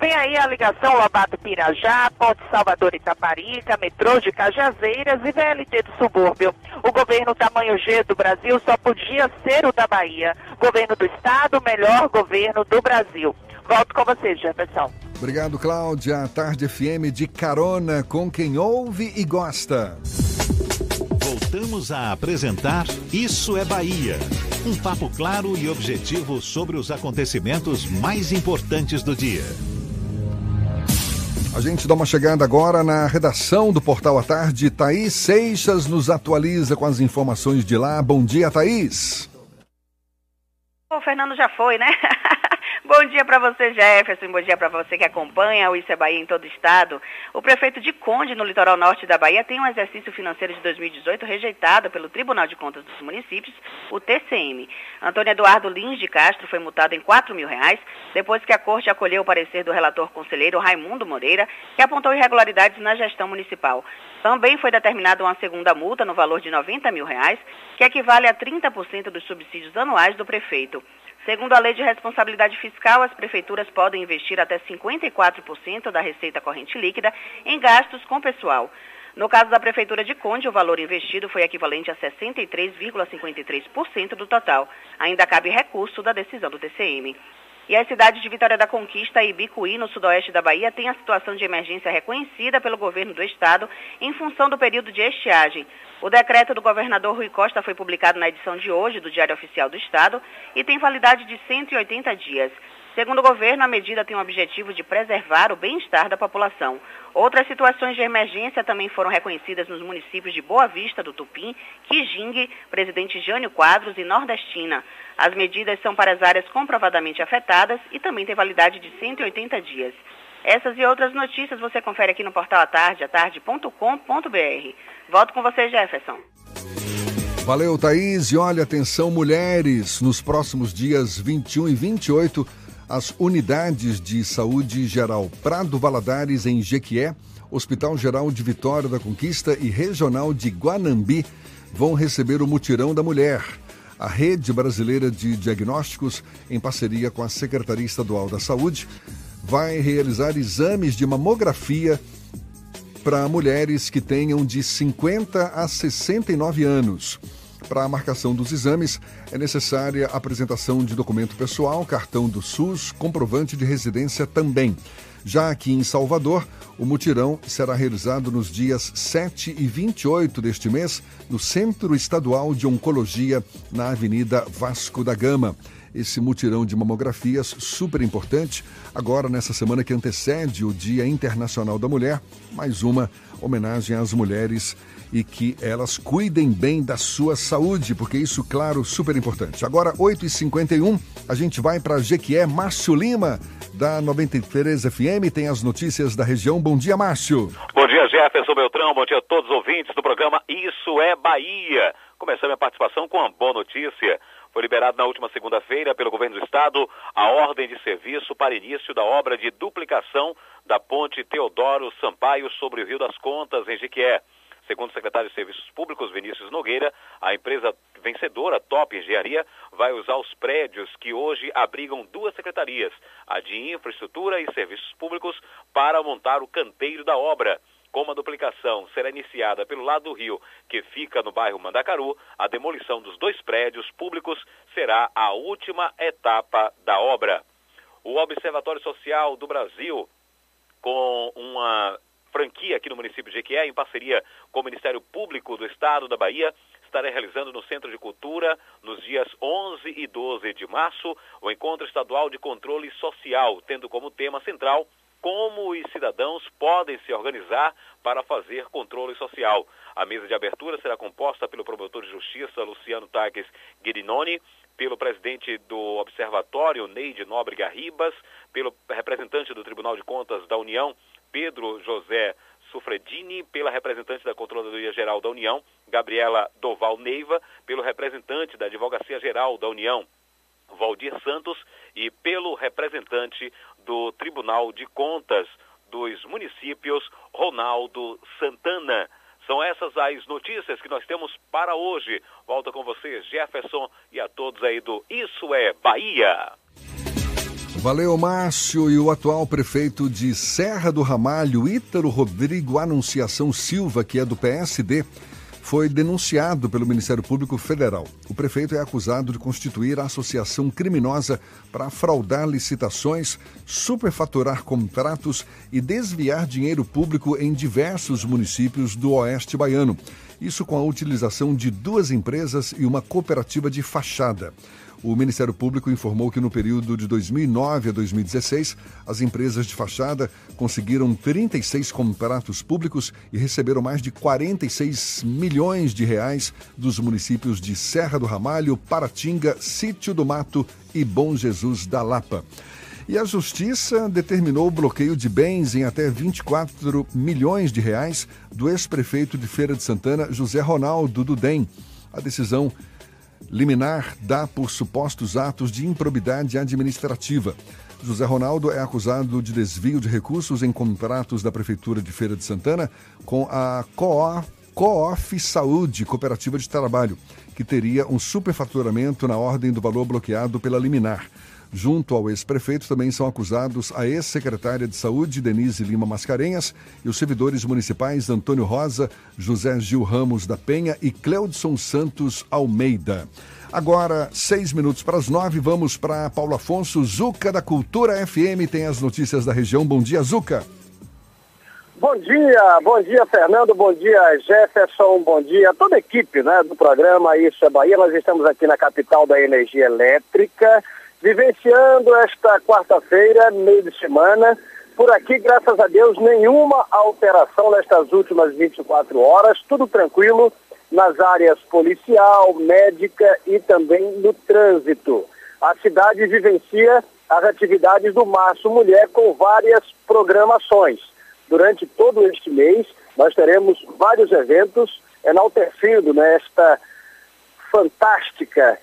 Vem aí a ligação Lobato Pirajá, Ponte Salvador Itaparica, metrô de Cajazeiras e VLT do subúrbio. O governo tamanho G do Brasil só podia ser o da Bahia. Governo do Estado, melhor governo do Brasil. Volto com você, Jefferson. Obrigado, Cláudia. Tarde FM de carona com quem ouve e gosta. Voltamos a apresentar Isso é Bahia. Um papo claro e objetivo sobre os acontecimentos mais importantes do dia. A gente dá uma chegada agora na redação do Portal à Tarde. Thaís Seixas nos atualiza com as informações de lá. Bom dia, Thaís. O Fernando já foi, né? Bom dia para você, Jefferson. Bom dia para você que acompanha o Isso é Bahia em todo o estado. O prefeito de Conde, no litoral norte da Bahia, tem um exercício financeiro de 2018 rejeitado pelo Tribunal de Contas dos Municípios, o TCM. Antônio Eduardo Lins de Castro foi multado em 4 mil reais depois que a corte acolheu o parecer do relator conselheiro Raimundo Moreira, que apontou irregularidades na gestão municipal. Também foi determinada uma segunda multa no valor de 90 mil reais, que equivale a 30% dos subsídios anuais do prefeito. Segundo a Lei de Responsabilidade Fiscal, as prefeituras podem investir até 54% da receita corrente líquida em gastos com pessoal. No caso da Prefeitura de Conde, o valor investido foi equivalente a 63,53% do total. Ainda cabe recurso da decisão do TCM. E as cidades de Vitória da Conquista e Bicuí, no sudoeste da Bahia, têm a situação de emergência reconhecida pelo governo do estado em função do período de estiagem. O decreto do governador Rui Costa foi publicado na edição de hoje do Diário Oficial do Estado e tem validade de 180 dias. Segundo o governo, a medida tem o objetivo de preservar o bem-estar da população. Outras situações de emergência também foram reconhecidas nos municípios de Boa Vista do Tupim, Quijingue, Presidente Jânio Quadros e Nordestina. As medidas são para as áreas comprovadamente afetadas e também têm validade de 180 dias. Essas e outras notícias você confere aqui no portal Atarde, atarde.com.br. Volto com você, Jefferson. Valeu, Thaís. E olha, atenção, mulheres. Nos próximos dias 21 e 28, as unidades de saúde geral Prado Valadares, em Jequié, Hospital Geral de Vitória da Conquista e Regional de Guanambi vão receber o Mutirão da Mulher. A Rede Brasileira de Diagnósticos, em parceria com a Secretaria Estadual da Saúde, vai realizar exames de mamografia para mulheres que tenham de 50 a 69 anos. Para a marcação dos exames, é necessária a apresentação de documento pessoal, cartão do SUS, comprovante de residência também. Já aqui em Salvador, o mutirão será realizado nos dias 7 e 28 deste mês, no Centro Estadual de Oncologia, na Avenida Vasco da Gama esse mutirão de mamografias super importante. Agora, nessa semana que antecede o Dia Internacional da Mulher, mais uma homenagem às mulheres e que elas cuidem bem da sua saúde, porque isso, claro, super importante. Agora, 8h51, a gente vai para Jequié. Márcio Lima, da 93 FM, tem as notícias da região. Bom dia, Márcio. Bom dia, Jefferson Beltrão. Bom dia a todos os ouvintes do programa Isso é Bahia. Começando a participação com uma boa notícia. Foi liberado na última segunda-feira pelo governo do estado a ordem de serviço para início da obra de duplicação da ponte Teodoro Sampaio sobre o Rio das Contas, em Jequié. Segundo o secretário de Serviços Públicos, Vinícius Nogueira, a empresa vencedora, Top Engenharia, vai usar os prédios que hoje abrigam duas secretarias, a de Infraestrutura e Serviços Públicos, para montar o canteiro da obra. Como a duplicação será iniciada pelo lado do rio, que fica no bairro Mandacaru, a demolição dos dois prédios públicos será a última etapa da obra. O Observatório Social do Brasil, com uma franquia aqui no município de Jequié, em parceria com o Ministério Público do Estado da Bahia, estará realizando no Centro de Cultura, nos dias 11 e 12 de março, o Encontro Estadual de Controle Social, tendo como tema central como os cidadãos podem se organizar para fazer controle social. A mesa de abertura será composta pelo promotor de justiça Luciano Taques Guirinoni, pelo presidente do Observatório Neide Nóbrega Ribas, pelo representante do Tribunal de Contas da União, Pedro José Sufredini, pela representante da Controladoria Geral da União, Gabriela Doval Neiva, pelo representante da Advocacia Geral da União, Valdir Santos, e pelo representante do Tribunal de Contas dos Municípios, Ronaldo Santana. São essas as notícias que nós temos para hoje. Volta com você, Jefferson, e a todos aí do Isso é Bahia. Valeu, Márcio. E o atual prefeito de Serra do Ramalho, Ítaro Rodrigo Anunciação Silva, que é do PSD, foi denunciado pelo Ministério Público Federal. O prefeito é acusado de constituir a associação criminosa para fraudar licitações, superfaturar contratos e desviar dinheiro público em diversos municípios do Oeste Baiano. Isso com a utilização de duas empresas e uma cooperativa de fachada. O Ministério Público informou que no período de 2009 a 2016, as empresas de fachada conseguiram 36 contratos públicos e receberam mais de 46 milhões de reais dos municípios de Serra do Ramalho, Paratinga, Sítio do Mato e Bom Jesus da Lapa. E a Justiça determinou o bloqueio de bens em até 24 milhões de reais do ex-prefeito de Feira de Santana, José Ronaldo Dudem. A decisão liminar dá por supostos atos de improbidade administrativa. José Ronaldo é acusado de desvio de recursos em contratos da Prefeitura de Feira de Santana com a Coof Saúde, Cooperativa de Trabalho, que teria um superfaturamento na ordem do valor bloqueado pela liminar. Junto ao ex-prefeito também são acusados a ex-secretária de Saúde, Denise Lima Mascarenhas, e os servidores municipais Antônio Rosa, José Gil Ramos da Penha e Cleudson Santos Almeida. Agora, seis minutos para as nove, vamos para Paulo Afonso, Zuca da Cultura FM, tem as notícias da região. Bom dia, Zuca. Bom dia, bom dia Fernando, bom dia Jefferson, bom dia toda a equipe né, do programa Isso é Bahia. Nós estamos aqui na capital da energia elétrica, vivenciando esta quarta-feira, meio de semana. Por aqui, graças a Deus, nenhuma alteração nestas últimas 24 horas, tudo tranquilo nas áreas policial, médica e também no trânsito. A cidade vivencia as atividades do Março Mulher com várias programações durante todo este mês, nós teremos vários eventos enaltecendo né, esta fantástica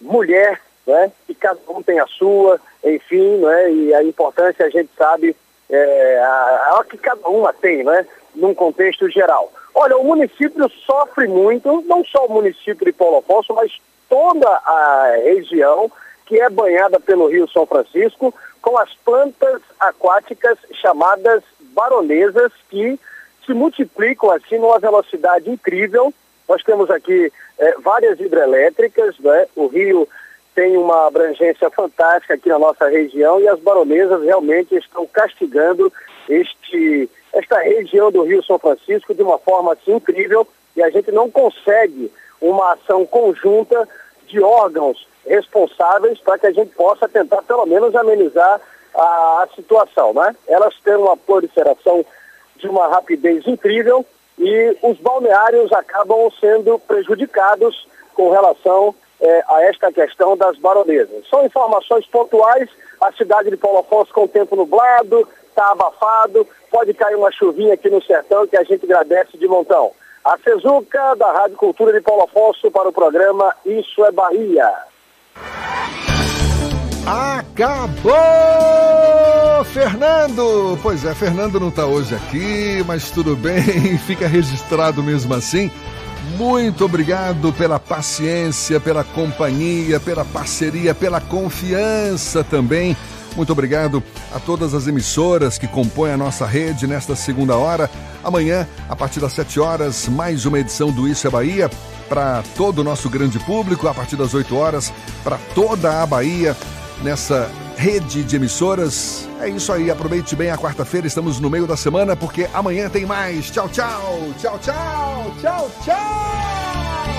mulher, né, que cada um tem a sua, enfim, né, e a importância a gente sabe, é, a, a que cada uma tem, né, num contexto geral. Olha, o município sofre muito, não só o município de Paulo Afonso, mas toda a região que é banhada pelo Rio São Francisco, com as plantas aquáticas chamadas baronesas que se multiplicam assim numa velocidade incrível. Nós temos aqui é, várias hidrelétricas, né? o rio tem uma abrangência fantástica aqui na nossa região e as baronesas realmente estão castigando este, esta região do Rio São Francisco de uma forma assim, incrível e a gente não consegue uma ação conjunta de órgãos responsáveis para que a gente possa tentar pelo menos amenizar a, a situação, né? Elas têm uma proliferação de uma rapidez incrível e os balneários acabam sendo prejudicados com relação é, a esta questão das baronesas. São informações pontuais, a cidade de Paulo Afonso com o tempo nublado, está abafado, pode cair uma chuvinha aqui no sertão que a gente agradece de montão. A Cezuca, da Rádio Cultura de Paulo Afonso, para o programa Isso é Bahia. Acabou, Fernando! Pois é, Fernando não está hoje aqui, mas tudo bem, fica registrado mesmo assim. Muito obrigado pela paciência, pela companhia, pela parceria, pela confiança também. Muito obrigado a todas as emissoras que compõem a nossa rede nesta segunda hora. Amanhã, a partir das 7 horas, mais uma edição do Isso é Bahia para todo o nosso grande público. A partir das 8 horas, para toda a Bahia nessa rede de emissoras. É isso aí, aproveite bem a quarta-feira, estamos no meio da semana porque amanhã tem mais. Tchau, tchau, tchau, tchau, tchau, tchau.